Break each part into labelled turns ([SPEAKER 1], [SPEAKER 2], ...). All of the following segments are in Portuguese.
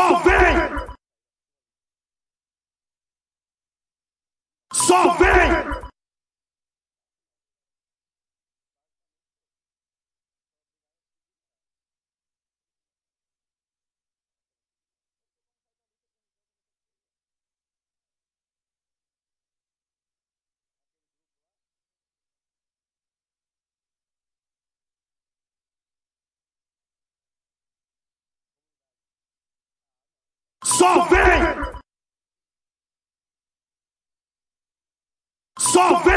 [SPEAKER 1] Só vem! Só vem! Só vem! Só vem!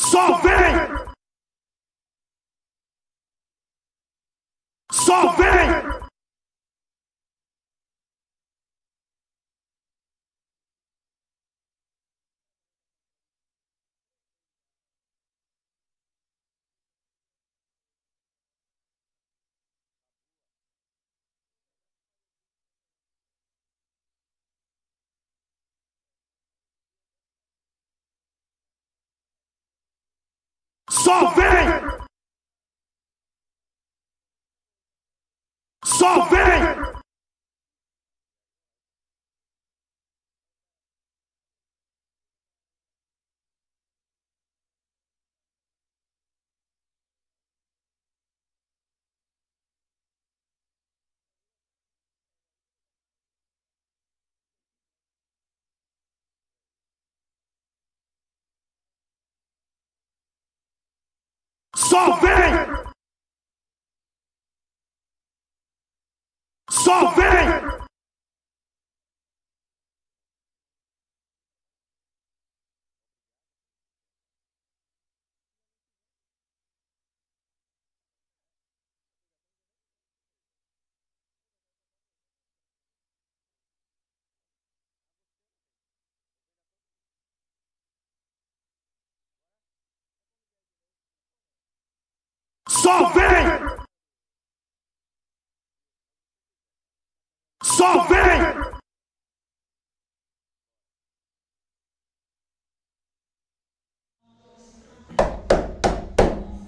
[SPEAKER 1] Só vem! Só vem! Só vem! Só vem! Só vem! Só vem! Só vem! Só vem!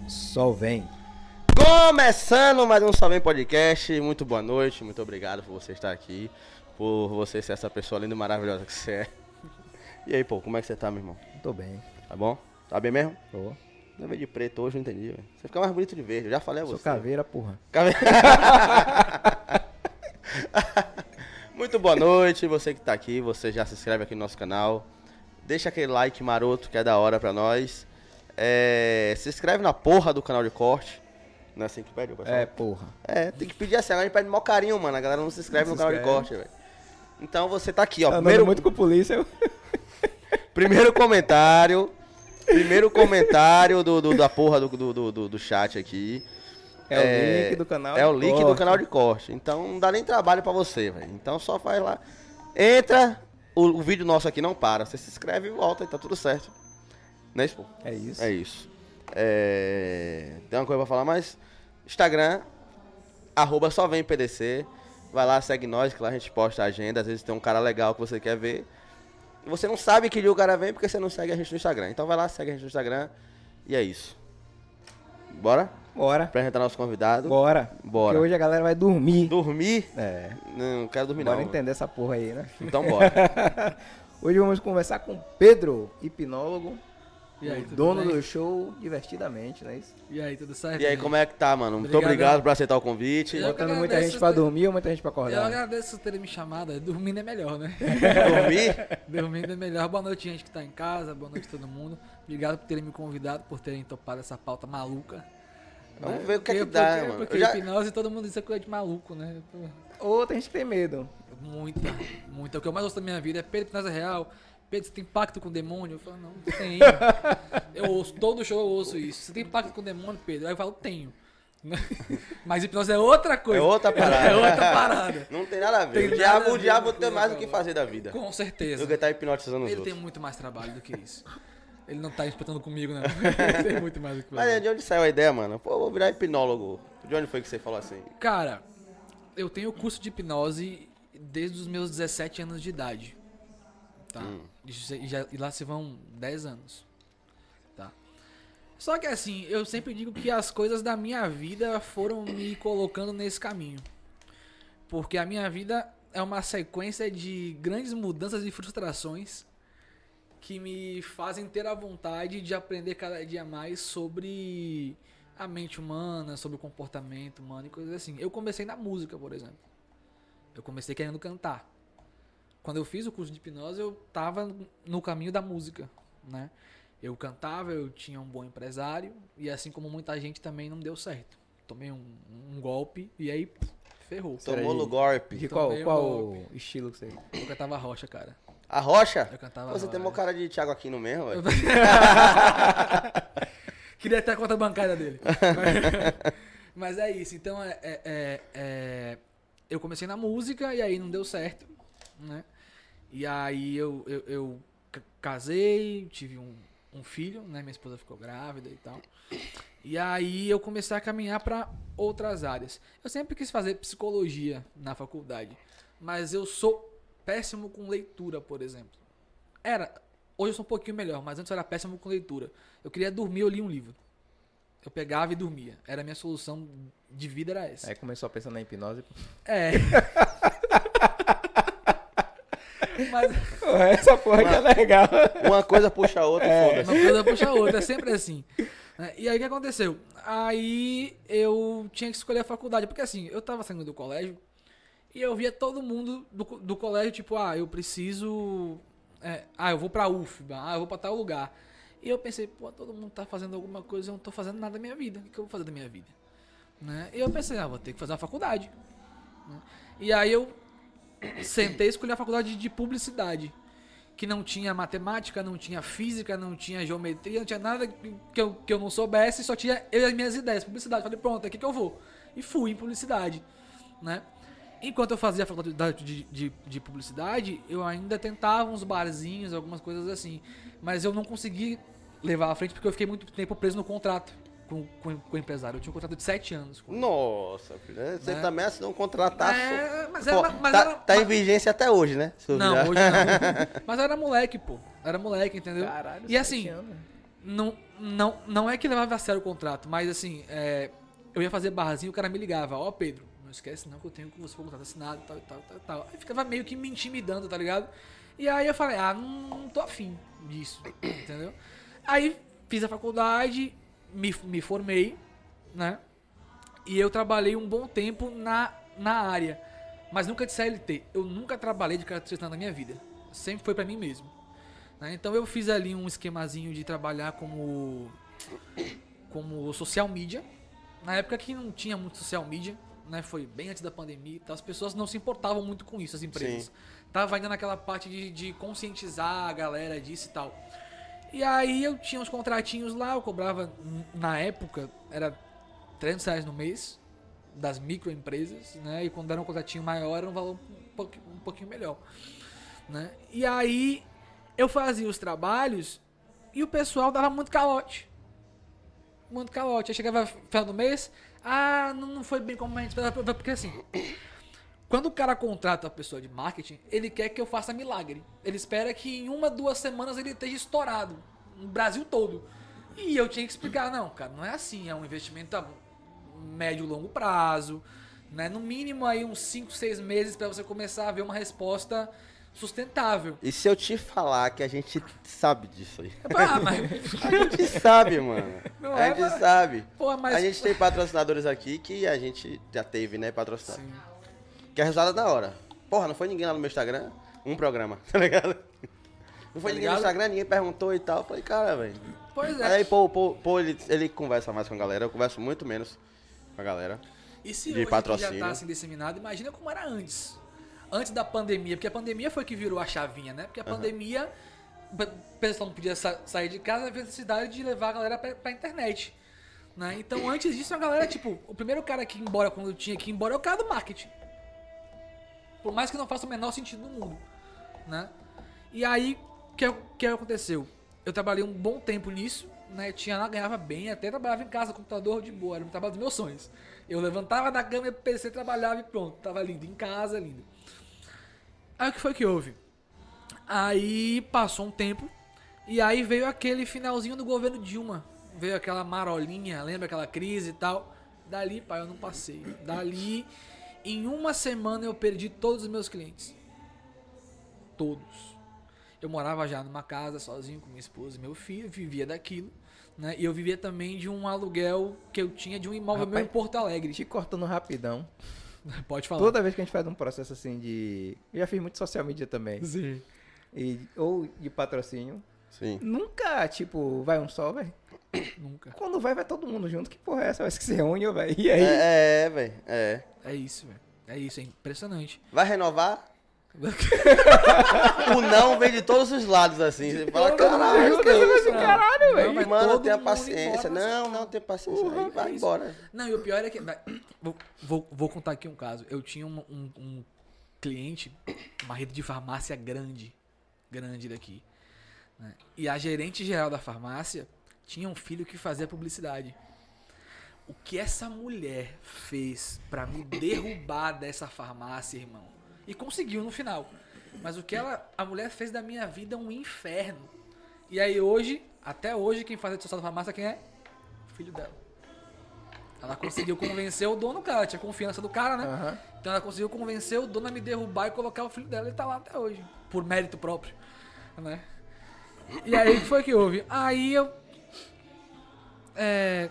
[SPEAKER 2] Só vem.
[SPEAKER 3] Começando mais um Só Vem Podcast. Muito boa noite, muito obrigado por você estar aqui, por você ser essa pessoa linda e maravilhosa que você é. E aí, pô, como é que você tá, meu irmão?
[SPEAKER 2] Tô bem.
[SPEAKER 3] Tá bom? Tá bem mesmo?
[SPEAKER 2] Tô.
[SPEAKER 3] Não veio de preto hoje, não entendi. velho. Você fica mais bonito de verde, eu já falei a
[SPEAKER 2] Sou
[SPEAKER 3] você.
[SPEAKER 2] caveira, porra.
[SPEAKER 3] Cave- Muito boa noite, você que tá aqui, você já se inscreve aqui no nosso canal. Deixa aquele like maroto que é da hora pra nós. É, se inscreve na porra do canal de corte. Não é assim que pede, pessoal?
[SPEAKER 2] É, porra.
[SPEAKER 3] É, tem que pedir assim, agora a gente pede mó carinho, mano. A galera não se inscreve
[SPEAKER 2] Não
[SPEAKER 3] no
[SPEAKER 2] se
[SPEAKER 3] canal de
[SPEAKER 2] inscreve.
[SPEAKER 3] corte, velho. Então você tá aqui, ó.
[SPEAKER 2] Tá
[SPEAKER 3] primeiro,
[SPEAKER 2] muito com polícia.
[SPEAKER 3] primeiro comentário. Primeiro comentário do, do- da porra do, do, do- do, do chat aqui.
[SPEAKER 2] É o link do canal
[SPEAKER 3] É o link do
[SPEAKER 2] corte.
[SPEAKER 3] canal de corte. Então não dá nem trabalho pra você, velho. Então só faz lá. Entra, o, o vídeo nosso aqui não para. Você se inscreve e volta e tá tudo certo. É isso, pô?
[SPEAKER 2] É isso.
[SPEAKER 3] É isso. É, Tem uma coisa pra falar mais? Instagram, arroba só vem PDC. Vai lá, segue nós, que lá a gente posta a agenda. Às vezes tem um cara legal que você quer ver. E você não sabe que dia o cara vem porque você não segue a gente no Instagram. Então vai lá, segue a gente no Instagram. E é isso. Bora?
[SPEAKER 2] Bora.
[SPEAKER 3] Apresentar nosso convidado.
[SPEAKER 2] Bora.
[SPEAKER 3] Bora.
[SPEAKER 2] Porque hoje a galera vai dormir.
[SPEAKER 3] Dormir?
[SPEAKER 2] É.
[SPEAKER 3] Não, não quero dormir
[SPEAKER 2] Bora
[SPEAKER 3] não.
[SPEAKER 2] entender essa porra aí, né?
[SPEAKER 3] Então bora.
[SPEAKER 2] Hoje vamos conversar com Pedro, hipnólogo,
[SPEAKER 4] E aí,
[SPEAKER 2] o dono
[SPEAKER 4] bem?
[SPEAKER 2] do show Divertidamente, não é isso?
[SPEAKER 4] E aí, tudo certo?
[SPEAKER 3] e aí, como é que tá, mano? Muito
[SPEAKER 4] Obrigado.
[SPEAKER 3] obrigado por aceitar o convite.
[SPEAKER 4] Eu
[SPEAKER 2] Botando muita
[SPEAKER 4] agradeço
[SPEAKER 2] gente pra
[SPEAKER 4] ter-
[SPEAKER 2] dormir ou muita gente pra
[SPEAKER 4] Eu
[SPEAKER 2] acordar?
[SPEAKER 4] agradeço por terem me chamado. Dormindo é melhor, né?
[SPEAKER 3] Dormir?
[SPEAKER 4] Dormindo é melhor. Boa noite, gente que tá em casa. Boa noite, todo mundo. Obrigado por terem me convidado, por terem topado essa pauta maluca.
[SPEAKER 3] Vamos
[SPEAKER 4] né?
[SPEAKER 3] ver o que é que dá,
[SPEAKER 4] porque,
[SPEAKER 3] mano.
[SPEAKER 4] Porque
[SPEAKER 3] Eu já-
[SPEAKER 4] hipnose todo mundo diz que é coisa de maluco, né?
[SPEAKER 2] Ou tem gente que tem medo.
[SPEAKER 4] Muita, muita. O que eu mais gosto da minha vida é hipnose é real. Pedro, você tem pacto com o demônio? Eu falo, não, não tenho. Eu ouço, todo show eu ouço isso. Você tem pacto com o demônio, Pedro? Aí eu falo, tenho. Mas hipnose é outra coisa.
[SPEAKER 3] É outra parada.
[SPEAKER 4] É outra parada.
[SPEAKER 3] Não tem nada a ver.
[SPEAKER 4] Tem
[SPEAKER 3] o diabo, o diabo tem mais o que fazer da vida.
[SPEAKER 4] Com certeza.
[SPEAKER 3] Do que tá hipnotizando os
[SPEAKER 4] Ele tem
[SPEAKER 3] outros.
[SPEAKER 4] muito mais trabalho do que isso. Ele não tá disputando comigo, não. Tem muito mais do que
[SPEAKER 3] Mas
[SPEAKER 4] fazer.
[SPEAKER 3] de onde saiu a ideia, mano? Pô, vou virar hipnólogo. De onde foi que você falou assim?
[SPEAKER 4] Cara, eu tenho curso de hipnose desde os meus 17 anos de idade. Tá?
[SPEAKER 3] Hum.
[SPEAKER 4] E, já- e lá se vão 10 anos. Tá? Só que assim, eu sempre digo que as coisas da minha vida foram me colocando nesse caminho. Porque a minha vida é uma sequência de grandes mudanças e frustrações que me fazem ter a vontade de aprender cada dia mais sobre a mente humana, sobre o comportamento humano e coisas assim. Eu comecei na música, por exemplo. Eu comecei querendo cantar. Quando eu fiz o curso de hipnose, eu tava no caminho da música, né? Eu cantava, eu tinha um bom empresário e assim como muita gente também não deu certo. Tomei um, um golpe e aí pff, ferrou.
[SPEAKER 3] Tomou no golpe.
[SPEAKER 2] De qual, qual
[SPEAKER 4] golpe.
[SPEAKER 2] estilo que você.
[SPEAKER 4] Eu cantava rocha, cara.
[SPEAKER 3] A rocha?
[SPEAKER 4] Eu cantava
[SPEAKER 3] Você tem uma
[SPEAKER 4] rocha.
[SPEAKER 3] cara de Thiago Aquino mesmo, velho.
[SPEAKER 4] Queria ter a conta bancária dele. Mas, mas é isso. Então, é, é- é- é- eu comecei na música e aí não deu certo, né? E aí eu, eu, eu ca- casei, tive um, um filho, né? Minha esposa ficou grávida e tal. E aí eu comecei a caminhar para outras áreas. Eu sempre quis fazer psicologia na faculdade, mas eu sou péssimo com leitura, por exemplo. Era, hoje eu sou um pouquinho melhor, mas antes eu era péssimo com leitura. Eu queria dormir, eu lia um livro. Eu pegava e dormia. Era a minha solução de vida era essa.
[SPEAKER 2] Aí começou a pensar na hipnose.
[SPEAKER 4] É. mas
[SPEAKER 2] Essa porra que é legal.
[SPEAKER 3] Uma coisa puxa a outra e foda-se.
[SPEAKER 4] uma coisa puxa a outra, é sempre assim. né? E aí o que aconteceu? Aí eu tinha que escolher a faculdade, porque assim, eu tava saindo do colégio e eu via todo mundo do, do colégio, tipo, ah, eu preciso. é, ah, eu vou pra UFBA, ah, eu vou pra tal lugar. E eu pensei, pô, todo mundo tá fazendo alguma coisa, eu não tô fazendo nada da minha vida. O que que eu vou fazer da minha vida? Né? E eu pensei, ah, vou ter que fazer uma faculdade. né? E aí eu sentei e escolhi a faculdade de publicidade que não tinha matemática, não tinha física, não tinha geometria, não tinha nada que eu, que eu não soubesse, só tinha eu as minhas ideias, publicidade. Falei, pronto, é aqui que eu vou. E fui em publicidade, né? Enquanto eu fazia a faculdade de, de, de publicidade, eu ainda tentava uns barzinhos, algumas coisas assim. Mas eu não consegui levar à frente porque eu fiquei muito tempo preso no contrato com, com, com o empresário. Eu tinha um contrato de 7 anos. Com...
[SPEAKER 3] Nossa, filho. Você
[SPEAKER 4] Né?
[SPEAKER 3] também assinou um contrataço.
[SPEAKER 4] É, mas
[SPEAKER 3] Pô,
[SPEAKER 4] era, mas
[SPEAKER 3] tá,
[SPEAKER 4] era,
[SPEAKER 3] tá em
[SPEAKER 4] mas-
[SPEAKER 3] vigência até hoje, né?
[SPEAKER 4] Não, hoje não. Mas eu era moleque, pô. Era moleque, entendeu?
[SPEAKER 2] Caralho,
[SPEAKER 4] e assim,
[SPEAKER 2] sete anos.
[SPEAKER 4] não, não, não é que levava a sério o contrato, mas assim, é, eu ia fazer barrazinho e o cara me ligava, ó Pedro, não esquece não que eu tenho com você o contrato assinado e tal, tal, tal, tal. Aí ficava meio que me intimidando, tá ligado? E aí eu falei, ah, não, não tô afim disso, entendeu? Aí fiz a faculdade, me, me formei, né? E eu trabalhei um bom tempo na, na área, mas nunca de CLT. Eu nunca trabalhei de carteira na minha vida. Sempre foi pra mim mesmo. né? Então eu fiz ali um esquemazinho de trabalhar como como social media. Na época que não tinha muito social media, né? Foi bem antes da pandemia e tal. As pessoas não se importavam muito com isso, as empresas.
[SPEAKER 3] Sim.
[SPEAKER 4] Tava ainda naquela parte de, de conscientizar a galera disso e tal. E aí eu tinha uns contratinhos lá, eu cobrava, na época, era 300 reais no mês, das microempresas, né? E quando era um contratinho maior, era um valor um pouquinho, um pouquinho melhor, né? E aí eu fazia os trabalhos e o pessoal dava muito calote. Muito calote. Aí chegava final do mês, ah, não não foi bem como a gente esperava, porque assim, quando o cara contrata a pessoa de marketing, ele quer que eu faça milagre. Ele espera que em uma, duas semanas ele esteja estourado. No Brasil todo. E eu tinha que explicar, não, cara, não é assim. É um investimento a médio e longo prazo. Né? No mínimo aí uns 5, 6 meses para você começar a ver uma resposta sustentável.
[SPEAKER 3] E se eu te falar que a gente sabe disso aí?
[SPEAKER 4] Ah, mas,
[SPEAKER 3] A gente sabe, mano.
[SPEAKER 4] Não
[SPEAKER 3] a
[SPEAKER 4] é,
[SPEAKER 3] gente
[SPEAKER 4] mas-
[SPEAKER 3] sabe.
[SPEAKER 4] pô, mas...
[SPEAKER 3] A gente tem patrocinadores aqui que a gente já teve, né? Patrocinado.
[SPEAKER 4] Sim.
[SPEAKER 3] Que é resultado da hora. Porra, não foi ninguém lá no meu Instagram? Um programa, tá ligado? Não foi
[SPEAKER 4] Tá
[SPEAKER 3] ninguém no Instagram, ninguém perguntou e tal. Eu falei, cara, velho.
[SPEAKER 4] Pois é.
[SPEAKER 3] Aí, pô, pô, pô ele, ele conversa mais com a galera. Eu converso muito menos com a galera.
[SPEAKER 4] E se
[SPEAKER 3] de
[SPEAKER 4] hoje que já
[SPEAKER 3] patrocínio.
[SPEAKER 4] tá assim disseminado, imagina como era antes. Antes da pandemia, porque a pandemia foi que virou a chavinha, né? Porque a pandemia, o pessoal não podia sa- sair de casa, havia necessidade de levar a galera pra, pra internet. Né? Então antes disso a galera, tipo, o primeiro cara que ia embora quando tinha que ir embora é o cara do marketing. Por mais que não faça o menor sentido no mundo. Né? E aí, o que, que aconteceu? eu trabalhei um bom tempo nisso, né? Tinha lá, ganhava bem, até trabalhava em casa, computador de boa, era o trabalho dos meus sonhos. Eu levantava da cama, ia PC, trabalhava e pronto, tava lindo, em casa, lindo. Aí o que foi que houve? Aí passou um tempo, e aí veio aquele finalzinho do governo Dilma. Veio aquela marolinha, lembra aquela crise e tal? Dali, pai, eu não passei. Dali, em uma semana eu perdi todos os meus clientes. Todos. Eu morava já numa casa sozinho com minha esposa e meu filho, vivia daquilo. Né? E eu vivia também de um aluguel que eu tinha de um imóvel meu
[SPEAKER 2] Rapaz,
[SPEAKER 4] em Porto Alegre.
[SPEAKER 2] Te cortando rapidão.
[SPEAKER 4] Pode falar.
[SPEAKER 2] Toda vez que a gente faz um processo assim de. Eu já fiz muito social media também.
[SPEAKER 4] Sim.
[SPEAKER 2] E, ou de patrocínio.
[SPEAKER 3] Sim.
[SPEAKER 2] Nunca, tipo, vai um só, velho.
[SPEAKER 4] Nunca.
[SPEAKER 2] Quando vai, vai todo mundo junto. Que porra é essa? Vai que se reúne, velho. E aí?
[SPEAKER 3] É, é velho. É.
[SPEAKER 4] É isso, velho. É isso, é impressionante.
[SPEAKER 3] Vai renovar? o não vem de todos os lados, assim. Você fala, caralho, que isso, caralho, velho. Mano, tenha paciência.
[SPEAKER 4] embora,
[SPEAKER 3] Não,
[SPEAKER 4] mas-
[SPEAKER 3] não, tem paciência.
[SPEAKER 4] Porra,
[SPEAKER 3] aí vai
[SPEAKER 4] é isso.
[SPEAKER 3] embora.
[SPEAKER 4] Não, e o pior é que. vai, Vou, vou, vou contar aqui um caso. Eu tinha um, um- um cliente, uma rede de farmácia grande. Grande daqui. né? E a gerente geral da farmácia tinha um filho que fazia publicidade. O que essa mulher fez pra me derrubar dessa farmácia, irmão? E conseguiu no final. Mas o que ela, a mulher fez da minha vida um inferno. E aí hoje, até hoje, quem faz a social da farmácia quem é? O filho dela. Ela conseguiu convencer o dono, cara. Tinha confiança do cara, né?
[SPEAKER 2] Aham.
[SPEAKER 4] Então ela conseguiu convencer o dono a me derrubar e colocar o filho dela e tá lá até hoje. Por mérito próprio. Né? E aí o que foi que houve? Aí eu. É,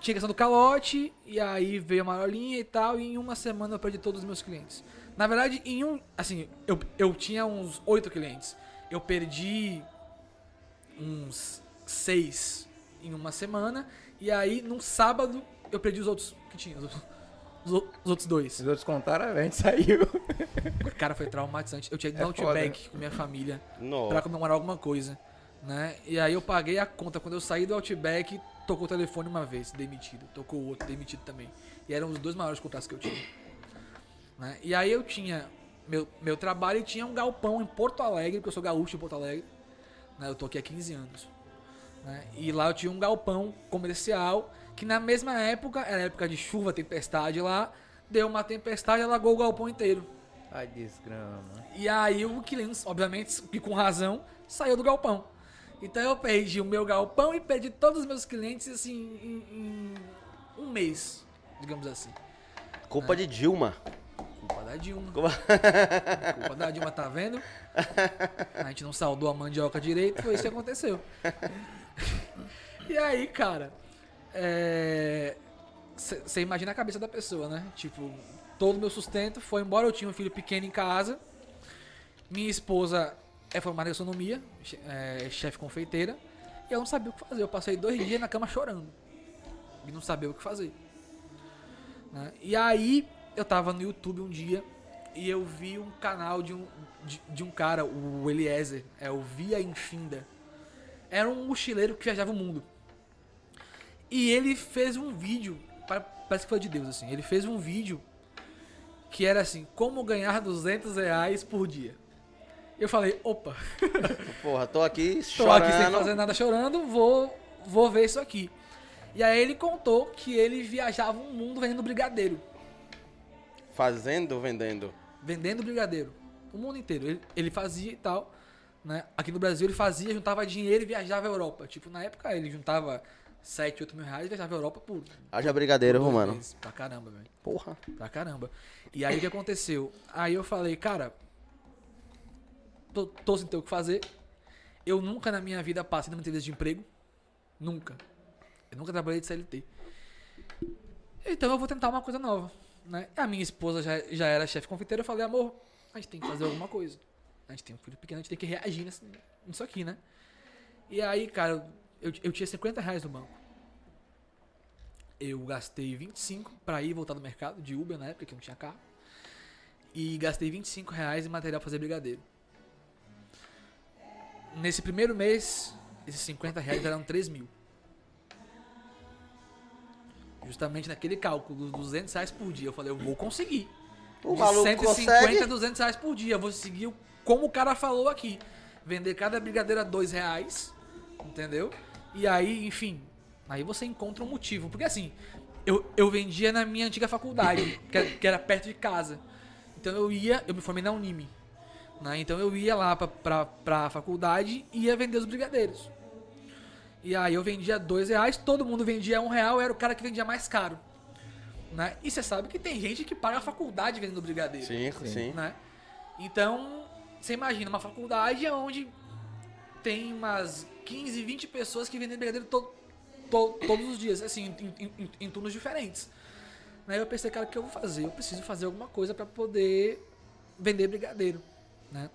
[SPEAKER 4] tinha questão do calote, e aí veio a marolinha e tal, e em uma semana eu perdi todos os meus clientes. Na verdade, em um. Assim, eu, eu tinha uns oito clientes. Eu perdi uns seis em uma semana, e aí num sábado eu perdi os outros que tinha. Os, os os outros dois.
[SPEAKER 2] Os outros contaram, a gente saiu.
[SPEAKER 4] Cara, foi traumatizante. Eu tinha ido
[SPEAKER 2] É
[SPEAKER 4] no
[SPEAKER 2] foda,
[SPEAKER 4] Outback com minha família pra
[SPEAKER 3] Nossa.
[SPEAKER 4] comemorar alguma coisa, né? E aí eu paguei a conta. Quando eu saí do Outback, tocou o telefone uma vez, demitido. Tocou o outro, demitido também. E eram os dois maiores contratos que eu tinha. Né? E aí eu tinha meu, meu trabalho e tinha um galpão em Porto Alegre, porque eu sou gaúcho em Porto Alegre. Né? Eu tô aqui há 15 anos. Né? E lá eu tinha um galpão comercial que na mesma época, era época de chuva, tempestade lá, deu uma tempestade e alagou o galpão inteiro.
[SPEAKER 2] Ai, desgrama.
[SPEAKER 4] E aí o cliente, obviamente, e com razão, saiu do galpão. Então eu perdi o meu galpão e perdi todos os meus clientes assim em, em um mês, digamos assim.
[SPEAKER 3] Culpa de Dilma.
[SPEAKER 4] Culpa da Dilma.
[SPEAKER 3] Culpa-
[SPEAKER 4] Culpa da Dilma, tá vendo? A gente não saudou a mandioca direito, foi isso que aconteceu. E aí, cara, você imagina a cabeça da pessoa, né? Tipo, todo o meu sustento foi embora, eu tinha um filho pequeno em casa. Minha esposa é formada em gastronomia, é, chefe confeiteira. E eu não sabia o que fazer. Eu passei dois dias na cama chorando. E não sabia o que fazer. né? E aí, eu tava no YouTube um dia e eu vi um canal de um, de, de um cara, o Eliezer, é o Via Infinda. Era um mochileiro que viajava o mundo. E ele fez um vídeo, pa- parece que foi de Deus, assim. Ele fez um vídeo que era assim: como ganhar 200 reais por dia. Eu falei: opa,
[SPEAKER 3] Porra, tô aqui
[SPEAKER 4] tô
[SPEAKER 3] chorando.
[SPEAKER 4] aqui sem fazer nada chorando, vou, vou ver isso aqui. E aí ele contou que ele viajava o mundo vendendo brigadeiro.
[SPEAKER 3] Fazendo, vendendo.
[SPEAKER 4] vendendo brigadeiro. O mundo inteiro. Ele, ele fazia e tal. Né? Aqui no Brasil ele fazia, juntava dinheiro e viajava à Europa. Tipo, na época ele juntava 7, 8 mil reais e viajava à Europa por.
[SPEAKER 3] Haja brigadeiro,
[SPEAKER 4] duas
[SPEAKER 3] Romano.
[SPEAKER 4] vezes. Pra caramba, velho.
[SPEAKER 3] Porra.
[SPEAKER 4] Pra caramba. E aí o que aconteceu? Aí eu falei, cara, tô, tô sem ter o que fazer. Eu nunca na minha vida passei numa entrevista de emprego. Nunca. Eu nunca trabalhei de CLT. Então eu vou tentar uma coisa nova. Né? A minha esposa já, já era chefe confeiteira. Eu falei, amor, a gente tem que fazer alguma coisa. A gente tem um filho pequeno, a gente tem que reagir nesse- nisso aqui, né? E aí, cara, eu, eu tinha 50 reais no banco. Eu gastei 25 pra ir voltar do mercado, de Uber na época, que eu não tinha carro. E gastei 25 reais em material pra fazer brigadeiro. Nesse primeiro mês, esses 50 reais eram 3 mil. Justamente naquele cálculo dos 200 reais por dia. Eu falei, eu vou conseguir.
[SPEAKER 3] O
[SPEAKER 4] De
[SPEAKER 3] maluco
[SPEAKER 4] 150 a
[SPEAKER 3] consegue.
[SPEAKER 4] 200 reais por dia. Eu vou seguir como o cara falou aqui. vender cada brigadeiro a dois reais, entendeu? E aí, enfim, aí você encontra um motivo. Porque assim, eu, eu vendia na minha antiga faculdade, que era, que era perto de casa. Então eu ia, eu me formei na Unime. Né? Então eu ia lá pra, pra, pra faculdade e ia vender os brigadeiros. E aí eu vendia dois reais, todo mundo vendia um real, eu era o cara que vendia mais caro. Né? E você sabe que tem gente que paga a faculdade vendendo brigadeiro.
[SPEAKER 3] Sim, sim.
[SPEAKER 4] Né? Então, você imagina uma faculdade onde tem umas 15, 20 pessoas que vendem brigadeiro to, to- todos os dias, assim, em, em- em- em turnos diferentes. Aí eu pensei, cara, o que eu vou fazer? Eu preciso fazer alguma coisa pra poder vender brigadeiro, né?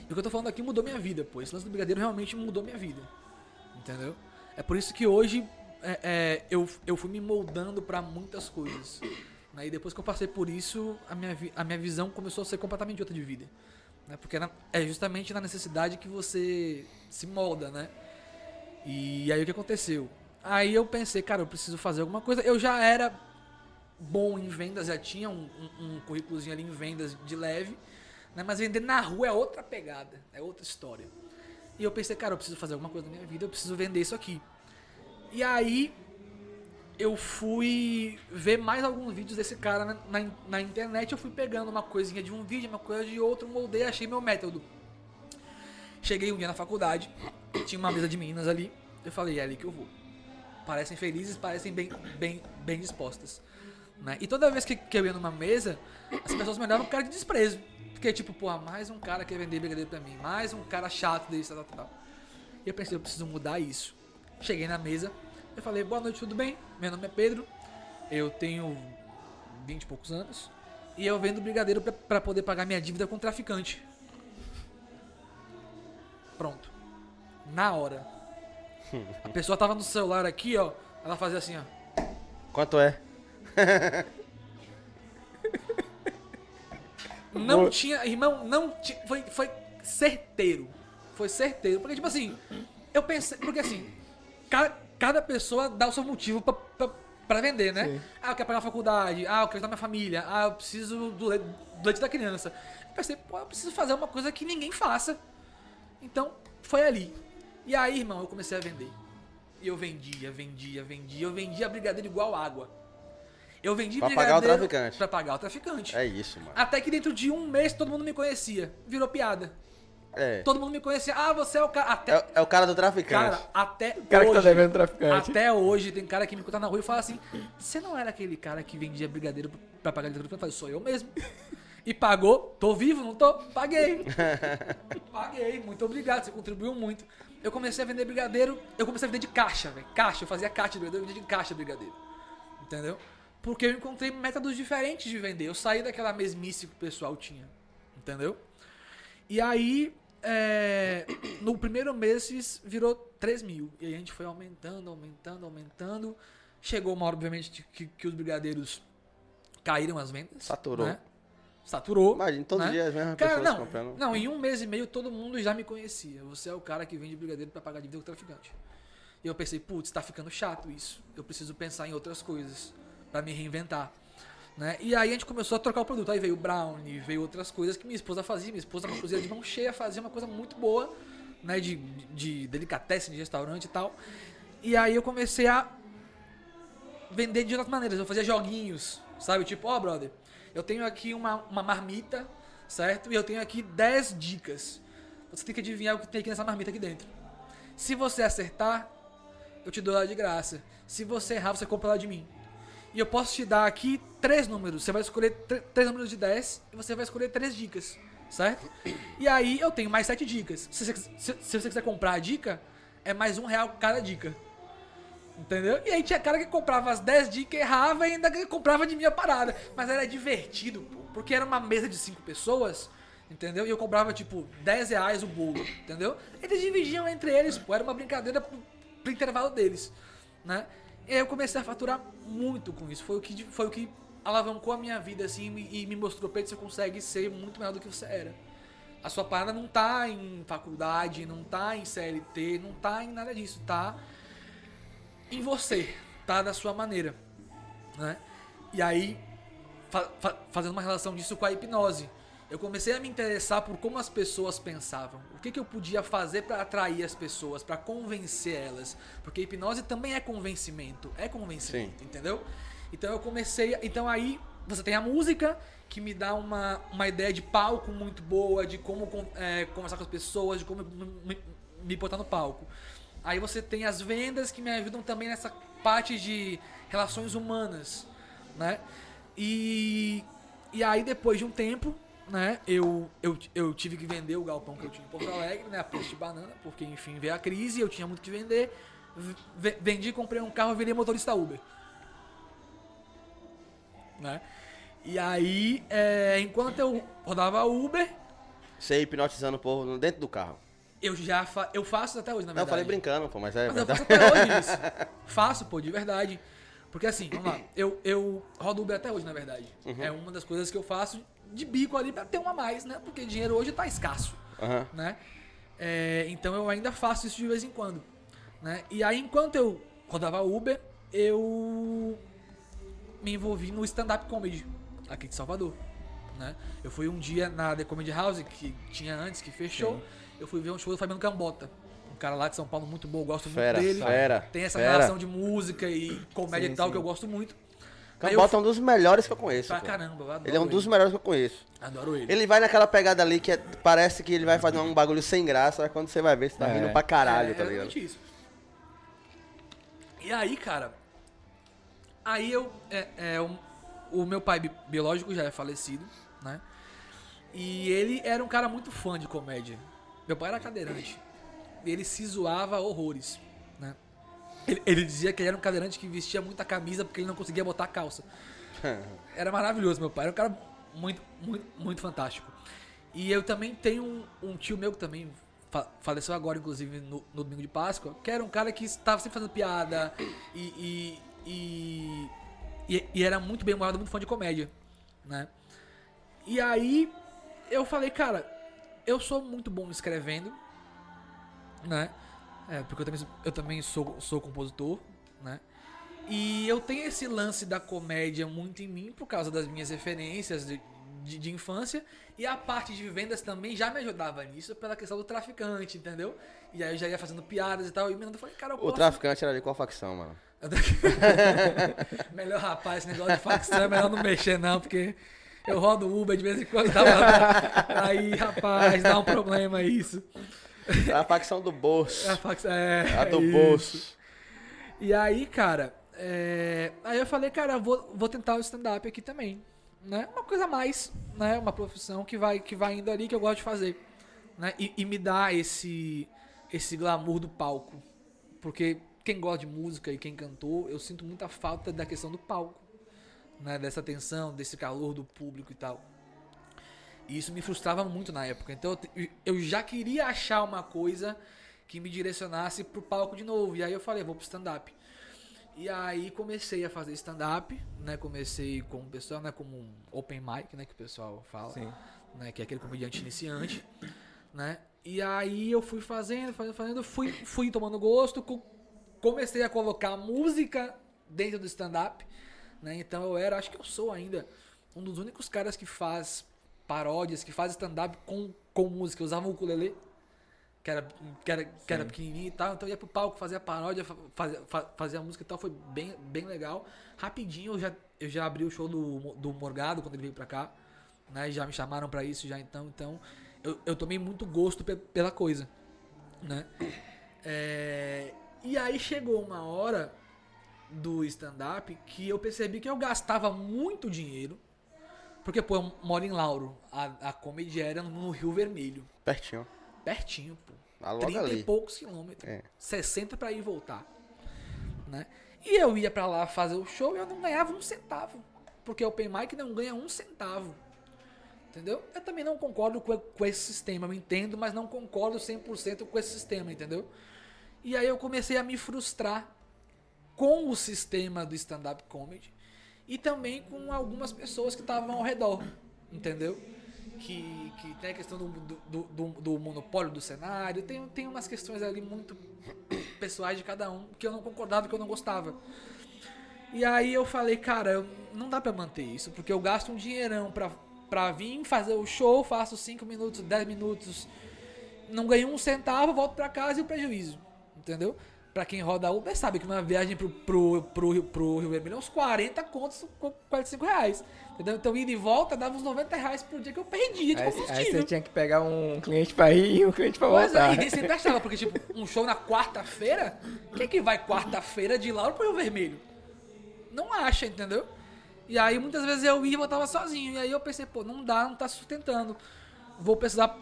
[SPEAKER 4] E o que eu tô falando aqui mudou minha vida, pô. Esse lance do brigadeiro realmente mudou minha vida. Entendeu? É por isso que hoje é, é, eu, eu fui me moldando pra muitas coisas. Né? E depois que eu passei por isso, a minha, a minha visão começou a ser completamente outra de vida. Né? Porque na- é justamente na necessidade que você se molda, né? E aí o que aconteceu? Aí eu pensei, cara, eu preciso fazer alguma coisa. Eu já era bom em vendas, já tinha um, um, um currículozinho ali em vendas de leve, né? Mas vender na rua é outra pegada, é outra história. E eu pensei, cara, eu preciso fazer alguma coisa na minha vida, eu preciso vender isso aqui. E aí eu fui ver mais alguns vídeos desse cara na, na, na internet, eu fui pegando uma coisinha de um vídeo, uma coisa de outro, moldei, achei meu método. Cheguei um dia na faculdade, tinha uma mesa de meninas ali, eu falei, é ali que eu vou. Parecem felizes, parecem bem, bem, bem dispostas. Né? E toda vez que, que eu ia numa mesa, as pessoas me olhavam com cara de desprezo. Porque, tipo, porra, mais um cara que quer vender brigadeiro pra mim, mais um cara chato desse, tal, tal, tal. E eu pensei, eu preciso mudar isso. Cheguei na mesa, eu falei, boa noite, tudo bem? Meu nome é Pedro, eu tenho 20 e poucos anos, e eu vendo brigadeiro pra, pra poder pagar minha dívida com o traficante. Pronto. Na hora. A pessoa tava no celular aqui, ó, ela fazia assim, ó.
[SPEAKER 3] Quanto é?
[SPEAKER 4] Não tinha, irmão, não tinha, foi, foi certeiro. Foi certeiro. Porque, tipo assim, eu pensei, porque assim, cada, cada pessoa dá o seu motivo pra, pra, pra vender, né?
[SPEAKER 2] Sim.
[SPEAKER 4] Ah, eu quero pagar a faculdade, ah, eu quero ajudar minha família, ah, eu preciso do leite, do leite da criança. Eu pensei, pô, eu preciso fazer uma coisa que ninguém faça. Então, foi ali. E aí, irmão, eu comecei a vender. E eu vendia, vendia, vendia. Eu vendia brigadeiro igual água. Eu vendi
[SPEAKER 3] Pra pagar o
[SPEAKER 4] brigadeiro
[SPEAKER 3] traficante.
[SPEAKER 4] Pra pagar o traficante.
[SPEAKER 3] É isso, mano.
[SPEAKER 4] Até que dentro de um mês todo mundo me conhecia. Virou piada.
[SPEAKER 3] É.
[SPEAKER 4] Todo mundo me conhecia. Ah, você é o cara. Até.
[SPEAKER 3] É, é o cara do traficante.
[SPEAKER 4] Cara, até
[SPEAKER 2] O cara que tá
[SPEAKER 4] hoje.
[SPEAKER 2] devendo traficante.
[SPEAKER 4] Até hoje tem cara que me encontra na rua e fala assim: Você não era aquele cara que vendia brigadeiro pra pagar brigadeiro? Eu falei, sou eu mesmo. E pagou, tô vivo, não tô? Paguei. Paguei, muito obrigado, você contribuiu muito. Eu comecei a vender brigadeiro, eu comecei a vender de caixa, velho. Caixa, eu fazia caixa de brigadeiro, eu vendia de caixa de brigadeiro. Entendeu? Porque eu encontrei métodos diferentes de vender. Eu saí daquela mesmice que o pessoal tinha. Entendeu? E aí, é, no primeiro mês virou 3 mil. E aí a gente foi aumentando, aumentando, aumentando. Chegou uma hora, obviamente, que, que os brigadeiros caíram as vendas.
[SPEAKER 3] Saturou.
[SPEAKER 4] né? Saturou.
[SPEAKER 3] Imagina, todos
[SPEAKER 4] né?
[SPEAKER 3] os dias as mesmas
[SPEAKER 4] Cara,
[SPEAKER 3] pessoas
[SPEAKER 4] não,
[SPEAKER 3] comprando.
[SPEAKER 4] não, em um mês e meio todo mundo já me conhecia. Você é o cara que vende brigadeiro pra pagar dívida com o traficante. E eu pensei, putz, tá ficando chato isso. Eu preciso pensar em outras coisas pra me reinventar. Né? E aí a gente começou a trocar o produto. Aí veio o brownie, veio outras coisas que minha esposa fazia. Minha esposa, uma cozinha de mão cheia, fazia uma coisa muito boa, né? De, de delicatessen, de restaurante e tal. E aí eu comecei a vender de outras maneiras. Eu fazia joguinhos, sabe? Tipo, ó, brother, eu tenho aqui uma, uma marmita, certo? E eu tenho aqui 10 dicas. Você tem que adivinhar o que tem aqui nessa marmita aqui dentro. Se você acertar, eu te dou ela de graça. Se você errar, você compra ela de mim. E eu posso te dar aqui três números. Você vai escolher tr- três números de 10 e você vai escolher três dicas, certo? E aí eu tenho mais sete dicas. Se você, se- se você quiser comprar a dica, é mais um real cada dica. Entendeu? E aí tinha cara que comprava as 10 dicas, errava e ainda comprava de minha parada. Mas era divertido, pô, porque era uma mesa de 5 pessoas, entendeu? E eu cobrava, tipo, 10 reais o bolo, entendeu? Eles dividiam entre eles, pô, era uma brincadeira pro, pro intervalo deles, né? E aí eu comecei a faturar muito com isso. Foi o que, foi o que alavancou a minha vida, assim, e me- mostrou, Pedro, você consegue ser muito melhor do que você era. A sua parada não tá em faculdade, não tá em CLT, não tá em nada disso, tá em você, tá da sua maneira, né? E aí fa- fa- fazendo uma relação disso com a hipnose. Eu comecei a me interessar por como as pessoas pensavam. O que, que eu podia fazer para atrair as pessoas, para convencer elas. Porque hipnose também é convencimento. É convencimento, entendeu? Então eu comecei. Então aí você tem a música que me dá uma, uma ideia de palco muito boa, de como é, conversar com as pessoas, de como me, me- me botar no palco. Aí você tem as vendas que me ajudam também nessa parte de relações humanas, né? E, e aí depois de um tempo, né, eu, eu, eu tive que vender o galpão que eu tinha em Porto Alegre, né, a preço de banana, porque enfim veio a crise, eu tinha muito que vender. V- Vendi, comprei um carro, virei motorista Uber. Né? E aí, é, enquanto eu rodava Uber,
[SPEAKER 3] Você hipnotizando o povo dentro do carro.
[SPEAKER 4] eu já fa eu faço até hoje, na
[SPEAKER 3] Não, eu
[SPEAKER 4] verdade.
[SPEAKER 3] falei brincando, pô, mas é
[SPEAKER 4] Mas eu
[SPEAKER 3] verdade.
[SPEAKER 4] faço até hoje isso. Faço, pô, de verdade. Porque assim, vamos lá. Eu, eu rodo Uber até hoje, na verdade.
[SPEAKER 3] Uhum.
[SPEAKER 4] É uma das coisas que eu faço de bico ali pra ter um a mais, né? Porque dinheiro hoje tá escasso,
[SPEAKER 3] Aham.
[SPEAKER 4] né? É, então eu ainda faço isso de vez em quando. Né? E aí, enquanto eu rodava Uber, eu me envolvi no stand-up comedy aqui de Salvador. Né? Eu fui um dia na The Comedy House, que tinha antes, que fechou. Eu fui ver um show do Fabiano Cambota. Um cara lá de São Paulo muito bom, eu gosto
[SPEAKER 3] Fera,
[SPEAKER 4] muito dele.
[SPEAKER 3] fera,
[SPEAKER 4] Tem essa
[SPEAKER 3] fera.
[SPEAKER 4] relação de música e comédia
[SPEAKER 2] Sim,
[SPEAKER 4] e tal
[SPEAKER 2] sim.
[SPEAKER 4] que eu gosto muito. Eu
[SPEAKER 3] Cambota é um dos melhores que eu conheço.
[SPEAKER 4] Pra
[SPEAKER 3] pô.
[SPEAKER 4] caramba, eu adoro
[SPEAKER 3] Ele é um dos
[SPEAKER 4] ele.
[SPEAKER 3] melhores que eu conheço.
[SPEAKER 4] Adoro ele.
[SPEAKER 3] Ele vai naquela pegada ali que é- parece que ele vai fazer um bagulho sem graça, mas quando você vai ver, você tá
[SPEAKER 2] É.
[SPEAKER 3] rindo pra caralho,
[SPEAKER 4] é,
[SPEAKER 3] tá ligado?
[SPEAKER 4] exatamente isso. E aí, cara, aí eu, é, é, o, o meu pai bi- biológico já é falecido, né? E ele era um cara muito fã de comédia. Meu pai era cadeirante. Ele se zoava horrores? Ele, ele dizia que ele era um cadeirante que vestia muita camisa porque ele não conseguia botar calça. Era maravilhoso, meu pai. Era um cara muito, muito, muito fantástico. E eu também tenho um, um tio meu que também fa- faleceu agora, inclusive, no, no domingo de Páscoa, que era um cara que estava sempre fazendo piada e, e, e, e- era muito bem humorado, muito fã de comédia, né? E aí eu falei, cara, eu sou muito bom escrevendo, né? É, porque eu também, sou- eu também sou, sou compositor, né? E eu tenho esse lance da comédia muito em mim por causa das minhas referências de, de, de infância. E a parte de vendas também já me ajudava nisso pela questão do traficante, entendeu? E aí eu já ia fazendo piadas e tal. E eu falei, cara, eu
[SPEAKER 3] O
[SPEAKER 4] posso...
[SPEAKER 3] traficante era de qual facção, mano?
[SPEAKER 4] melhor rapaz, esse negócio de facção é melhor não mexer não, porque eu rodo Uber de vez em quando. Uma... Aí, rapaz, dá um problema isso.
[SPEAKER 3] Era a facção do bolso.
[SPEAKER 4] A facção é...
[SPEAKER 3] A do
[SPEAKER 4] isso.
[SPEAKER 3] bolso.
[SPEAKER 4] E aí, cara, é, aí eu falei, cara, vou, vou tentar o stand-up aqui também. Né? Uma coisa a mais, né? Uma profissão que vai, que vai indo ali que eu gosto de fazer. Né? E, e me dá esse, esse glamour do palco. Porque quem gosta de música e quem cantou, eu sinto muita falta da questão do palco. Né? Dessa tensão, desse calor do público e tal. E isso me frustrava muito na época. Então eu já queria achar uma coisa que me direcionasse pro palco de novo. E aí eu falei, vou pro stand-up. E aí comecei a fazer stand-up, né? Comecei com o pessoal, né? Como um open mic, né? Que o pessoal fala.
[SPEAKER 2] Sim.
[SPEAKER 4] Né? Que é aquele comediante iniciante, né? E aí eu fui fazendo, fazendo, fazendo. Fui, fui tomando gosto. co- Comecei a colocar música dentro do stand-up, né? Então eu era, acho que eu sou ainda, um dos únicos caras que faz paródias, que faz stand-up com, com música. Eu usava o ukulele que era, que era, que era pequenininho e tal. Então eu ia pro palco, fazia paródia, fa- fazia, fa- fazia música e tal. Foi bem, bem legal. Rapidinho eu já, eu já abri o show do, do Morgado quando ele veio pra cá. Né? Já me chamaram pra isso já então. Então eu, eu tomei muito gosto pe- pela coisa. Né? É, e aí chegou uma hora do stand-up que eu percebi que eu gastava muito dinheiro. Porque, pô, eu moro em Lauro. A, a comédia era no Rio Vermelho.
[SPEAKER 3] Pertinho.
[SPEAKER 4] Pertinho, pô.
[SPEAKER 3] Ah, logo
[SPEAKER 4] 30
[SPEAKER 3] ali.
[SPEAKER 4] e poucos quilômetros.
[SPEAKER 3] É.
[SPEAKER 4] 60 pra ir e voltar. Né? E eu ia pra lá fazer o show e eu não ganhava um centavo. Porque o Open Mic não ganha um centavo. Entendeu? Eu também não concordo com, com esse sistema. Eu entendo, mas não concordo 100% com esse sistema, entendeu? E aí eu comecei a me frustrar com o sistema do stand-up comedy e também com algumas pessoas que estavam ao redor, entendeu? Que, que tem a questão do, do, do, do monopólio do cenário, tem, tem umas questões ali muito pessoais de cada um que eu não concordava, que eu não gostava. E aí eu falei, cara, não dá pra manter isso, porque eu gasto um dinheirão pra, pra vir fazer o show, faço 5 minutos, 10 minutos, não ganho um centavo, volto pra casa e o prejuízo. Entendeu? Pra quem roda Uber sabe que uma viagem pro, pro, pro, Rio- pro Rio Vermelho é uns 40 contos, com 45 reais. Entendeu? Então ida e volta dava uns 90 reais por dia que eu perdia de
[SPEAKER 2] Aí, aí
[SPEAKER 4] combustível.
[SPEAKER 2] você tinha que pegar um cliente pra ir e um cliente pra
[SPEAKER 4] Pois é,
[SPEAKER 2] voltar.
[SPEAKER 4] e nem sempre achava, porque tipo, um show na quarta-feira, quem que vai quarta-feira de Lauro pro Rio Vermelho? Não acha, entendeu? E aí muitas vezes eu ia e voltava sozinho. E aí eu pensei, pô, não dá, não tá sustentando. Vou precisar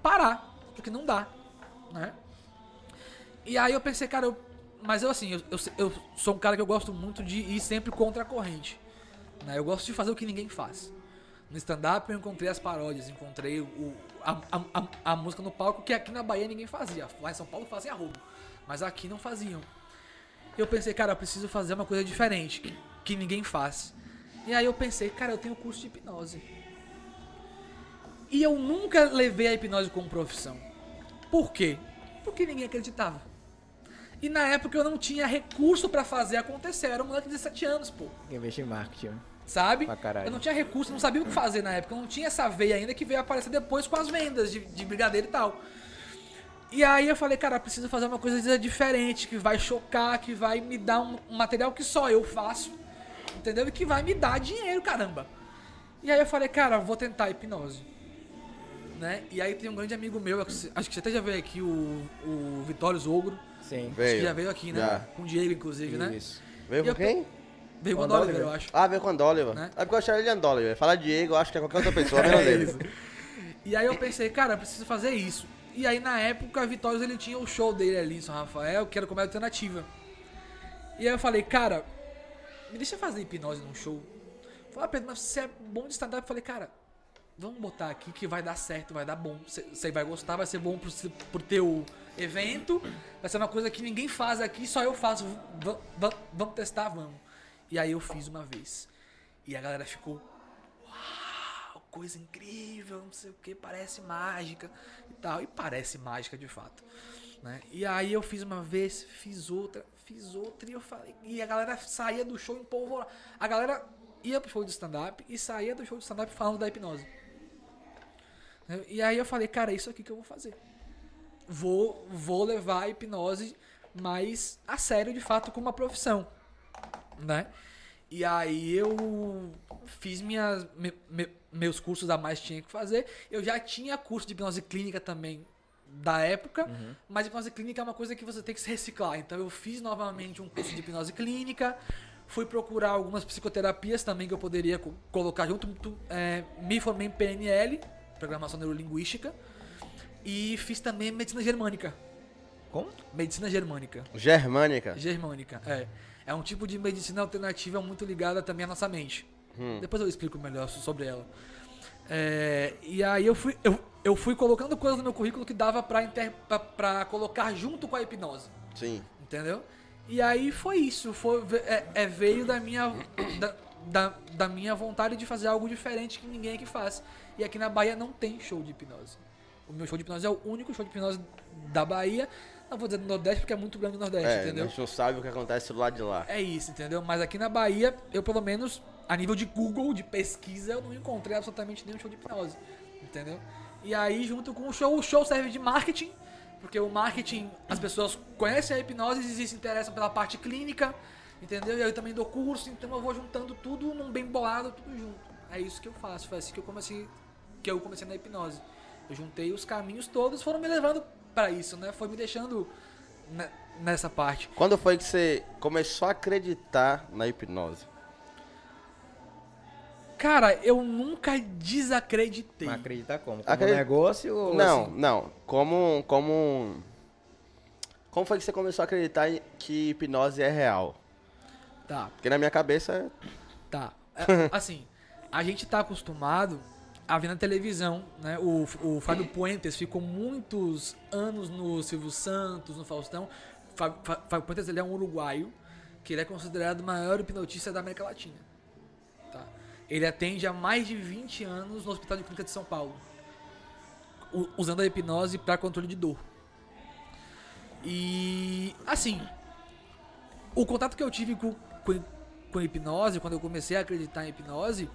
[SPEAKER 4] parar, porque não dá, né? E aí eu pensei, cara, eu, mas eu assim, eu, eu, eu sou um cara que eu gosto muito de ir sempre contra a corrente. Né? Eu gosto de fazer o que ninguém faz. No stand-up eu encontrei as paródias, encontrei o, a, a, a, música no palco que aqui na Bahia ninguém fazia. Lá em São Paulo fazem arrobo, mas aqui não faziam. Eu pensei, cara, eu preciso fazer uma coisa diferente, que, que ninguém faz. E aí eu pensei, cara, eu tenho curso de hipnose. E eu nunca levei a hipnose como profissão. Por quê? Porque ninguém acreditava. E na época eu não tinha recurso pra fazer acontecer. Eu era um moleque de 17 anos, pô.
[SPEAKER 2] Investir em marketing.
[SPEAKER 4] Sabe? Eu não tinha recurso, não sabia o que fazer na época. Eu não tinha essa veia ainda que veio aparecer depois com as vendas de, de brigadeiro e tal. E aí eu falei, cara, eu preciso fazer uma coisa diferente, que vai chocar, que vai me dar um, um material que só eu faço. Entendeu? E que vai me dar dinheiro, caramba. E aí eu falei, cara, vou tentar hipnose. Né? E aí tem um grande amigo meu, acho que você até já veio aqui, o, o Vitório Ogro.
[SPEAKER 2] Sim.
[SPEAKER 4] Acho que
[SPEAKER 3] Veio.
[SPEAKER 4] já veio aqui, né?
[SPEAKER 3] Já.
[SPEAKER 4] Com o Diego, inclusive, né?
[SPEAKER 2] Isso.
[SPEAKER 3] Veio
[SPEAKER 4] E
[SPEAKER 3] com
[SPEAKER 4] eu
[SPEAKER 3] quem?
[SPEAKER 4] Veio com o
[SPEAKER 2] o
[SPEAKER 4] Oliver, eu acho.
[SPEAKER 3] Ah, veio com Andoliver.
[SPEAKER 4] Né?
[SPEAKER 3] É porque eu achava ele Andoliver. Falar Diego, eu acho que é qualquer outra pessoa, menos
[SPEAKER 4] É
[SPEAKER 3] ele.
[SPEAKER 4] isso. E aí eu pensei, cara, eu preciso fazer isso. E aí na época, a Vitórios ele tinha o show dele ali em São Rafael, que era comédia alternativa. E aí eu falei, cara, me deixa fazer hipnose num show. Falei, ah, Pedro, mas você é bom de stand-up. Eu falei, cara, vamos botar aqui que vai dar certo, vai dar bom. Você você vai gostar, vai ser bom pro, se- pro teu evento. Vai ser uma coisa que ninguém faz aqui, só eu faço. Va- vamos testar, vamos. E aí eu fiz uma vez. E a galera ficou uau, coisa incrível, não sei o que, parece mágica e tal. E parece mágica de fato. Né? E aí eu fiz uma vez, fiz outra, fiz outra e eu falei. E a galera saía do show em polvorosa. A galera ia pro show de stand-up e saía do show de stand-up falando da hipnose. Né? E aí eu falei, cara, é isso aqui que eu vou fazer. Vou, vou levar a hipnose mais a sério, de fato, como uma profissão. Né? E aí eu fiz minhas, me- me- meus cursos a mais tinha que fazer. Eu já tinha curso de hipnose clínica também da época, mas hipnose clínica é uma coisa que você tem que se reciclar. Então eu fiz novamente um curso de hipnose clínica, fui procurar algumas psicoterapias também que eu poderia co- colocar junto. É, me formei em PNL, Programação Neurolinguística, e fiz também medicina germânica.
[SPEAKER 2] Como?
[SPEAKER 4] Medicina germânica.
[SPEAKER 3] Germânica.
[SPEAKER 4] Germânica, é. É um tipo de medicina alternativa muito ligada também à nossa mente. Depois eu explico melhor so- sobre ela. É, e aí eu fui, eu, eu fui colocando coisas no meu currículo que dava pra, inter, pra, pra colocar junto com a hipnose.
[SPEAKER 3] Sim.
[SPEAKER 4] Entendeu? E aí foi isso. Foi, é, é, veio da minha, da, da, da minha vontade de fazer algo diferente que ninguém aqui faz. E aqui na Bahia não tem show de hipnose. O meu show de hipnose é o único show de hipnose da Bahia. Não vou dizer do Nordeste porque é muito grande o Nordeste,
[SPEAKER 3] É,
[SPEAKER 4] entendeu?
[SPEAKER 3] a gente não sabe o que acontece do lado de lá.
[SPEAKER 4] É isso, entendeu? Mas aqui na Bahia, eu pelo menos, a nível de Google, de pesquisa, eu não encontrei absolutamente nenhum show de hipnose. Entendeu? E aí, junto com o show, o show serve de marketing, porque o marketing, as pessoas conhecem a hipnose e se interessam pela parte clínica, entendeu? E aí eu também dou curso, então eu vou juntando tudo num bem bolado, tudo junto. É isso que eu faço, foi assim que eu comecei, que eu comecei na hipnose. Eu juntei os caminhos todos, foram me levando pra isso, né? Foi me deixando ne- nessa parte.
[SPEAKER 3] Quando foi que você começou a acreditar na hipnose?
[SPEAKER 4] Cara, eu nunca desacreditei.
[SPEAKER 2] Mas acreditar como? Como
[SPEAKER 3] Acredita-
[SPEAKER 2] negócio ou
[SPEAKER 3] Não,
[SPEAKER 2] assim?
[SPEAKER 3] não. Como, como. Como foi que você começou a acreditar que hipnose é real?
[SPEAKER 4] Tá,
[SPEAKER 3] Porque na minha cabeça.
[SPEAKER 4] tá. É, assim, a gente tá acostumado a ver na televisão, né? O, o Fábio Puentes ficou muitos anos no Silvio Santos, no Faustão. Fábio, Fá- Fábio Puentes ele é um uruguaio, que ele é considerado o maior hipnotista da América Latina. Tá? Ele atende há mais de 20 anos no Hospital de Clínica de São Paulo, usando a hipnose para controle de dor. E assim, o contato que eu tive com, com, com a hipnose, quando eu comecei a acreditar em hipnose,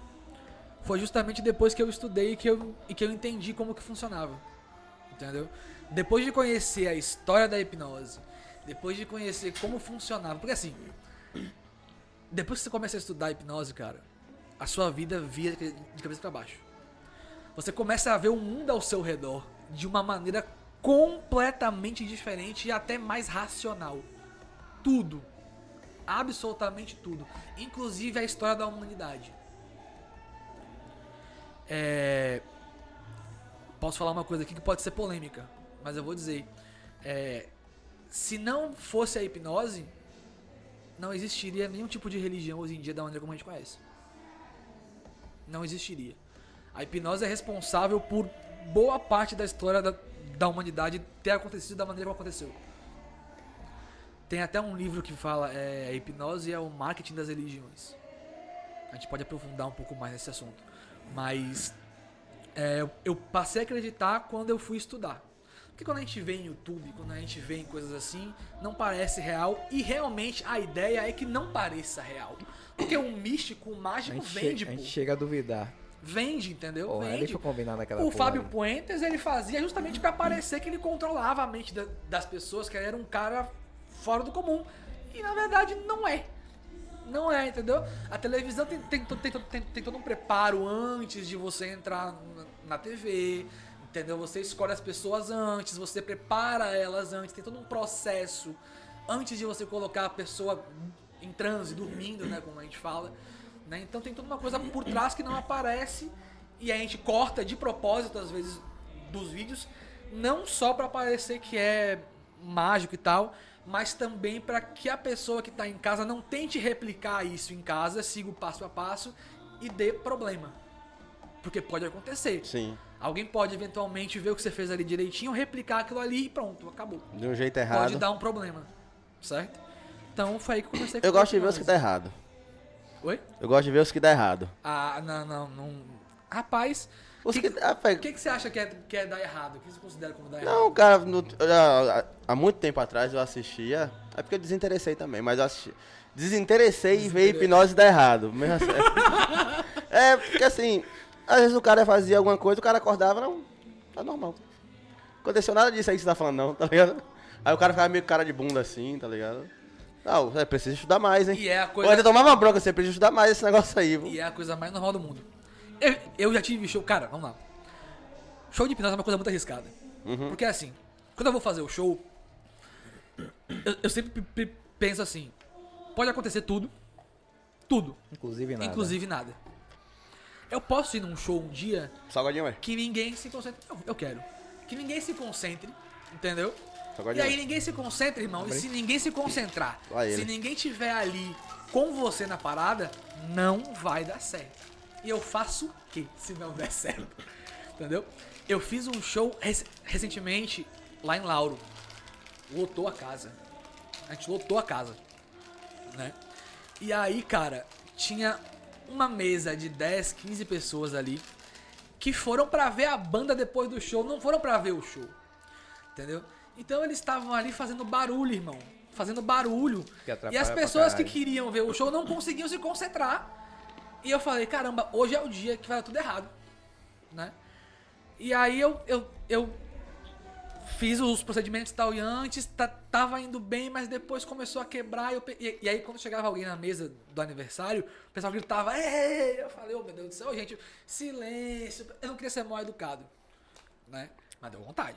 [SPEAKER 4] foi justamente depois que eu estudei e que eu, e que eu entendi como que funcionava. Entendeu? Depois de conhecer a história da hipnose, depois de conhecer como funcionava, porque assim, depois que você começa a estudar hipnose, cara, a sua vida vira de cabeça para baixo. Você começa a ver o mundo ao seu redor de uma maneira completamente diferente e até mais racional. Tudo. Absolutamente tudo. Inclusive a história da humanidade. É... Posso falar uma coisa aqui que pode ser polêmica, mas eu vou dizer. É... Se não fosse a hipnose, não existiria nenhum tipo de religião hoje em dia da maneira como a gente conhece. Não existiria. A hipnose é responsável por boa parte da história da, da humanidade ter acontecido da maneira como aconteceu. Tem até um livro que fala é, a hipnose é o marketing das religiões. A gente pode aprofundar um pouco mais nesse assunto. Mas é, eu- passei a acreditar quando eu fui estudar. Porque quando a gente vê em YouTube, quando a gente vê em coisas assim, não parece real. E realmente a ideia é que não pareça real. Porque o místico, o mágico vende,
[SPEAKER 2] chega, a
[SPEAKER 4] pô.
[SPEAKER 2] gente chega a duvidar.
[SPEAKER 4] Vende, entendeu?
[SPEAKER 2] Porra,
[SPEAKER 4] vende.
[SPEAKER 2] deixa eu combinar naquela
[SPEAKER 4] O Fábio
[SPEAKER 2] ali.
[SPEAKER 4] Puentes, ele fazia justamente pra parecer que ele controlava a mente da- das pessoas, que ele era um cara fora do comum. E na verdade não é. Não é, entendeu? A televisão tem, tem, tem, tem, tem todo um preparo antes de você entrar na, TV, entendeu? Você escolhe as pessoas antes, você prepara elas antes, tem todo um processo antes de você colocar a pessoa em transe, dormindo, né, como a gente fala. Né? Então tem toda uma coisa por trás que não aparece e a gente corta de propósito, às vezes, dos vídeos, não só pra parecer que é mágico e tal, mas também pra que a pessoa que tá em casa não tente replicar isso em casa, siga o passo a passo e dê problema. Porque pode acontecer.
[SPEAKER 3] Sim.
[SPEAKER 4] Alguém pode eventualmente ver o que você fez ali direitinho, replicar aquilo ali e pronto, acabou.
[SPEAKER 3] De um jeito errado.
[SPEAKER 4] Pode dar um problema, certo? Então foi aí que eu comecei
[SPEAKER 3] Eu
[SPEAKER 4] com
[SPEAKER 3] gosto de ver os que dá errado.
[SPEAKER 4] Oi?
[SPEAKER 3] Eu gosto de ver os que dá errado.
[SPEAKER 4] Ah, não, não, não. Rapaz,
[SPEAKER 3] Os
[SPEAKER 4] que-
[SPEAKER 3] que. ah,
[SPEAKER 4] o que, que você acha que é, que é dar errado? O que você considera como dar
[SPEAKER 3] Não,
[SPEAKER 4] errado?
[SPEAKER 3] cara, no- já- há muito tempo atrás eu assistia. É porque eu desinteressei também, mas eu assisti. Desinteressei e veio hipnose dar errado. Mesmo assim. é, porque assim, às vezes o cara fazia alguma coisa, o cara acordava, não, tá normal. Aconteceu nada disso aí que você tá falando, não, tá ligado? Aí o cara ficava meio cara de bunda assim, tá ligado? Não, é preciso estudar mais, hein?
[SPEAKER 4] E é a coisa,
[SPEAKER 3] ainda tomava uma bronca, você precisa estudar mais esse negócio aí, viu?
[SPEAKER 4] e é a coisa mais normal do mundo. Eu, eu já tive show. Cara, vamos lá. Show de hipnose é uma coisa muito arriscada.
[SPEAKER 3] Uhum.
[SPEAKER 4] Porque assim, quando eu vou fazer o show, eu, eu sempre pe- pe- penso assim: pode acontecer tudo. Tudo.
[SPEAKER 2] Inclusive nada.
[SPEAKER 4] Inclusive nada. Eu posso ir num show um dia
[SPEAKER 3] Salgadinho,
[SPEAKER 4] que ninguém se concentre. Eu, eu quero. Que ninguém se concentre, entendeu? E
[SPEAKER 3] Salgadinho.
[SPEAKER 4] aí ninguém se concentra, irmão. E se ninguém se concentrar, se ninguém tiver ali com você na parada, não vai dar certo. E eu faço o que se não der certo? Entendeu? Eu fiz um show rec- recentemente lá em Lauro. Lotou a casa. A gente lotou a casa. Né? E aí, cara, tinha uma mesa de 10, 15 pessoas ali que foram pra ver a banda depois do show, não foram pra ver o show. Entendeu? Então eles estavam ali fazendo barulho, irmão. Fazendo barulho. E as pessoas que queriam ver o show não conseguiam se concentrar. E eu falei, caramba, hoje é o dia que vai dar tudo errado. Né? E aí eu, eu, eu fiz os procedimentos tal, e antes ta- tava indo bem, mas depois começou a quebrar. E, e- e aí quando chegava alguém na mesa do aniversário, o pessoal gritava, Ei! eu falei, oh meu Deus do céu, gente, silêncio. Eu não queria ser mal educado, né? Mas deu vontade.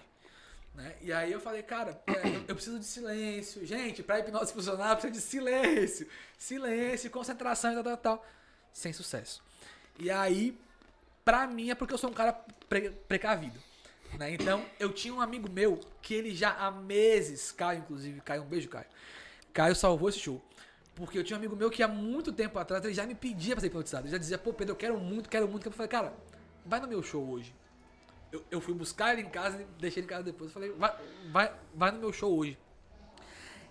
[SPEAKER 4] Né? E aí eu falei, cara, é, eu, eu preciso de silêncio. Gente, pra hipnose funcionar, precisa de silêncio. Silêncio, concentração e tal, tal, tal. Sem sucesso. E aí, pra mim, é porque eu sou um cara pre- precavido. Né? Então, eu tinha um amigo meu que ele já há meses, Caio, inclusive, Caio, um beijo, Caio. Caio salvou esse show. Porque eu tinha um amigo meu que há muito tempo atrás ele já me pedia pra ser hipnotizado. Ele já dizia, pô, Pedro, eu quero muito, quero muito. Eu falei, cara, vai no meu show hoje. Eu, eu fui buscar ele em casa deixei ele em casa depois. Eu falei, vai, vai, vai no meu show hoje.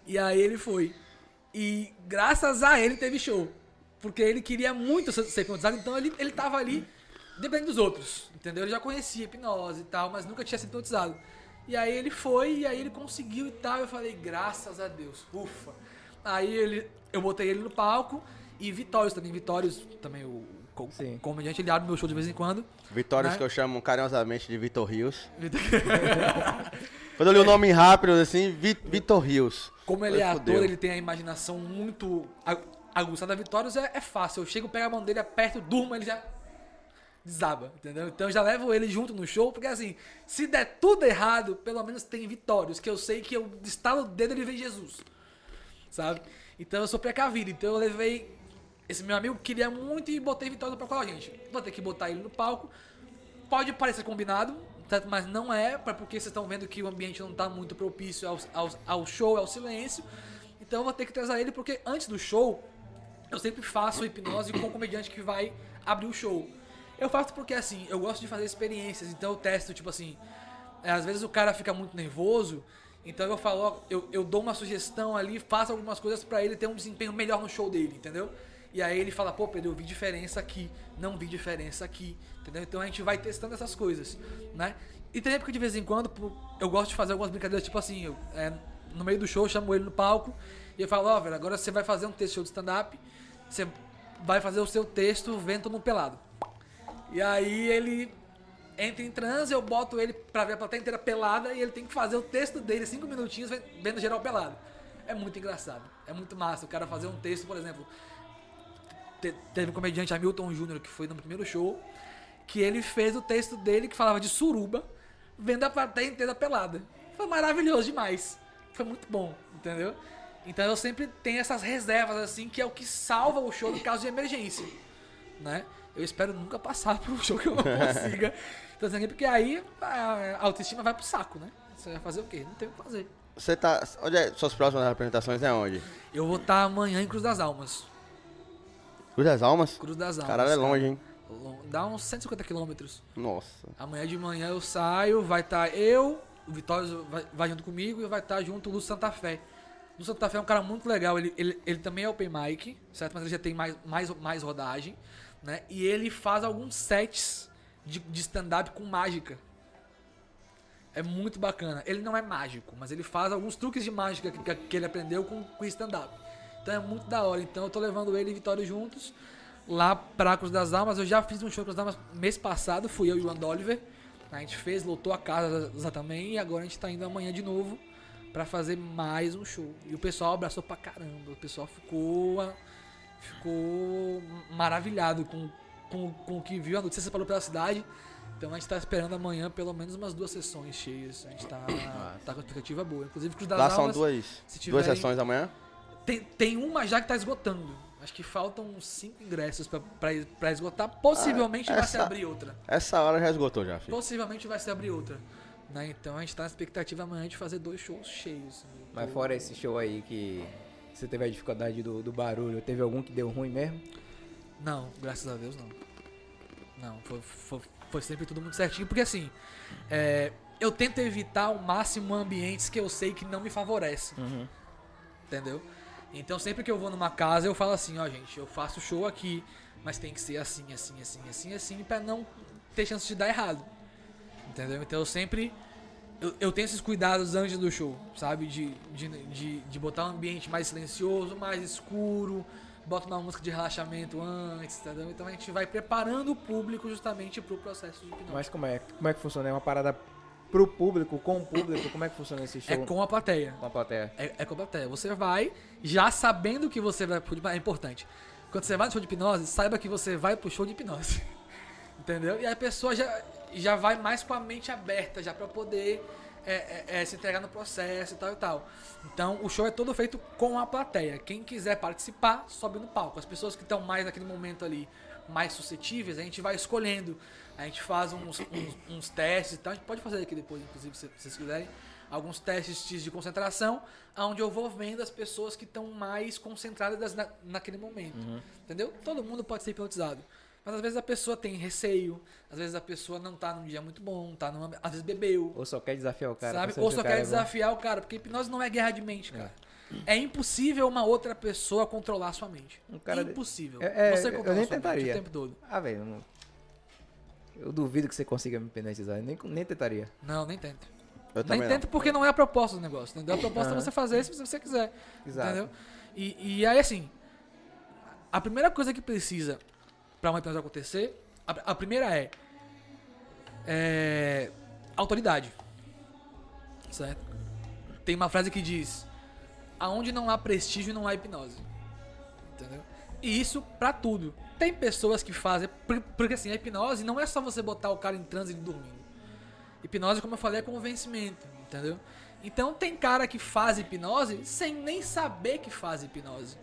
[SPEAKER 4] E aí ele foi. E graças a ele teve show. Porque ele queria muito ser hipnotizado, então ele, ele tava ali dependendo dos outros. Entendeu? Ele já conhecia hipnose e tal, mas nunca tinha sido hipnotizado. E aí ele foi, e aí ele conseguiu e tal. Eu falei, graças a Deus, ufa. Aí ele, eu botei ele no palco e Vitórios também, Vitórios também, o co-
[SPEAKER 2] Sim.
[SPEAKER 4] comediante, ele abre meu show de vez em quando.
[SPEAKER 3] Vitórias
[SPEAKER 4] Né?
[SPEAKER 3] que eu chamo carinhosamente de Vitor Rios. Quando eu li o nome rápido, assim, Vi- Vitor Rios.
[SPEAKER 4] Como ele é ator,
[SPEAKER 3] fudeu.
[SPEAKER 4] ele tem a imaginação muito aguçada. Vitórios é, é fácil. Eu chego, pego a mão dele, aperto, durmo, ele já desaba, entendeu? Então eu já levo ele junto no show, porque assim, se der tudo errado, pelo menos tem Vitórios, que eu sei que eu estalo o dedo e ele vem Jesus, sabe? Então eu sou precavido. Então eu levei esse meu amigo, queria muito e botei Vitórios pra colar a gente. Vou ter que botar ele no palco. Pode parecer combinado, mas não é, porque vocês estão vendo que o ambiente não tá muito propício ao, ao, ao show, ao silêncio. Então eu vou ter que trazer ele, porque antes do show, eu sempre faço hipnose com o comediante que vai abrir o show. Eu faço porque, assim, eu gosto de fazer experiências, então eu testo, tipo assim, é, às vezes o cara fica muito nervoso, então eu falo, ó, eu, eu dou uma sugestão ali, faço algumas coisas pra ele ter um desempenho melhor no show dele, entendeu? E aí ele fala, pô, Pedro, eu vi diferença aqui, não vi diferença aqui, entendeu? Então a gente vai testando essas coisas, né? E tem época que de vez em quando eu gosto de fazer algumas brincadeiras, tipo assim, eu, é, no meio do show eu chamo ele no palco e eu falo, ó, velho, agora você vai fazer um texto show de stand-up, você vai fazer o seu texto vento no pelado. E aí ele entra em transe, eu boto ele pra ver a plateia inteira pelada e ele tem que fazer o texto dele, cinco minutinhos, ve- vendo geral pelado. É muito engraçado. É muito massa o cara fazer um texto, por exemplo. te- Teve um comediante Hamilton Júnior que foi no primeiro show, que ele fez o texto dele que falava de suruba, vendo a plateia inteira pelada. Foi maravilhoso demais. Foi muito bom, entendeu? Então eu sempre tenho essas reservas assim, que é o que salva o show no caso de emergência né? Eu espero nunca passar por um show que eu não consiga. Então, assim, porque aí a autoestima vai pro saco, né? Você vai fazer o quê? Não tem o que fazer.
[SPEAKER 3] Você tá. Onde é suas próximas apresentações é onde?
[SPEAKER 4] Eu vou estar amanhã em Cruz das Almas.
[SPEAKER 3] Cruz das Almas?
[SPEAKER 4] Cruz das Almas.
[SPEAKER 3] Caralho, é longe, hein?
[SPEAKER 4] Dá uns 150 quilômetros.
[SPEAKER 3] Nossa.
[SPEAKER 4] Amanhã de manhã eu saio, vai estar eu, o Vitório vai, vai junto comigo e vai estar junto o Lúcio Santa Fé. O Lúcio Santa Fé é um cara muito legal, ele, ele, ele também é open mic, certo? Mas ele já tem mais, mais, mais rodagem, né? E ele faz alguns sets de, de stand-up com mágica. É muito bacana. Ele não é mágico, mas ele faz alguns truques de mágica que, que ele aprendeu com, com stand-up. Então é muito da hora. Então eu tô levando ele e Vitório juntos lá pra Cruz das Almas. Eu já fiz um show Cruz das Almas mês passado, fui eu e o Andy Oliver. A gente fez, lotou a casa também e agora a gente tá indo amanhã de novo pra fazer mais um show. E o pessoal abraçou pra caramba. O pessoal ficou ficou maravilhado com, com, com o que viu. A notícia separou pela cidade. Então a gente tá esperando amanhã pelo menos umas duas sessões cheias. A gente tá, tá com expectativa boa. Inclusive Cruz das
[SPEAKER 3] Lá são duas,
[SPEAKER 4] se
[SPEAKER 3] duas
[SPEAKER 4] tiverem-
[SPEAKER 3] sessões amanhã?
[SPEAKER 4] Tem, tem uma já que tá esgotando. Acho que faltam cinco ingressos pra esgotar. Possivelmente
[SPEAKER 3] Ah,
[SPEAKER 4] vai se
[SPEAKER 3] essa-
[SPEAKER 4] abrir outra.
[SPEAKER 3] Essa hora já esgotou já, filho.
[SPEAKER 4] Possivelmente vai se abrir outra. Né? Então a gente tá na expectativa amanhã de fazer dois shows cheios.
[SPEAKER 2] Mas fora esse show aí que você teve a dificuldade do, do barulho, teve algum que deu ruim mesmo?
[SPEAKER 4] Não, graças a Deus não. Não, foi, foi, foi sempre tudo muito certinho. Porque assim, é, eu tento evitar ao máximo ambientes que eu sei que não me favorecem. Entendeu? Então sempre que eu vou numa casa eu falo assim, ó gente, eu faço show aqui, mas tem que ser assim, assim, assim, assim, assim, pra não ter chance de dar errado. Entendeu? Então eu sempre. Eu, eu tenho esses cuidados antes do show, sabe? De, de, de, de botar um ambiente mais silencioso, mais escuro, bota uma música de relaxamento antes, entendeu? Então a gente vai preparando o público justamente pro processo de hipnose.
[SPEAKER 2] Mas como é? Como é que funciona? É uma parada pro público, com o público? Como é que funciona esse show?
[SPEAKER 4] É com a plateia.
[SPEAKER 2] com a plateia.
[SPEAKER 4] É, é com a plateia. Você vai já sabendo que você vai pro É importante. Quando você vai no show de hipnose, saiba que você vai pro show de hipnose. Entendeu? E a pessoa já, já vai mais com a mente aberta, já pra poder é, é, é, se entregar no processo e tal e tal. Então o show é todo feito com a plateia. Quem quiser participar, sobe no palco. As pessoas que estão mais naquele momento ali, mais suscetíveis, a gente vai escolhendo. A gente faz uns, uns, uns testes e tal. A gente pode fazer aqui depois, inclusive, se vocês quiserem. Alguns testes de concentração, onde eu vou vendo as pessoas que estão mais concentradas na, naquele momento. Entendeu? Todo mundo pode ser hipnotizado. Mas às vezes a pessoa tem receio, às vezes a pessoa não tá num dia muito bom, tá numa, às vezes bebeu,
[SPEAKER 2] Ou só quer desafiar o cara.
[SPEAKER 4] sabe? Ou só quer
[SPEAKER 2] é bom.
[SPEAKER 4] desafiar o cara, porque hipnose não é guerra de mente, cara. É impossível uma outra pessoa controlar a sua mente.
[SPEAKER 2] Um cara
[SPEAKER 4] impossível.
[SPEAKER 2] É, é,
[SPEAKER 4] Você
[SPEAKER 2] eu
[SPEAKER 4] controla
[SPEAKER 2] nem
[SPEAKER 4] sua mente
[SPEAKER 2] tentaria.
[SPEAKER 4] o tempo todo.
[SPEAKER 2] Ah, velho, eu não... Eu duvido que você consiga me hipnotizar. Eu Nem, nem tentaria.
[SPEAKER 4] Não, nem tento.
[SPEAKER 3] Eu
[SPEAKER 4] Nem
[SPEAKER 3] também
[SPEAKER 4] tento porque não é a proposta do negócio, entendeu? A proposta é
[SPEAKER 2] Aham.
[SPEAKER 4] você fazer se você quiser.
[SPEAKER 2] Exato.
[SPEAKER 4] Entendeu? E, e aí, assim, a primeira coisa que precisa pra uma hipnose acontecer. A, a primeira é, é autoridade. Certo? Tem uma frase que diz: aonde não há prestígio não há hipnose. Entendeu? E isso pra tudo. Tem pessoas que fazem, por- porque assim, a hipnose não é só você botar o cara em transe e dormindo. Hipnose, como eu falei, é convencimento, entendeu? Então tem cara que faz hipnose sem nem saber que faz hipnose.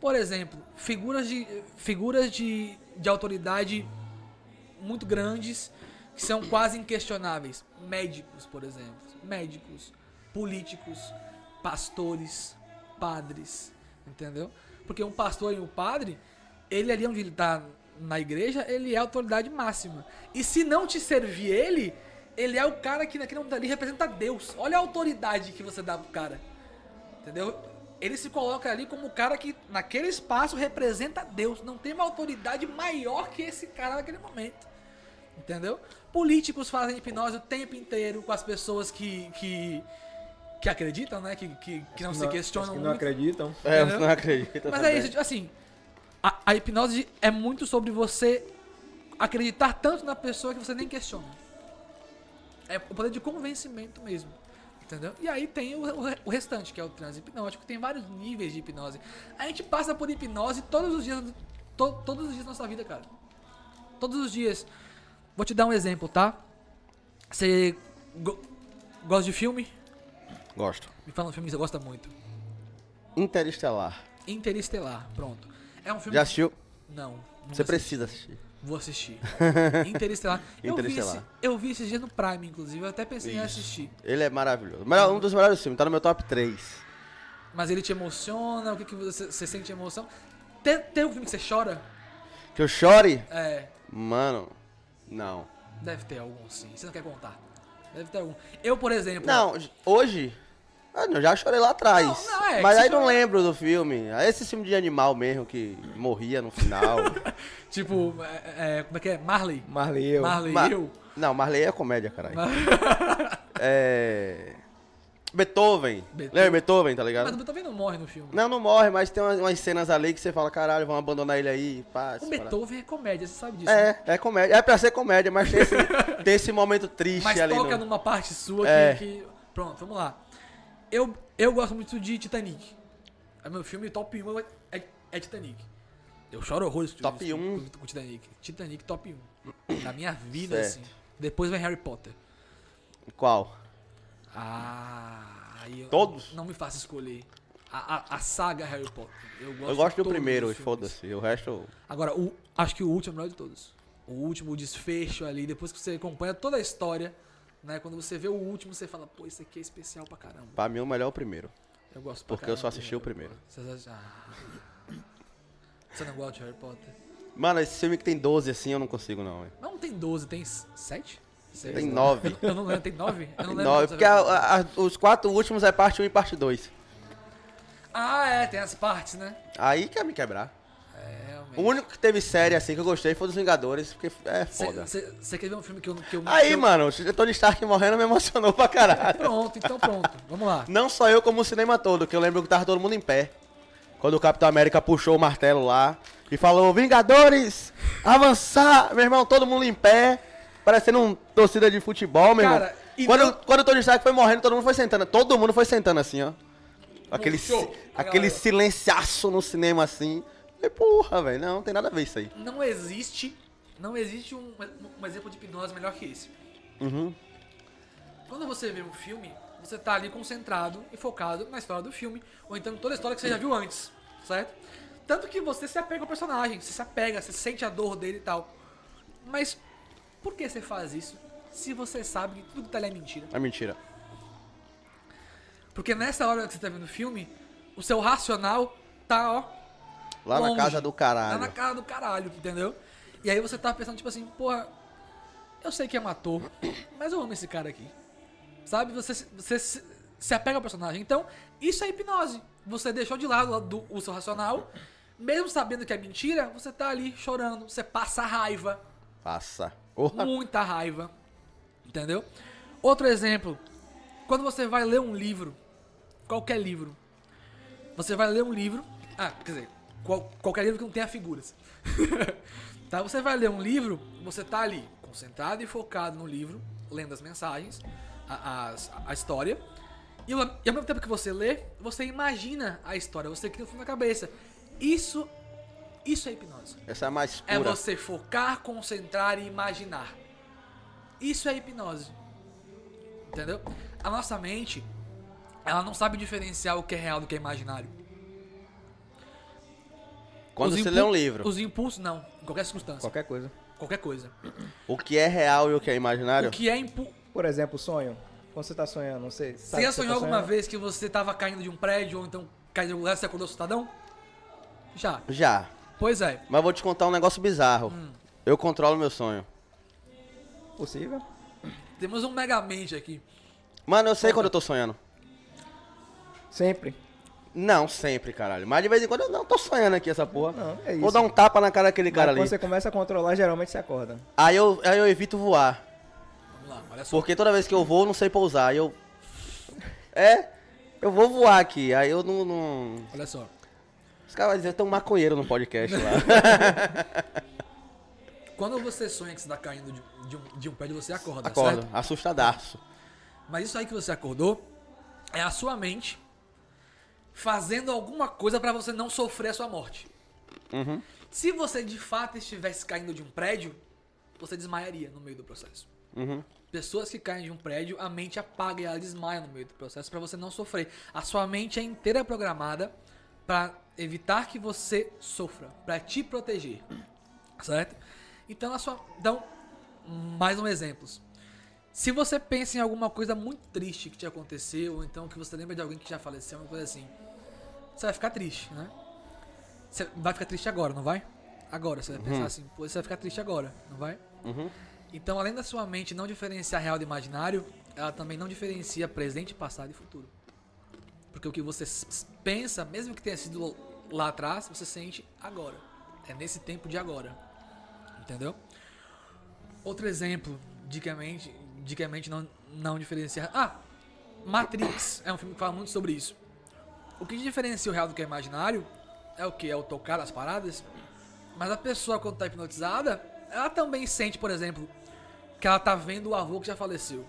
[SPEAKER 4] Por exemplo, figuras de figuras de, de autoridade muito grandes que são quase inquestionáveis. Médicos, por exemplo. Médicos, políticos, pastores, padres, entendeu? Porque um pastor e um padre, ele ali onde ele tá na igreja, ele é a autoridade máxima. E se não te servir ele, ele é o cara que naquele momento ali representa Deus. Olha a autoridade que você dá pro cara. Entendeu? Ele se coloca ali como o cara que naquele espaço representa Deus. Não tem uma autoridade maior que esse cara naquele momento. Entendeu? Políticos fazem hipnose o tempo inteiro com as pessoas que, que, que acreditam, né? Que, que, que não, se questionam
[SPEAKER 2] que não
[SPEAKER 4] muito.
[SPEAKER 2] acreditam.
[SPEAKER 3] É,
[SPEAKER 4] Entendeu?
[SPEAKER 3] não acredita.
[SPEAKER 4] Mas
[SPEAKER 3] também.
[SPEAKER 4] é isso, tipo assim, a, a hipnose é muito sobre você acreditar tanto na pessoa que você nem questiona. É o poder de convencimento mesmo. Entendeu? E aí tem o, o, o restante, que é o transe hipnótico. Tem vários níveis de hipnose. A gente passa por hipnose todos os dias, to- todos os dias da nossa vida, cara. Todos os dias. Vou te dar um exemplo, tá? Você go- gosta de filme?
[SPEAKER 3] Gosto.
[SPEAKER 4] Me fala um filme que você gosta muito.
[SPEAKER 3] Interestelar.
[SPEAKER 4] Interestelar, pronto. É um filme.
[SPEAKER 3] Já assistiu?
[SPEAKER 4] Não.
[SPEAKER 3] Você
[SPEAKER 4] assisti.
[SPEAKER 3] precisa assistir.
[SPEAKER 4] Vou assistir. Interestelar. Eu vi, esse, eu vi esses dias no Prime, inclusive. Eu até pensei em
[SPEAKER 3] Isso.
[SPEAKER 4] assistir.
[SPEAKER 3] Ele é maravilhoso. Um dos melhores filmes, tá no meu top 3.
[SPEAKER 4] Mas ele te emociona? O que, que você, você sente emoção? Tem, tem um filme que você chora?
[SPEAKER 3] Que eu chore?
[SPEAKER 4] É.
[SPEAKER 3] Mano, não.
[SPEAKER 4] Deve ter algum, sim. Você não quer contar? Deve ter algum. Eu, por exemplo.
[SPEAKER 3] Não, hoje. Ah, não, já chorei lá atrás.
[SPEAKER 4] Não, não, é,
[SPEAKER 3] Mas
[SPEAKER 4] que
[SPEAKER 3] aí não
[SPEAKER 4] chora-
[SPEAKER 3] lembro do filme. Aí Esse filme de animal mesmo que morria no final.
[SPEAKER 4] Tipo, é, é, como é que é? Marley.
[SPEAKER 2] Marley eu.
[SPEAKER 4] Marley
[SPEAKER 3] Ma-
[SPEAKER 4] eu.
[SPEAKER 3] Não, Marley é comédia, caralho. é. Beethoven.
[SPEAKER 4] Beethoven.
[SPEAKER 3] Lembra Beethoven, tá
[SPEAKER 4] Mas
[SPEAKER 3] ligado?
[SPEAKER 4] o Beethoven não morre no filme.
[SPEAKER 3] Não, não morre, mas tem umas, umas cenas ali que você fala, caralho, vamos abandonar ele aí. Pá,
[SPEAKER 4] O Beethoven é comédia, você sabe disso. né?
[SPEAKER 3] É, é comédia. É pra ser comédia, mas tem esse, tem esse momento triste
[SPEAKER 4] Mas
[SPEAKER 3] ali.
[SPEAKER 4] toca
[SPEAKER 3] no-
[SPEAKER 4] numa parte sua que,
[SPEAKER 3] É.
[SPEAKER 4] que- Pronto, vamos lá. Eu, eu gosto muito de Titanic. É meu filme top 1 é, é Titanic. Eu choro horrores
[SPEAKER 3] Top
[SPEAKER 4] com,
[SPEAKER 3] 1.
[SPEAKER 4] com, com Titanic. Titanic top 1. Da minha vida,
[SPEAKER 3] Certo.
[SPEAKER 4] assim. Depois vem Harry Potter.
[SPEAKER 3] Qual?
[SPEAKER 4] Ah,
[SPEAKER 3] Todos?
[SPEAKER 4] Não me faça escolher. A, a, a saga Harry Potter. Eu gosto,
[SPEAKER 3] Eu gosto do primeiro, e foda-se. O resto.
[SPEAKER 4] Agora, o, acho que o último é o melhor de todos. O último, o desfecho ali, depois que você acompanha toda a história, né? Quando você vê o último, você fala, pô, esse aqui é especial pra caramba.
[SPEAKER 3] Pra mim, o melhor é o primeiro.
[SPEAKER 4] Eu gosto pra
[SPEAKER 3] Porque eu só
[SPEAKER 4] caramba
[SPEAKER 3] assisti o primeiro.
[SPEAKER 4] Você, ah. Você não gosta de Harry Potter?
[SPEAKER 3] Mano, esse filme que tem 12 assim, eu não consigo, não. velho.
[SPEAKER 4] Não tem 12, tem 7?
[SPEAKER 3] Tem 9.
[SPEAKER 4] Eu não lembro, tem 9? Eu não lembro.
[SPEAKER 3] Nove,
[SPEAKER 4] quantos
[SPEAKER 3] porque
[SPEAKER 4] Harry
[SPEAKER 3] a- a- os quatro últimos é parte 1 e parte 2.
[SPEAKER 4] Ah, é, tem as partes, né?
[SPEAKER 3] Aí quer me quebrar. O único que teve série assim que eu gostei foi dos Vingadores, porque é foda.
[SPEAKER 4] Você quer ver um filme que eu, que eu
[SPEAKER 3] Aí,
[SPEAKER 4] que eu-
[SPEAKER 3] mano, o Tony Stark morrendo me emocionou pra caralho.
[SPEAKER 4] Pronto, então pronto. Vamos lá.
[SPEAKER 3] Não só eu, como o cinema todo, que eu lembro que tava todo mundo em pé. Quando o Capitão América puxou o martelo lá e falou, Vingadores, avançar! Meu irmão, todo mundo em pé, parecendo um torcida de futebol, meu
[SPEAKER 4] Cara,
[SPEAKER 3] irmão.
[SPEAKER 4] e
[SPEAKER 3] Quando,
[SPEAKER 4] não-
[SPEAKER 3] quando o Tony Stark foi morrendo, todo mundo foi sentando. Todo mundo foi sentando assim, ó. Aquele, aquele
[SPEAKER 4] galera.
[SPEAKER 3] silenciaço no cinema assim. Falei, porra, velho, não, não tem nada a ver isso aí.
[SPEAKER 4] Não existe, não existe um, um exemplo de hipnose melhor que esse.
[SPEAKER 3] Uhum.
[SPEAKER 4] Quando você vê um filme, você tá ali concentrado e focado na história do filme, ou então em toda a história que você já viu antes, certo? Tanto que você se apega ao personagem, você se apega, você sente a dor dele e tal. Mas por que você faz isso se você sabe que tudo que tá ali é mentira?
[SPEAKER 3] É mentira.
[SPEAKER 4] Porque nessa hora que você tá vendo o filme, o seu racional tá, ó,
[SPEAKER 3] Lá na
[SPEAKER 4] longe.
[SPEAKER 3] casa do caralho.
[SPEAKER 4] Tá na cara do caralho, entendeu? E aí você tá pensando, tipo assim, porra, eu sei que é um ator, mas eu amo esse cara aqui. Sabe? Você, você se, se apega ao personagem. Então, isso é hipnose. Você deixou de lado do- o seu racional, mesmo sabendo que é mentira, você tá ali chorando, você passa raiva,
[SPEAKER 3] Passa.
[SPEAKER 4] Muita raiva. Entendeu? Outro exemplo, quando você vai ler um livro, qualquer livro, você vai ler um livro. Ah, quer dizer, qual- qualquer livro que não tenha figuras. tá? Você vai ler um livro, você tá ali, concentrado e focado no livro, lendo as mensagens, a, as- a história. E ao, e ao mesmo tempo que você lê, você imagina a história, você cria um filme na cabeça. Isso, isso é hipnose.
[SPEAKER 3] Essa é a mais
[SPEAKER 4] É
[SPEAKER 3] pura.
[SPEAKER 4] você focar, concentrar e imaginar. Isso é hipnose. Entendeu? A nossa mente, ela não sabe diferenciar o que é real do que é imaginário.
[SPEAKER 3] Quando
[SPEAKER 4] Os
[SPEAKER 3] você lê um livro,
[SPEAKER 4] Os impulsos, não. Em qualquer circunstância.
[SPEAKER 2] Qualquer coisa.
[SPEAKER 4] Qualquer coisa.
[SPEAKER 3] o que é real e o que é imaginário,
[SPEAKER 4] O que é impulso.
[SPEAKER 2] Por exemplo, sonho. Quando você tá sonhando, não sei.
[SPEAKER 4] Você já sonhou alguma vez que você tava caindo de um prédio ou então caiu de algum lugar e você acordou assustadão? Já.
[SPEAKER 3] já.
[SPEAKER 4] Pois é.
[SPEAKER 3] Mas vou te contar um negócio bizarro.
[SPEAKER 4] Hum.
[SPEAKER 3] Eu controlo meu sonho.
[SPEAKER 2] Possível.
[SPEAKER 4] Temos um megamente aqui.
[SPEAKER 3] Mano, eu sei quando eu tô sonhando.
[SPEAKER 2] Sempre.
[SPEAKER 3] Não, sempre, caralho. Mas de vez em quando eu não tô sonhando aqui essa porra.
[SPEAKER 2] Não, é
[SPEAKER 3] Vou
[SPEAKER 2] isso.
[SPEAKER 3] dar um tapa na cara daquele cara
[SPEAKER 2] Mas
[SPEAKER 3] ali.
[SPEAKER 2] quando você começa a controlar, geralmente você acorda.
[SPEAKER 3] Aí eu, aí eu evito voar.
[SPEAKER 4] Vamos lá, olha só.
[SPEAKER 3] Porque toda vez que eu vou, eu não sei pousar. Aí eu. É, eu vou voar aqui. Aí eu não. não...
[SPEAKER 4] Olha só.
[SPEAKER 3] Os caras vão dizer, tem um maconheiro no podcast lá.
[SPEAKER 4] Quando você sonha que você tá caindo de, de um, de um prédio, você acorda,
[SPEAKER 3] Acordo,
[SPEAKER 4] certo?
[SPEAKER 3] assustadaço.
[SPEAKER 4] Mas isso aí que você acordou é a sua mente fazendo alguma coisa pra você não sofrer a sua morte.
[SPEAKER 3] Uhum.
[SPEAKER 4] Se você de fato estivesse caindo de um prédio, você desmaiaria no meio do processo.
[SPEAKER 3] Uhum.
[SPEAKER 4] Pessoas que caem de um prédio, a mente apaga e ela desmaia no meio do processo pra você não sofrer. A sua mente é inteira programada pra evitar que você sofra, pra te proteger. Certo? Então, a sua, então mais um exemplo. Se você pensa em alguma coisa muito triste que te aconteceu, ou então que você lembra de alguém que já faleceu, uma coisa assim, você vai ficar triste, né? Você vai ficar triste agora, não vai? Agora, você vai pensar assim, pô, você vai ficar triste agora, não vai?
[SPEAKER 3] Uhum.
[SPEAKER 4] Então, além da sua mente não diferenciar real do imaginário, ela também não diferencia presente, passado e futuro. Porque o que você pensa, mesmo que tenha sido lá atrás, você sente agora. É nesse tempo de agora. Entendeu? Outro exemplo de que a mente, de que a mente não, não diferencia. Ah! Matrix é um filme que fala muito sobre isso. O que diferencia o real do que é imaginário é o que? É o tocar as paradas. Mas a pessoa, quando tá hipnotizada, ela também sente, por exemplo, que ela tá vendo o avô que já faleceu.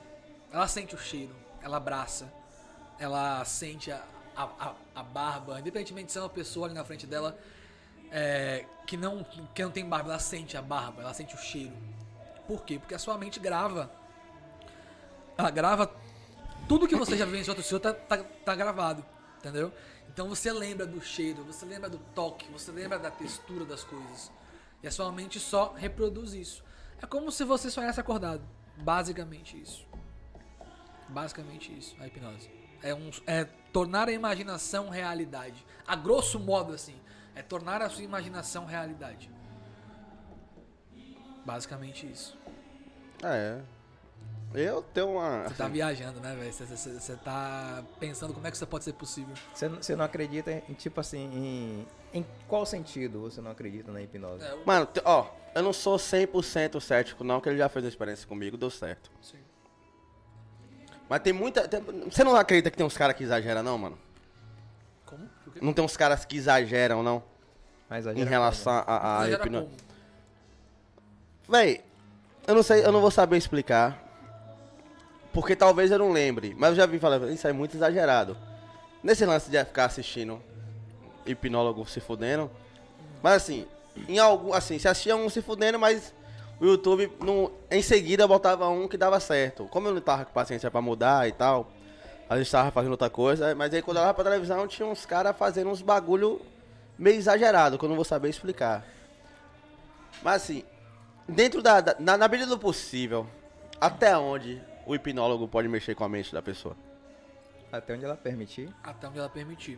[SPEAKER 4] Ela sente o cheiro, ela abraça, ela sente a, a, a, barba, independentemente de ser uma pessoa ali na frente dela é, que, não, que não tem barba, ela sente a barba, ela sente o cheiro. Por quê? Porque a sua mente grava. Ela grava tudo que você já vivenciou seu tá, tá, tá gravado, entendeu? Então você lembra do cheiro, você lembra do toque, você lembra da textura das coisas. E a sua mente só reproduz isso. É como se você sonhasse acordado. Basicamente isso. Basicamente isso, a hipnose. É, um, é tornar a imaginação realidade. A grosso modo, assim. É tornar a sua imaginação realidade. Basicamente isso.
[SPEAKER 3] É. Eu tenho uma.
[SPEAKER 4] Você tá viajando, né, velho? Você- tá pensando como é que isso pode ser possível.
[SPEAKER 2] Você, não- acredita em, tipo assim, em, em qual sentido você não acredita na hipnose?
[SPEAKER 4] É, o-
[SPEAKER 3] Mano, ó, eu não sou 100% cético, não, que ele já fez uma experiência comigo, deu certo.
[SPEAKER 4] sim.
[SPEAKER 3] Mas tem muita. você não acredita que tem uns caras que exageram, não, mano?
[SPEAKER 4] Como?
[SPEAKER 3] Não tem uns caras que exageram, não?
[SPEAKER 2] Mas
[SPEAKER 3] Em relação a, a
[SPEAKER 4] Exagera
[SPEAKER 3] hipnose. Véi, eu não sei, eu não vou saber explicar. Porque talvez eu não lembre. Mas eu já vi falar, isso é muito exagerado. Nesse lance de ficar assistindo hipnólogo se fudendo. Mas assim, em algum. Assim, se assistia um se fudendo, mas o YouTube não, em seguida botava um que dava certo. Como eu não tava com paciência pra mudar e tal, às vezes tava fazendo outra coisa, mas aí quando eu olhava pra televisão tinha uns caras fazendo uns bagulho meio exagerado, que eu não vou saber explicar. Mas assim, dentro da, da- na, na medida do possível, até onde o hipnólogo pode mexer com a mente da pessoa?
[SPEAKER 2] Até onde ela permitir.
[SPEAKER 4] Até onde ela permitir.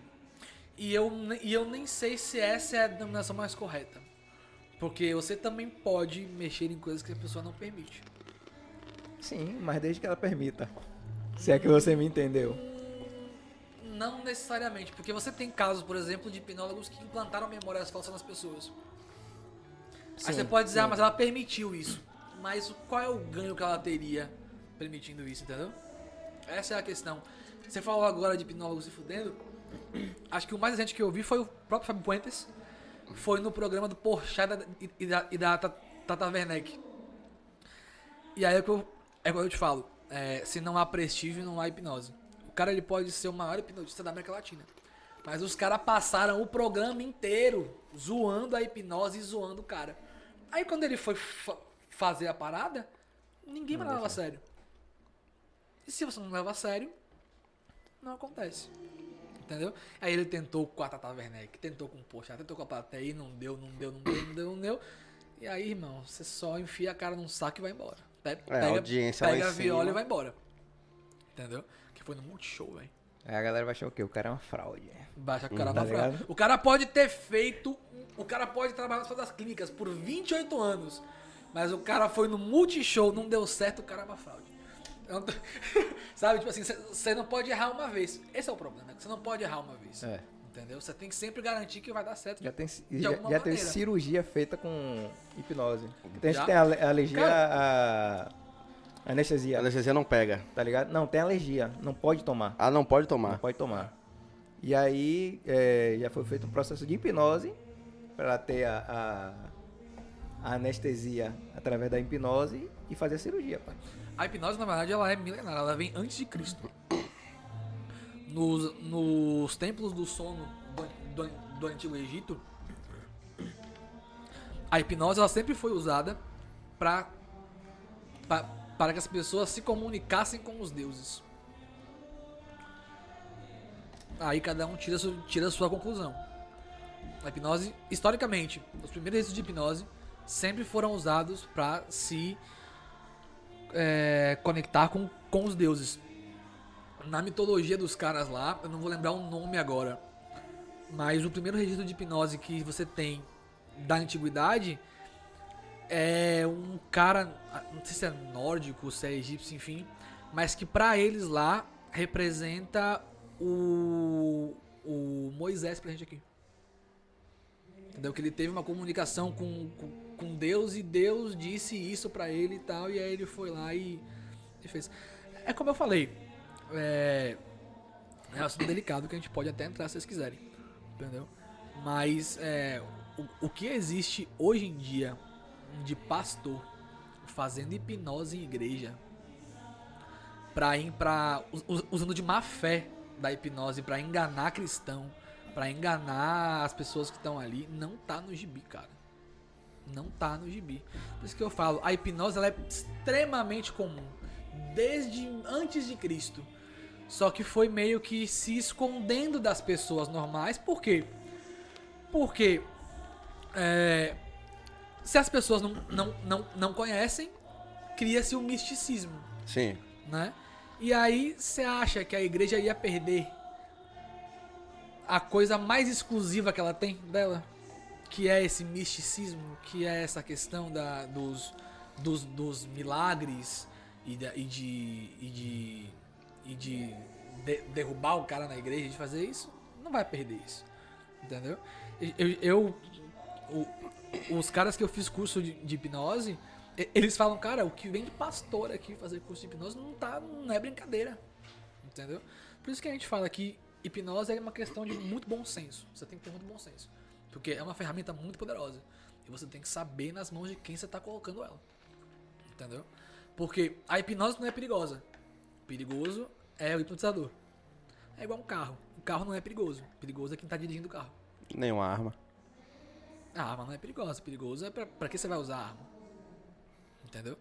[SPEAKER 4] E eu, e eu nem sei se essa é a denominação mais correta. Porque você também pode mexer em coisas que a pessoa não permite.
[SPEAKER 2] Sim, mas desde que ela permita. Se é que você me entendeu.
[SPEAKER 4] Não necessariamente, porque você tem casos, por exemplo, de hipnólogos que implantaram memórias falsas nas pessoas. Aí
[SPEAKER 2] Sim,
[SPEAKER 4] você pode dizer,
[SPEAKER 2] sim.
[SPEAKER 4] ah, mas ela permitiu isso. Mas qual é o ganho que ela teria permitindo isso, entendeu? Essa é a questão. Você falou agora de hipnólogo se fudendo. Acho que o mais recente que eu vi foi o próprio Fábio Puentes, foi no programa do Porchat e da- e, da, e da Ta- Tata Werneck. E aí é que eu, é que eu te falo, é, se não há prestígio, não há hipnose. O cara ele pode ser o maior hipnotista da América Latina. Mas os caras passaram o programa inteiro zoando a hipnose e zoando o cara. Aí quando ele foi fa- fazer a parada, ninguém mais leva a sério. E se você não leva a sério, não acontece. Entendeu? Aí ele tentou com a Tata Werneck, tentou com o Poxa, tentou com a plateia e não deu, não deu, não deu, não deu, não deu. E aí, irmão, você só enfia a cara num saco e vai embora. Pe-
[SPEAKER 3] É, a audiência
[SPEAKER 4] pega a viola
[SPEAKER 3] cima.
[SPEAKER 4] e vai embora. Entendeu? Que foi no Multishow, velho.
[SPEAKER 2] Aí a galera vai achar o quê? O cara é uma fraude.
[SPEAKER 4] Baixa que o cara
[SPEAKER 2] Tá
[SPEAKER 4] tá fraude. O cara pode ter feito. O cara pode trabalhar nas das clínicas por 28 anos. Mas o cara foi no Multishow, não deu certo, o cara é uma fraude. Não tô- Sabe, tipo assim, você não pode errar uma vez. Esse é o problema, você não pode errar uma vez.
[SPEAKER 2] É.
[SPEAKER 4] Entendeu? Você tem que sempre garantir que vai dar certo.
[SPEAKER 2] Já tem,
[SPEAKER 4] De
[SPEAKER 2] já, já tem cirurgia feita com hipnose. Tem gente que tem ale- alergia
[SPEAKER 4] Cara-
[SPEAKER 2] a anestesia,
[SPEAKER 3] A anestesia não pega.
[SPEAKER 2] tá ligado? Não, tem alergia, não pode tomar.
[SPEAKER 3] Ah, não pode
[SPEAKER 2] Não
[SPEAKER 3] tomar.
[SPEAKER 2] pode tomar. E aí é, já foi feito um processo de hipnose para ter a, a- a anestesia através da hipnose e fazer a cirurgia, pai.
[SPEAKER 4] A hipnose, na verdade, ela é milenar, ela vem antes de Cristo. Nos, nos templos do sono do, do, do Antigo Egito, a hipnose ela sempre foi usada pra, para que as pessoas se comunicassem com os deuses. Aí cada um tira, tira a sua conclusão. A hipnose, historicamente, os primeiros registros de hipnose sempre foram usados para se é, conectar com, com os deuses. Na mitologia dos caras lá, eu não vou lembrar o nome agora, mas o primeiro registro de hipnose que você tem da antiguidade é um cara, não sei se é nórdico, se é egípcio, enfim, mas que pra eles lá representa o, o Moisés pra gente aqui. Entendeu? Que ele teve uma comunicação com, com, com Deus e Deus disse isso pra ele e tal, e aí ele foi lá e, e fez. É como eu falei, é, é um assunto delicado que a gente pode até entrar se vocês quiserem, entendeu? Mas é, o, o que existe hoje em dia de pastor fazendo hipnose em igreja pra, pra, us- usando de má fé da hipnose pra enganar cristão, pra enganar as pessoas que estão ali, não tá no gibi, cara. Não tá no gibi. Por isso que eu falo, a hipnose ela é extremamente comum. Desde antes de Cristo. Só que foi meio que se escondendo das pessoas normais. Por quê? Porque é, se as pessoas não, não, não, não conhecem, cria-se o misticismo
[SPEAKER 3] Sim.
[SPEAKER 4] né? E aí você acha que a igreja ia perder a coisa mais exclusiva que ela tem dela, que é esse misticismo, que é essa questão da, dos, dos, dos milagres e, da- e de e de e de, de- derrubar o cara na igreja de fazer isso, não vai perder isso, entendeu? Eu, eu- o- os caras que eu fiz curso de, de hipnose, eles falam, cara, o que vem de pastor aqui fazer curso de hipnose não tá, não é brincadeira. Entendeu? Por isso que a gente fala que hipnose é uma questão de muito bom senso. Você tem que ter muito bom senso. Porque é uma ferramenta muito poderosa. E você tem que saber nas mãos de quem você tá colocando ela. Entendeu? Porque a hipnose não é perigosa. Perigoso é o hipnotizador. É igual um carro. O carro não é perigoso. Perigoso é quem tá dirigindo o carro.
[SPEAKER 3] Nenhuma arma.
[SPEAKER 4] A arma não é perigosa. Perigoso é pra, pra que você vai usar a arma. Entendeu?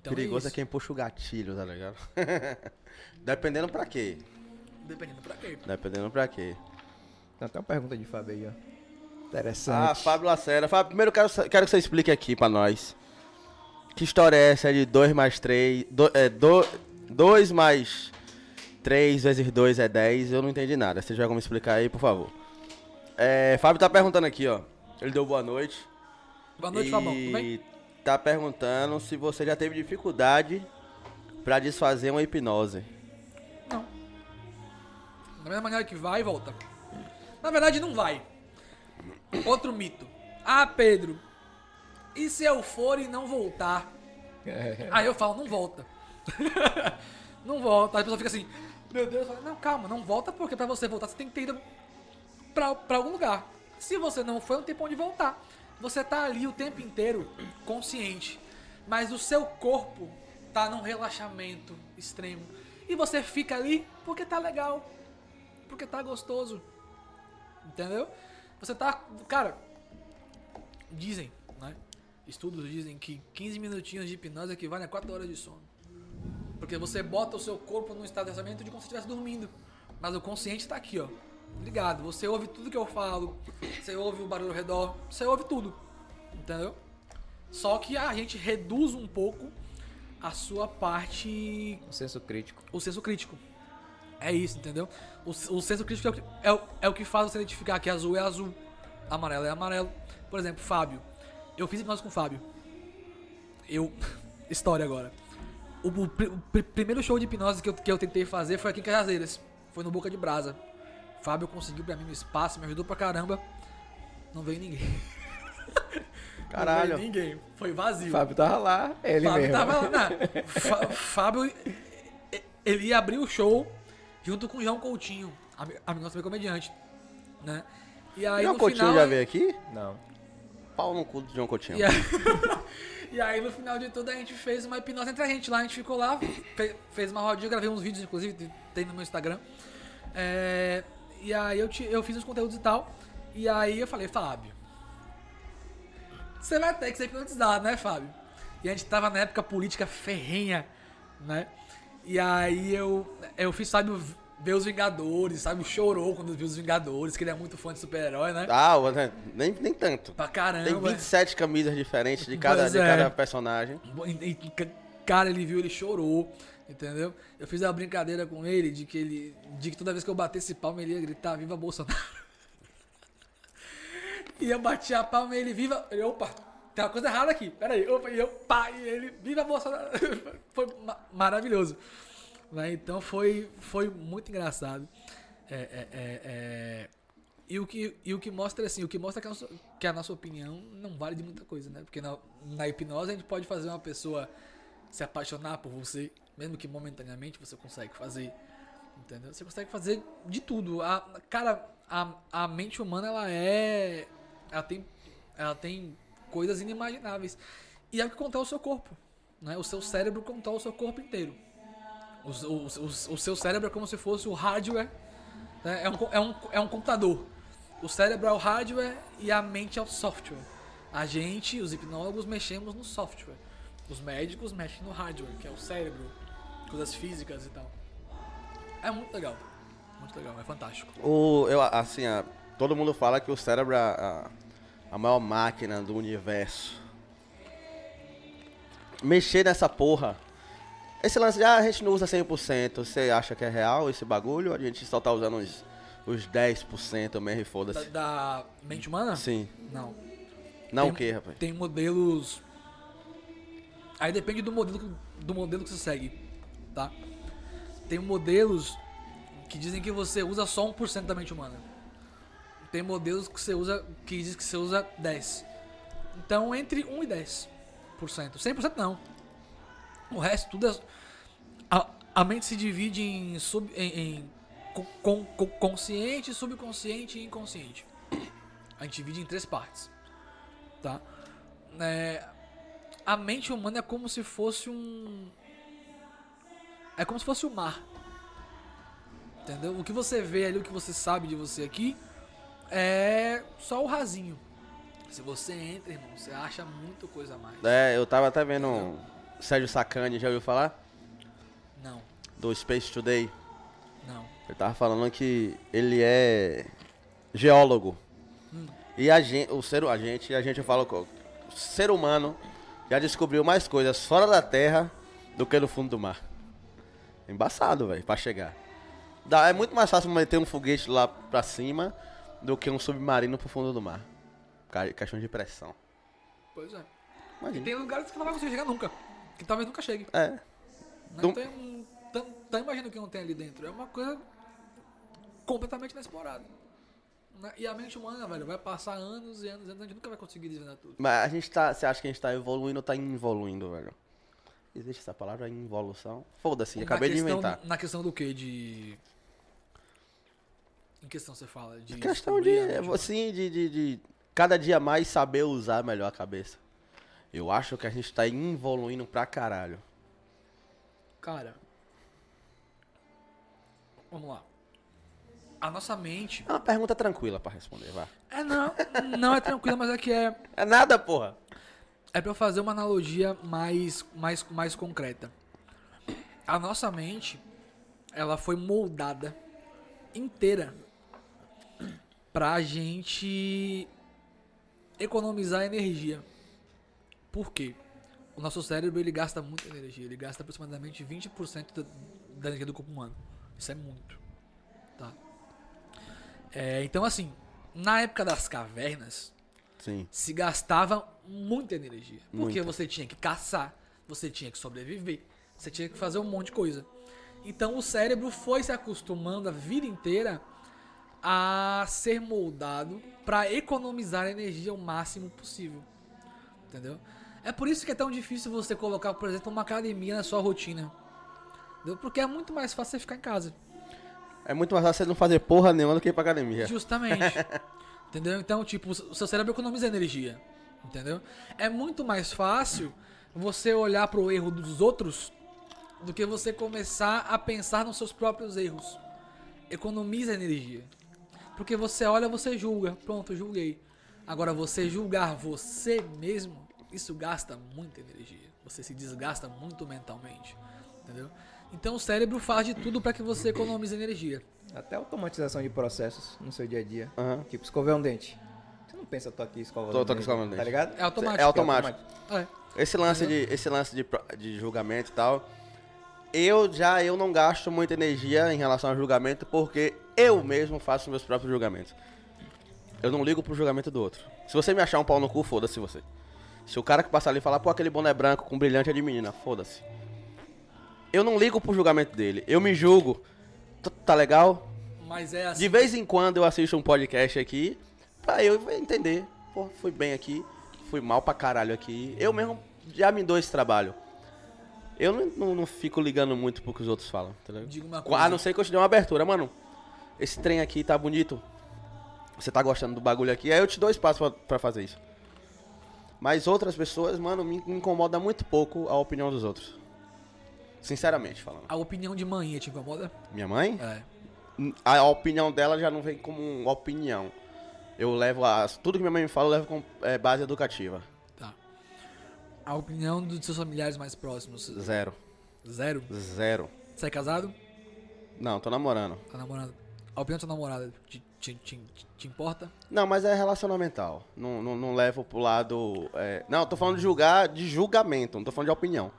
[SPEAKER 4] Então
[SPEAKER 3] Perigoso é,
[SPEAKER 4] isso.
[SPEAKER 3] quem puxa o gatilho, tá ligado? Dependendo pra quê?
[SPEAKER 4] Dependendo pra quê.
[SPEAKER 3] Dependendo pra quê?
[SPEAKER 2] Tem até uma pergunta de Fábio aí, ó.
[SPEAKER 3] Ah,
[SPEAKER 2] Interessante.
[SPEAKER 3] Fábio Lacera. Fábio, primeiro eu quero, quero que você explique aqui pra nós. Que história é essa de 2 mais 3? 2 mais 3 vezes 2 é 10. Eu não entendi nada. Você já como explicar aí, por favor. É, Fábio tá perguntando aqui, ó. Ele deu boa noite.
[SPEAKER 4] Boa noite, Fabão. Tudo bem?
[SPEAKER 3] tá perguntando se você já teve dificuldade pra desfazer uma hipnose.
[SPEAKER 4] Não. Da mesma maneira que vai e volta. Na verdade, não vai. Outro mito. Ah, Pedro, e se eu for e não voltar? Aí eu falo, não volta. não volta. Aí a pessoa fica assim, meu Deus, não, calma, não volta porque pra você voltar você tem que ter ido pra, pra algum lugar. Se você não foi, não tem pra onde voltar. Você tá ali o tempo inteiro consciente, mas o seu corpo tá num relaxamento extremo. E você fica ali porque tá legal, porque tá gostoso. Entendeu? Você tá. Cara, dizem, né? Estudos dizem que 15 minutinhos de hipnose equivalem a 4 horas de sono. Porque você bota o seu corpo num estado de relaxamento de como se estivesse dormindo. Mas o consciente tá aqui, ó. Ligado. Você ouve tudo que eu falo. Você ouve o barulho ao redor. Você ouve tudo. Entendeu? Só que a gente reduz um pouco a sua parte
[SPEAKER 2] Um senso crítico.
[SPEAKER 4] o senso crítico. É isso, entendeu? O, o senso crítico é o, que, é, o, é o que faz você identificar que azul é azul, amarelo é amarelo. Por exemplo, Fábio. Eu fiz hipnose com o Fábio. Eu. História agora. O, o o pri- primeiro show de hipnose que eu, que eu tentei fazer foi aqui em Cajazeiras. Foi no Boca de Brasa. Fábio conseguiu pra mim no espaço, me ajudou pra caramba. Não veio ninguém.
[SPEAKER 3] Caralho.
[SPEAKER 4] Não veio ninguém. Foi vazio.
[SPEAKER 2] Fábio tava lá, ele
[SPEAKER 4] Fábio
[SPEAKER 2] mesmo.
[SPEAKER 4] tava lá. Fábio, ele ia abrir o show junto com o João Coutinho, ami- amigo nosso comediante, né? E aí
[SPEAKER 3] João
[SPEAKER 4] no
[SPEAKER 3] Coutinho
[SPEAKER 4] final...
[SPEAKER 3] já veio aqui?
[SPEAKER 2] Não.
[SPEAKER 3] Pau no cu do João Coutinho.
[SPEAKER 4] E aí, e aí, no final de tudo a gente fez uma hipnose entre a gente lá, a gente ficou lá, fe- fez uma rodinha, gravei uns vídeos, inclusive, tem no meu Instagram. É, e aí eu, te- eu fiz os conteúdos e tal. E aí eu falei, Fábio, você vai ter que ser hipnotizado, né, Fábio? E a gente tava na época política ferrenha, né? E aí eu, eu fiz, sabe, ver os Vingadores, sabe? Chorou quando viu os Vingadores, que ele é muito fã de super-herói, né?
[SPEAKER 3] Ah, né, nem, nem tanto.
[SPEAKER 4] Pra caramba.
[SPEAKER 3] Tem 27 camisas diferentes de cada,
[SPEAKER 4] Pois
[SPEAKER 3] de
[SPEAKER 4] é.
[SPEAKER 3] cada personagem.
[SPEAKER 4] E- e- ca- Cara, ele viu, ele chorou, entendeu? Eu fiz uma brincadeira com ele de que ele. De que toda vez que eu batesse palma, ele ia gritar Viva Bolsonaro. e eu bati a palma e ele viva. Ele, opa, tem uma coisa errada aqui. Pera aí, opa, e eu, pá, e ele, viva Bolsonaro. foi ma- maravilhoso. Né? Então foi, foi muito engraçado. É, é, é, é, E o, que, e o que mostra assim, o que mostra que a, nossa, que a nossa opinião não vale de muita coisa, né? Porque na, na hipnose a gente pode fazer uma pessoa se apaixonar por você, mesmo que momentaneamente você consegue fazer. Entendeu? Você consegue fazer de tudo. A, cara, a, a mente humana ela é. Ela tem, ela tem coisas inimagináveis. E é o que controla o seu corpo. Né? O seu cérebro controla o seu corpo inteiro. O, o, o, o seu cérebro é como se fosse o hardware. né? É, um, é, um, é um computador. O cérebro é o hardware e a mente é o software. A gente, os hipnólogos, mexemos no software. Os médicos mexem no hardware, que é o cérebro, coisas físicas e tal. É muito legal. Muito legal, é fantástico.
[SPEAKER 3] O, eu, assim, todo mundo fala que o cérebro é a, a maior máquina do universo. Mexer nessa porra. Esse lance de ah, a gente não usa 100%, você acha que é real esse bagulho? A gente só tá usando uns, uns 10% mesmo e
[SPEAKER 4] Da,
[SPEAKER 3] foda-se?
[SPEAKER 4] da mente humana?
[SPEAKER 3] Sim.
[SPEAKER 4] Não.
[SPEAKER 3] Não
[SPEAKER 4] tem,
[SPEAKER 3] o quê, rapaz?
[SPEAKER 4] Tem modelos. Aí depende do modelo, que- do modelo que você segue, tá? Tem modelos que dizem que você usa só 1% da mente humana. Tem modelos que você usa que diz que você usa 10. Então entre 1 e 10%. 100% não. O resto tudo é a, a mente se divide em sub em, em co- con- co- consciente, subconsciente e inconsciente. A gente divide em três partes tá? É, a mente humana é como se fosse um. É como se fosse o mar. Entendeu? O que você vê ali, o que você sabe de você aqui, é só o rasinho. Se você entra, irmão, você acha muita coisa a mais.
[SPEAKER 3] É, eu tava até vendo Sérgio Sacani, já ouviu falar?
[SPEAKER 4] Não,
[SPEAKER 3] Do Space Today.
[SPEAKER 4] não.
[SPEAKER 3] Ele tava falando que ele é geólogo. E a gente, o ser, a gente, a gente fala, o ser humano já descobriu mais coisas fora da Terra do que no fundo do mar. Embaçado, velho, pra chegar. Dá, é muito mais fácil meter um foguete lá pra cima do que um submarino pro fundo do mar. Ca- Questão de pressão.
[SPEAKER 4] Pois é. E
[SPEAKER 3] Imagina.
[SPEAKER 4] tem lugares que não vai conseguir chegar nunca. Que talvez nunca chegue.
[SPEAKER 3] É.
[SPEAKER 4] Né?
[SPEAKER 3] Dum-
[SPEAKER 4] Então, então, então imagina o que não tem ali dentro. É uma coisa completamente inexplorada. Né? E a mente humana, velho, vai passar anos e anos e anos, a gente nunca vai conseguir desvendar tudo.
[SPEAKER 3] Mas a gente tá. Você acha que a gente tá evoluindo ou tá involuindo, velho? Existe essa palavra involução? Foda-se, acabei de
[SPEAKER 4] questão,
[SPEAKER 3] inventar.
[SPEAKER 4] Na questão do que? De. Em questão você fala de.
[SPEAKER 3] Questão de, assim, de, de, de cada dia mais saber usar melhor a cabeça. Eu acho que a gente tá evoluindo pra caralho.
[SPEAKER 4] Cara. Vamos lá. A nossa mente.
[SPEAKER 3] É uma pergunta tranquila pra responder, vai.
[SPEAKER 4] É não, não é tranquilo, mas é que é.
[SPEAKER 3] É nada, porra.
[SPEAKER 4] É pra eu fazer uma analogia mais, mais, mais concreta. A nossa mente, ela foi moldada inteira pra gente economizar energia. Por quê? O nosso cérebro ele gasta muita energia, ele gasta aproximadamente 20% da, da energia do corpo humano. Isso é muito. Tá? É, então assim, na época das cavernas,
[SPEAKER 3] Sim.
[SPEAKER 4] se gastava muita energia. Porque
[SPEAKER 3] Muita.
[SPEAKER 4] você tinha que caçar, você tinha que sobreviver, você tinha que fazer um monte de coisa. Então o cérebro foi se acostumando a vida inteira a ser moldado para economizar energia o máximo possível. Entendeu? É por isso que é tão difícil você colocar, por exemplo, uma academia na sua rotina. Entendeu? Porque é muito mais fácil você ficar em casa.
[SPEAKER 3] É muito mais fácil você não fazer porra nenhuma do que ir pra academia.
[SPEAKER 4] Justamente. entendeu? Então, tipo, o seu cérebro economiza energia. Entendeu? É muito mais fácil você olhar pro erro dos outros do que você começar a pensar nos seus próprios erros. Economiza energia. Porque você olha, você julga. Pronto, julguei. Agora, você julgar você mesmo, isso gasta muita energia. Você se desgasta muito mentalmente. Entendeu? Então o cérebro faz de tudo para que você economize energia.
[SPEAKER 2] Até automatização de processos no seu dia a dia.
[SPEAKER 3] Aham.
[SPEAKER 2] Tipo, escovar um dente. Você não pensa, tô aqui escovando
[SPEAKER 3] Tô-
[SPEAKER 2] o
[SPEAKER 3] tô
[SPEAKER 2] dente,
[SPEAKER 3] escovando o
[SPEAKER 2] Tá
[SPEAKER 3] dente.
[SPEAKER 2] ligado?
[SPEAKER 4] É automático.
[SPEAKER 3] É automático.
[SPEAKER 4] É.
[SPEAKER 3] Esse lance, de, esse lance de, de julgamento e tal, eu já eu não gasto muita energia em relação ao julgamento porque eu mesmo faço meus próprios julgamentos. Eu não ligo pro julgamento do outro. Se você me achar um pau no cu, foda-se você. Se o cara que passar ali falar, pô, aquele boné branco com brilhante é de menina, foda-se. Eu não ligo pro julgamento dele. Eu me julgo. T- Tá legal?
[SPEAKER 4] Mas é assim.
[SPEAKER 3] De vez em quando eu assisto um podcast aqui pra eu entender. Pô, fui bem aqui, fui mal pra caralho aqui. Eu mesmo já me dou esse trabalho. Eu não, não- não fico ligando muito pro que os outros falam, entendeu?
[SPEAKER 4] Diga uma
[SPEAKER 3] A
[SPEAKER 4] coisa.
[SPEAKER 3] não ser que eu te dê uma abertura, mano. Esse trem aqui tá bonito. Você tá gostando do bagulho aqui, aí eu te dou espaço pra, pra fazer isso. Mas outras pessoas, mano, me, incomoda muito pouco a opinião dos outros. Sinceramente falando.
[SPEAKER 4] A opinião de manhã te incomoda?
[SPEAKER 3] Minha mãe?
[SPEAKER 4] É.
[SPEAKER 3] a opinião dela já não vem como opinião. Eu levo a. Tudo que minha mãe me fala, eu levo com é, base educativa.
[SPEAKER 4] Tá. A opinião dos seus familiares mais próximos?
[SPEAKER 3] Zero.
[SPEAKER 4] Zero?
[SPEAKER 3] Zero.
[SPEAKER 4] Você é casado?
[SPEAKER 3] Não, tô namorando.
[SPEAKER 4] Tá namorando? A opinião da sua namorada te, te, te, te importa?
[SPEAKER 3] Não, mas é relacionamental. Não, não, não levo pro lado. é, Não, eu tô falando de julgar, de julgamento, não tô falando de opinião.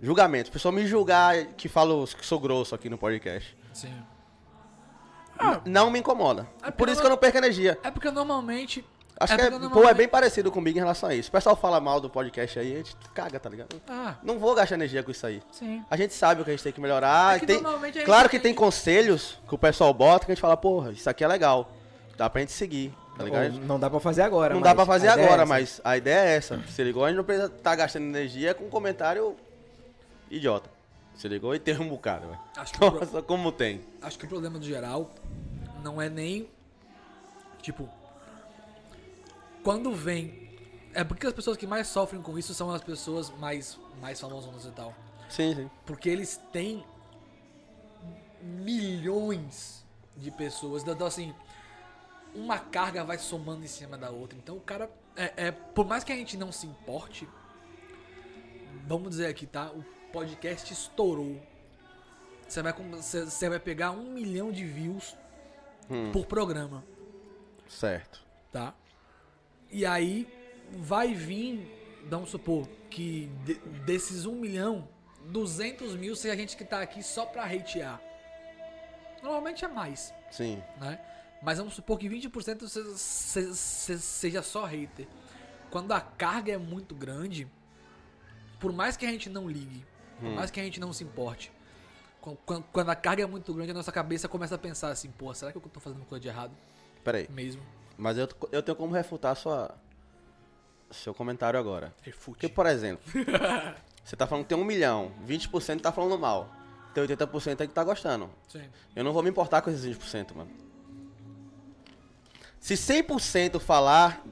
[SPEAKER 3] Julgamento. A pessoa me julgar que falo que sou grosso aqui no podcast.
[SPEAKER 4] Sim.
[SPEAKER 3] N- Não me incomoda.
[SPEAKER 4] É
[SPEAKER 3] Por isso que eu não perco energia.
[SPEAKER 4] É porque normalmente.
[SPEAKER 3] Acho
[SPEAKER 4] é
[SPEAKER 3] que é, pô, é bem parecido comigo em relação a isso. O pessoal fala mal do podcast aí, a gente caga, tá ligado?
[SPEAKER 4] Ah,
[SPEAKER 3] Não vou gastar energia com isso aí.
[SPEAKER 4] sim.
[SPEAKER 3] A gente sabe o que a gente tem que melhorar.
[SPEAKER 4] É que
[SPEAKER 3] tem- claro que
[SPEAKER 4] tem-
[SPEAKER 3] tem conselhos que o pessoal bota que a gente fala, porra, isso aqui é legal. Dá pra gente seguir, tá ligado?
[SPEAKER 2] Ou não dá pra fazer agora.
[SPEAKER 3] Não
[SPEAKER 2] mas
[SPEAKER 3] dá pra fazer
[SPEAKER 2] é
[SPEAKER 3] agora,
[SPEAKER 2] essa.
[SPEAKER 3] mas a ideia é essa. Se ligou? A gente não precisa estar gastando energia com um comentário idiota. Se ligou? E tem um bocado, velho.
[SPEAKER 4] Acho que, o pro-
[SPEAKER 3] Nossa, como tem.
[SPEAKER 4] acho que o problema do geral não é nem. Tipo. Quando vem. É porque as pessoas que mais sofrem com isso são as pessoas mais, mais famosas e tal.
[SPEAKER 3] Sim, sim.
[SPEAKER 4] Porque eles têm milhões de pessoas. Então, assim, uma carga vai somando em cima da outra. Então, o cara. É, é- por mais que a gente não se importe, vamos dizer aqui, tá? O podcast estourou. Você vai, você você vai pegar um milhão de views por programa,
[SPEAKER 3] Certo.
[SPEAKER 4] tá? E aí vai vir, vamos supor, que de- desses um milhão, 200 mil seja a gente que tá aqui só pra hatear. Normalmente é mais,
[SPEAKER 3] Sim.
[SPEAKER 4] né? Mas vamos supor que 20% se- se- se- seja só hater. Quando a carga é muito grande, por mais que a gente não ligue, por mais que a gente não se importe, quan- quan- quando a carga é muito grande, a nossa cabeça começa a pensar assim, pô, será que eu tô fazendo coisa de errado
[SPEAKER 3] Pera aí.
[SPEAKER 4] mesmo?
[SPEAKER 3] Mas eu, eu tenho como refutar sua, seu comentário agora.
[SPEAKER 4] Refute.
[SPEAKER 3] Porque, por exemplo, você tá falando que tem um milhão, 20% tá falando mal. tem 80% aí que tá gostando.
[SPEAKER 4] Sim.
[SPEAKER 3] Eu não vou me importar com esses 20%, mano. Se 100% falar.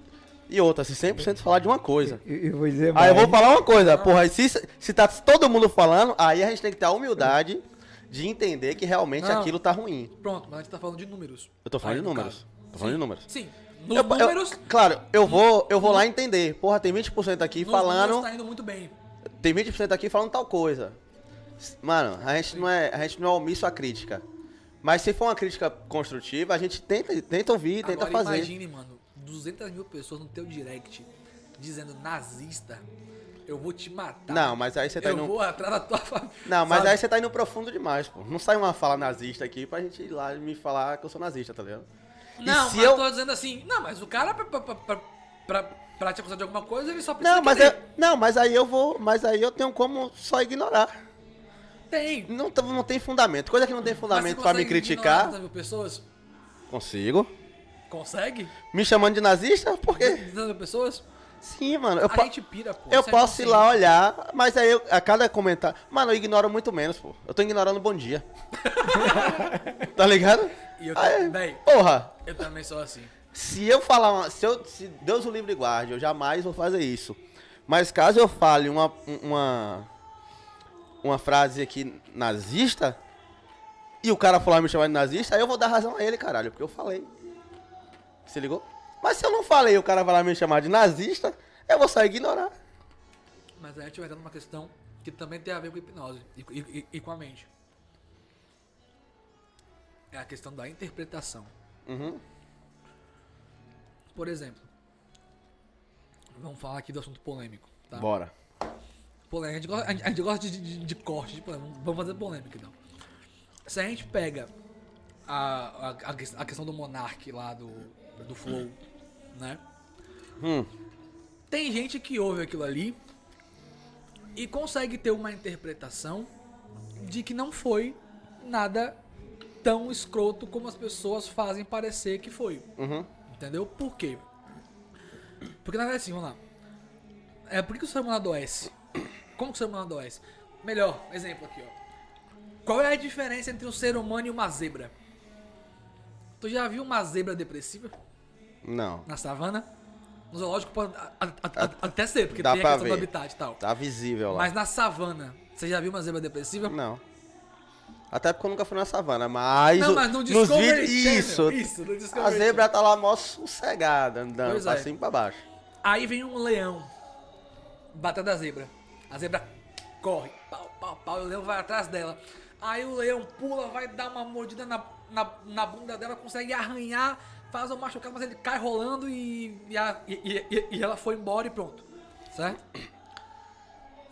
[SPEAKER 3] E outra, se 100% falar de uma coisa.
[SPEAKER 2] E, e vou dizer
[SPEAKER 3] Aí
[SPEAKER 2] mais.
[SPEAKER 3] eu vou falar uma coisa, porra, se, se tá todo mundo falando, aí a gente tem que ter a humildade de entender que realmente
[SPEAKER 4] Não.
[SPEAKER 3] aquilo tá ruim.
[SPEAKER 4] Pronto, mas a gente tá falando de números.
[SPEAKER 3] Eu tô falando
[SPEAKER 4] Aí,
[SPEAKER 3] de números.
[SPEAKER 4] caso.
[SPEAKER 3] Tô falando de números.
[SPEAKER 4] Sim. Nos
[SPEAKER 3] Eu- eu-
[SPEAKER 4] números.
[SPEAKER 3] claro, eu vou, eu vou lá entender. Porra, tem 20% aqui
[SPEAKER 4] nos
[SPEAKER 3] falando.
[SPEAKER 4] tá indo muito bem.
[SPEAKER 3] Tem 20% aqui falando tal coisa. Mano, a gente não é, a gente não é omisso à crítica. Mas se for uma crítica construtiva, a gente tenta, tenta ouvir, tenta
[SPEAKER 4] Agora
[SPEAKER 3] fazer.
[SPEAKER 4] imagine, mano, 200 mil pessoas no teu direct dizendo nazista, eu vou te matar.
[SPEAKER 3] Não, mas aí você tá
[SPEAKER 4] eu
[SPEAKER 3] indo.
[SPEAKER 4] vou atrás da tua família.
[SPEAKER 3] Não, mas
[SPEAKER 4] Sabe?
[SPEAKER 3] aí você tá indo profundo demais, pô. Não sai uma fala nazista aqui pra gente ir lá e me falar que eu sou nazista, tá ligado? E
[SPEAKER 4] Não,
[SPEAKER 3] se
[SPEAKER 4] mas
[SPEAKER 3] eu-
[SPEAKER 4] tô dizendo assim, não, mas o cara, pra, pra, pra, pra, te acusar de alguma coisa, ele só precisa
[SPEAKER 3] Não, mas eu, não, mas aí eu vou, mas aí eu tenho como só ignorar.
[SPEAKER 4] Tem.
[SPEAKER 3] Não, não tem fundamento. Coisa que não tem
[SPEAKER 4] você
[SPEAKER 3] fundamento pra me
[SPEAKER 4] ignorar
[SPEAKER 3] criticar.
[SPEAKER 4] 200 mil pessoas?
[SPEAKER 3] Consigo.
[SPEAKER 4] Consegue?
[SPEAKER 3] Me chamando de nazista? Por quê?
[SPEAKER 4] 200 mil pessoas?
[SPEAKER 3] Sim, mano. Eu,
[SPEAKER 4] a gente pira, pô.
[SPEAKER 3] eu
[SPEAKER 4] é
[SPEAKER 3] posso ir lá olhar, mas aí eu, a cada comentário. Mano, eu ignoro muito menos, pô. Eu tô ignorando bom dia. tá ligado?
[SPEAKER 4] E eu,
[SPEAKER 3] Aí,
[SPEAKER 4] véi,
[SPEAKER 3] porra,
[SPEAKER 4] eu também sou assim.
[SPEAKER 3] se eu falar. Uma, se, eu, se Deus o livre guarde, eu jamais vou fazer isso. Mas caso eu fale uma. uma uma frase aqui nazista e o cara falar me chamar de nazista, aí eu vou dar razão a ele, caralho, porque eu falei. Se ligou? Mas se eu não falei e o cara vai lá me chamar de nazista, eu vou só ignorar.
[SPEAKER 4] Mas aí a gente vai entrar numa questão que também tem a ver com hipnose e- e- e com a mente. É a questão da interpretação.
[SPEAKER 3] Uhum.
[SPEAKER 4] Por exemplo, vamos falar aqui do assunto polêmico. Tá?
[SPEAKER 3] Bora.
[SPEAKER 4] Polêmica. A gente gosta, a gente- gosta de, de- de corte, de polêmica. Vamos fazer polêmica então. Se a gente pega a, a, a ques- a questão do Monark lá do, do Flow, né?
[SPEAKER 3] Hum.
[SPEAKER 4] Tem gente que ouve aquilo ali e consegue ter uma interpretação de que não foi nada tão escroto como as pessoas fazem parecer que foi.
[SPEAKER 3] Uhum.
[SPEAKER 4] Entendeu? Por quê? Porque na verdade assim, vamos lá. É, por que o ser humano adoece? Como que o ser humano adoece? Melhor, exemplo aqui, ó. Qual é a diferença entre um ser humano e uma zebra? Tu já viu uma zebra depressiva
[SPEAKER 3] Não.
[SPEAKER 4] na savana? No zoológico pode a- a- a- até ser, porque
[SPEAKER 3] Dá
[SPEAKER 4] tem a questão do
[SPEAKER 3] ver.
[SPEAKER 4] habitat e tal.
[SPEAKER 3] Tá visível lá.
[SPEAKER 4] Mas na savana, você já viu uma zebra depressiva?
[SPEAKER 3] Não. Até porque eu nunca fui na savana, mas.
[SPEAKER 4] Não, mas no
[SPEAKER 3] nos
[SPEAKER 4] Discovery
[SPEAKER 3] vídeos.
[SPEAKER 4] Channel,
[SPEAKER 3] Isso.
[SPEAKER 4] isso, no
[SPEAKER 3] A
[SPEAKER 4] Discovery
[SPEAKER 3] zebra tá lá mó sossegada, andando
[SPEAKER 4] Pois
[SPEAKER 3] pra
[SPEAKER 4] é.
[SPEAKER 3] cima e pra baixo.
[SPEAKER 4] Aí vem um leão bater da zebra. A zebra corre, pau, pau, pau, e o leão vai atrás dela. Aí o leão pula, vai dar uma mordida na, na, na bunda dela, consegue arranhar, faz o machucado, mas ele cai rolando e, e, a- e- e- e ela foi embora e pronto. Certo?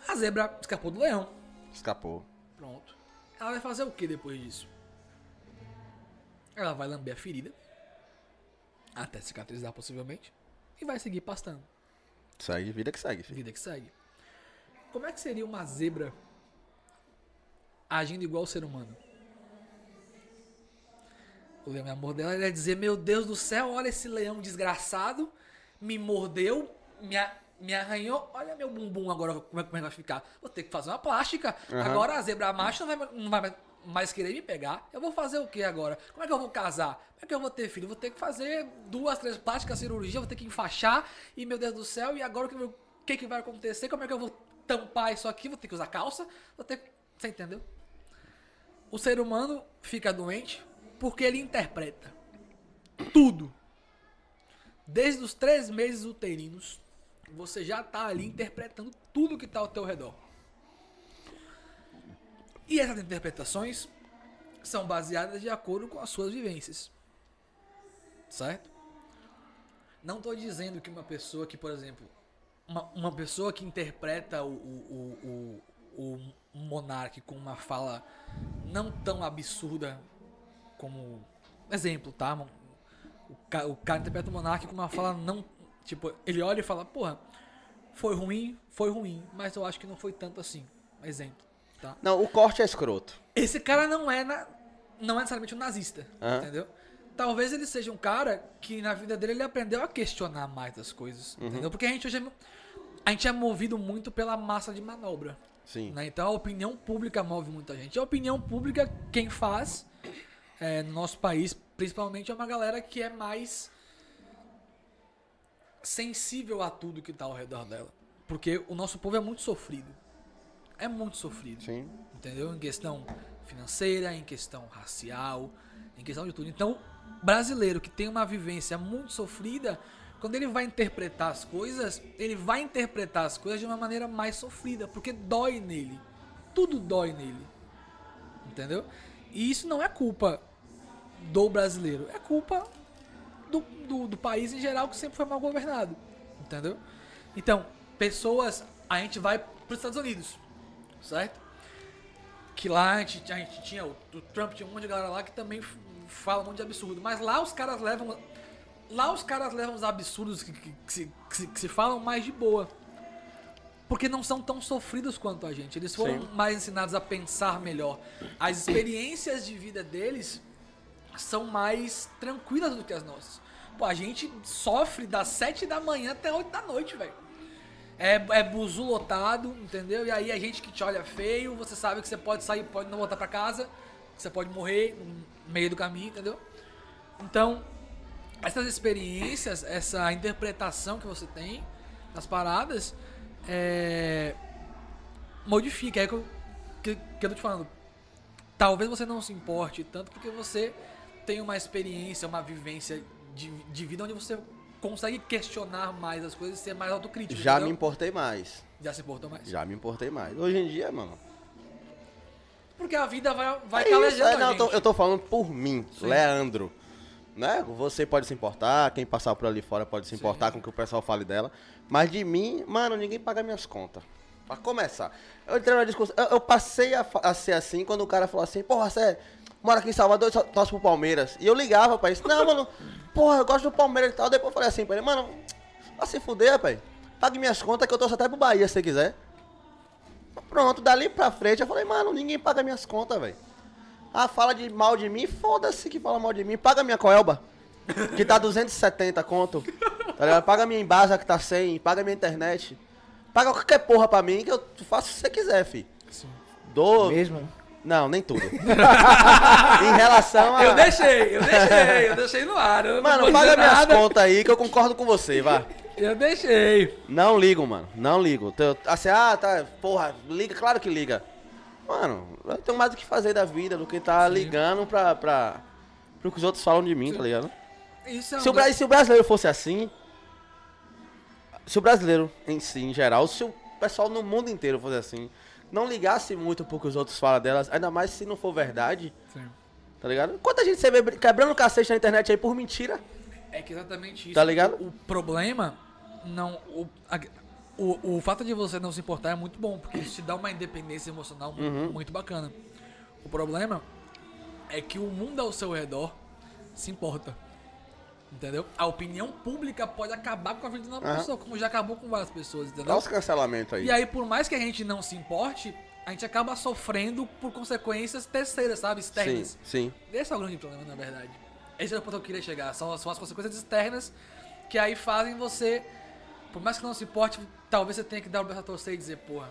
[SPEAKER 4] A zebra escapou do leão.
[SPEAKER 3] Escapou.
[SPEAKER 4] Ela vai fazer o que depois disso? Ela vai lamber a ferida. Até cicatrizar possivelmente. E vai seguir pastando.
[SPEAKER 3] Segue, vida que segue, filho.
[SPEAKER 4] Vida que segue. Como é que seria uma zebra agindo igual o ser humano? O leão me mordeu, ela ia dizer, meu Deus do céu, olha esse leão desgraçado, me mordeu, me, a- me arranhou, olha meu bumbum agora, como é, como é que vai ficar? Vou ter que fazer uma plástica.
[SPEAKER 3] Aham.
[SPEAKER 4] Agora a zebra macho não vai, não vai mais querer me pegar. Eu vou fazer o que agora? Como é que eu vou casar? Como é que eu vou ter filho? Vou ter que fazer duas, três plásticas, cirurgia, vou ter que enfaixar, e meu Deus do céu, e agora o que, eu- o que, que vai acontecer? Como é que eu vou tampar isso aqui? Vou ter que usar calça? Vou ter que... Você entendeu? O ser humano fica doente porque ele interpreta tudo. Desde os três meses uterinos, você já tá ali interpretando tudo que tá ao teu redor. E essas interpretações são baseadas de acordo com as suas vivências. Certo? Não tô dizendo que uma pessoa que, por exemplo, uma, uma pessoa que interpreta o, o, o, o, monarca com uma fala não tão absurda como. Exemplo, tá? O, ca- o cara interpreta o monarca com uma fala não. Tipo, ele olha e fala, porra, foi ruim, foi ruim, mas eu acho que não foi tanto assim. Exemplo, tá?
[SPEAKER 3] Não, o corte é escroto.
[SPEAKER 4] Esse cara não é na, não é necessariamente um nazista,
[SPEAKER 3] Aham.
[SPEAKER 4] entendeu? Talvez ele seja um cara que na vida dele ele aprendeu a questionar mais as coisas, entendeu? Porque a gente hoje é, a gente é movido muito pela massa de manobra,
[SPEAKER 3] Sim.
[SPEAKER 4] né? Então a opinião pública move muita gente. A opinião pública, quem faz é, no nosso país, principalmente, é uma galera que é mais sensível a tudo que tá ao redor dela. Porque o nosso povo é muito sofrido. É muito sofrido.
[SPEAKER 3] Sim.
[SPEAKER 4] Entendeu? Em questão financeira, em questão racial, em questão de tudo. Então, brasileiro que tem uma vivência muito sofrida, quando ele vai interpretar as coisas, ele vai interpretar as coisas de uma maneira mais sofrida, porque dói nele. Tudo dói nele. Entendeu? E isso não é culpa do brasileiro, é culpa do, do, do país em geral que sempre foi mal governado. Entendeu? Então, pessoas. A gente vai para os Estados Unidos, certo? Que lá a gente, a gente tinha. O, o Trump tinha um monte de galera lá que também fala um monte de absurdo. Mas lá os caras levam. Lá os caras levam os absurdos que, que- que se, que se- que se falam mais de boa. Porque não são tão sofridos quanto a gente. Eles foram
[SPEAKER 3] Sim.
[SPEAKER 4] mais ensinados a pensar melhor. As experiências de vida deles são mais tranquilas do que as nossas. Pô, a gente sofre das 7 da manhã até 8 da noite, velho. É, é buzu lotado, entendeu? E aí a gente que te olha feio, você sabe que você pode sair, pode não voltar pra casa, você pode morrer no meio do caminho, entendeu? Então, essas experiências, essa interpretação que você tem das paradas, é, modifica. É que eu, que, que eu tô te falando. Talvez você não se importe tanto porque você tem uma experiência, uma vivência de, de vida onde você consegue questionar mais as coisas e ser mais autocrítico.
[SPEAKER 3] Já me
[SPEAKER 4] entendeu?
[SPEAKER 3] importei mais.
[SPEAKER 4] Já se importou mais.
[SPEAKER 3] Já me importei mais. Hoje em dia, mano.
[SPEAKER 4] Porque a vida vai, vai
[SPEAKER 3] É
[SPEAKER 4] calejando
[SPEAKER 3] é,
[SPEAKER 4] a
[SPEAKER 3] não, eu, tô, eu tô falando por mim,
[SPEAKER 4] Sim.
[SPEAKER 3] Leandro. Né? Você pode se importar, quem passar por ali fora pode se importar com o que o pessoal fale dela. Mas de mim, mano, ninguém paga minhas contas. Pra começar. Eu entrei numa discussão. Eu, eu passei a, a ser assim quando o cara falou assim, porra, você mora aqui em Salvador e só torce pro Palmeiras. E eu ligava pra. Não, mano, porra, eu gosto do Palmeiras e tal. Depois eu falei assim pra ele, mano, vai se fuder, rapaz. Pague minhas contas que eu torço até pro Bahia se você quiser. Pronto, dali pra frente eu falei, mano, ninguém paga minhas contas, velho. Ah, fala de mal de mim, foda-se que fala mal de mim. Paga minha coelba, que tá 270 conto. Tá ligado? Paga minha embasa que tá 100, paga minha internet. Paga qualquer porra pra mim que eu faço o que você quiser, fi. Dou...
[SPEAKER 2] Mesmo?
[SPEAKER 3] Não, nem tudo. em relação a...
[SPEAKER 4] Eu deixei, eu deixei, eu deixei no ar.
[SPEAKER 3] Mano, paga minhas
[SPEAKER 4] nada.
[SPEAKER 3] contas aí que eu concordo com você, vá.
[SPEAKER 4] Eu deixei.
[SPEAKER 3] Não ligo, mano. Não ligo. Assim, ah, tá. Porra, liga, claro que liga. Mano, eu tenho mais o que fazer da vida do que tá ligando pra, pra. pro que os outros falam de mim, tá ligado?
[SPEAKER 4] Isso é um
[SPEAKER 3] Se o, se o brasileiro fosse assim. Se o brasileiro em si, em geral, se o pessoal no mundo inteiro fosse assim, não ligasse muito pro que os outros falam delas, ainda mais se não for verdade,
[SPEAKER 4] Sim.
[SPEAKER 3] tá ligado? Quanta gente você vê br- quebrando cacete na internet aí por mentira?
[SPEAKER 4] É que exatamente isso.
[SPEAKER 3] Tá ligado?
[SPEAKER 4] O, problema, não. O, a- o, o fato de você não se importar é muito bom, porque isso te dá uma independência emocional
[SPEAKER 3] Uhum.
[SPEAKER 4] muito bacana. O problema é que o mundo ao seu redor se importa. Entendeu? A opinião pública pode acabar com a vida de uma pessoa, como já acabou com várias pessoas, entendeu?
[SPEAKER 3] Dá os cancelamentos aí.
[SPEAKER 4] E aí, por mais que a gente não se importe, a gente acaba sofrendo por consequências terceiras, sabe?
[SPEAKER 3] sim,
[SPEAKER 4] Externas.
[SPEAKER 3] sim.
[SPEAKER 4] Esse é o grande problema, na verdade. Esse é o ponto que eu queria chegar. São, são as consequências externas que aí fazem você, por mais que não se importe, talvez você tenha que dar o braço a torcer e dizer, porra,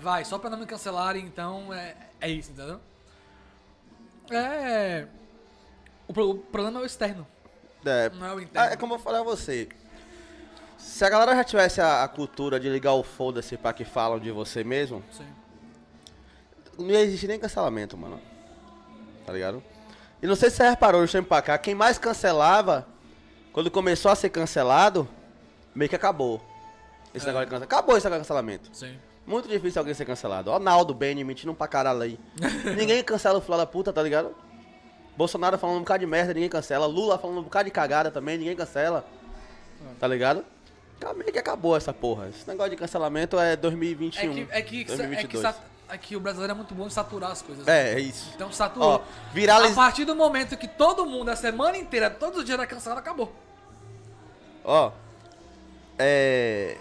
[SPEAKER 4] vai, só pra não me cancelarem, então é, é isso, entendeu? É. O, pro- o problema é o externo,
[SPEAKER 3] É,
[SPEAKER 4] não é o interno.
[SPEAKER 3] é como eu falei a você. Se a galera já tivesse a, a cultura de ligar o foda-se pra que falam de você mesmo,
[SPEAKER 4] Sim.
[SPEAKER 3] não ia existir nem cancelamento, mano. Tá ligado? E não sei se você reparou, deixa eu pra cá, quem mais cancelava, quando começou a ser cancelado, meio que acabou. Esse
[SPEAKER 4] É.
[SPEAKER 3] negócio de cancelamento. Acabou esse negócio de cancelamento.
[SPEAKER 4] Sim.
[SPEAKER 3] Muito difícil alguém ser cancelado. Ó, Naldo, Benny, mentindo pra caralho aí. ninguém cancela o filho da puta, tá ligado? Bolsonaro falando um bocado de merda, ninguém cancela. Lula falando um bocado de cagada também, ninguém cancela. Tá ligado? Então, meio que acabou essa porra. Esse negócio de cancelamento é 2021.
[SPEAKER 4] É que, é, que, é, que,
[SPEAKER 3] 2022.
[SPEAKER 4] sat- é que o brasileiro é muito bom em saturar as coisas.
[SPEAKER 3] É, é isso.
[SPEAKER 4] Então saturou.
[SPEAKER 3] Ó, viraliz...
[SPEAKER 4] A partir do momento que todo mundo, a semana inteira, todos os dias era cancelado, acabou.
[SPEAKER 3] Ó, é...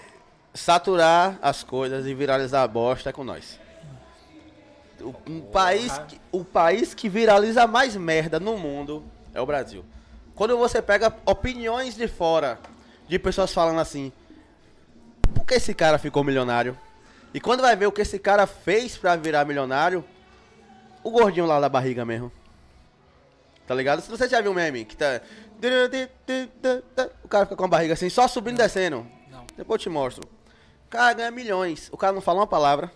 [SPEAKER 3] Saturar as coisas e viralizar a bosta é com nós. O, um país que, o país que viraliza mais merda no mundo é o Brasil. Quando você pega opiniões de fora, de pessoas falando assim, por que esse cara ficou milionário? E quando vai ver o que esse cara fez pra virar milionário, o gordinho lá da barriga mesmo. Tá ligado? Se você já viu o meme, que tá. O cara fica com a barriga assim, só subindo e descendo.
[SPEAKER 4] Não.
[SPEAKER 3] Depois eu te mostro. O cara ganha milhões. O cara não fala uma palavra.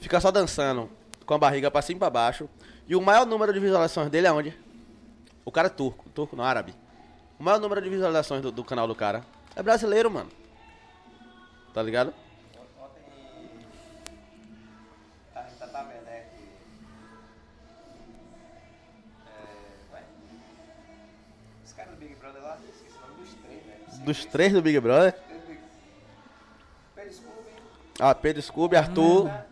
[SPEAKER 3] Fica só dançando. Com a barriga pra cima e pra baixo. E o maior número de visualizações dele é onde? O cara é turco. Turco não, árabe. O maior número de visualizações do, do canal do cara é brasileiro, mano. Tá ligado?
[SPEAKER 5] Ontem a Rita Taberneck. Vai. Os caras do Big Brother lá, esqueci o nome dos três, né?
[SPEAKER 3] Dos três do Big Brother.
[SPEAKER 5] Pedro Scooby.
[SPEAKER 3] Ah, Pedro Scooby, Arthur.
[SPEAKER 5] Não,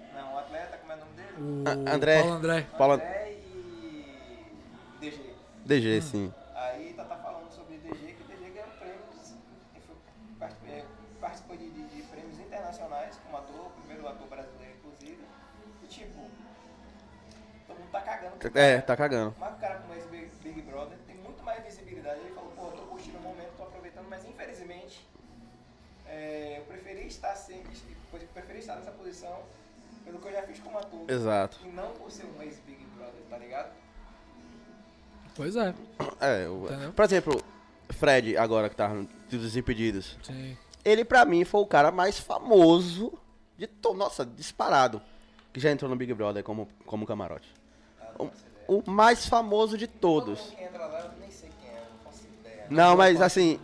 [SPEAKER 5] o? O
[SPEAKER 3] André.
[SPEAKER 4] Paulo André.
[SPEAKER 3] Paulo
[SPEAKER 5] André e. DG.
[SPEAKER 3] DG, sim.
[SPEAKER 5] Aí tá, tá falando sobre DG, que DG ganhou prêmios, foi- participou, é, participou de, de- de prêmios internacionais como ator, primeiro ator brasileiro, inclusive. E tipo, todo mundo tá cagando.
[SPEAKER 3] É, tá cagando.
[SPEAKER 5] Mas o cara como esse Big, Big Brother tem muito mais visibilidade. Ele falou, pô, tô curtindo o momento, tô aproveitando, mas infelizmente é, eu preferi estar sem, eu preferi estar nessa posição pelo que eu já fiz como ator.
[SPEAKER 3] Exato.
[SPEAKER 5] E não por ser um ex-Big Brother, tá ligado?
[SPEAKER 4] Pois é.
[SPEAKER 3] É, o-
[SPEAKER 4] Entendeu?
[SPEAKER 3] por exemplo, Fred, agora que tá no dos Desimpedidos.
[SPEAKER 4] Sim.
[SPEAKER 3] Ele, pra mim, foi o cara mais famoso de todo. Nossa, disparado. Que já entrou no Big Brother como, como camarote. O, o mais famoso de todos.
[SPEAKER 5] Todo mundo que entra lá, eu nem sei quem é, não faço ideia.
[SPEAKER 3] Não, mas assim,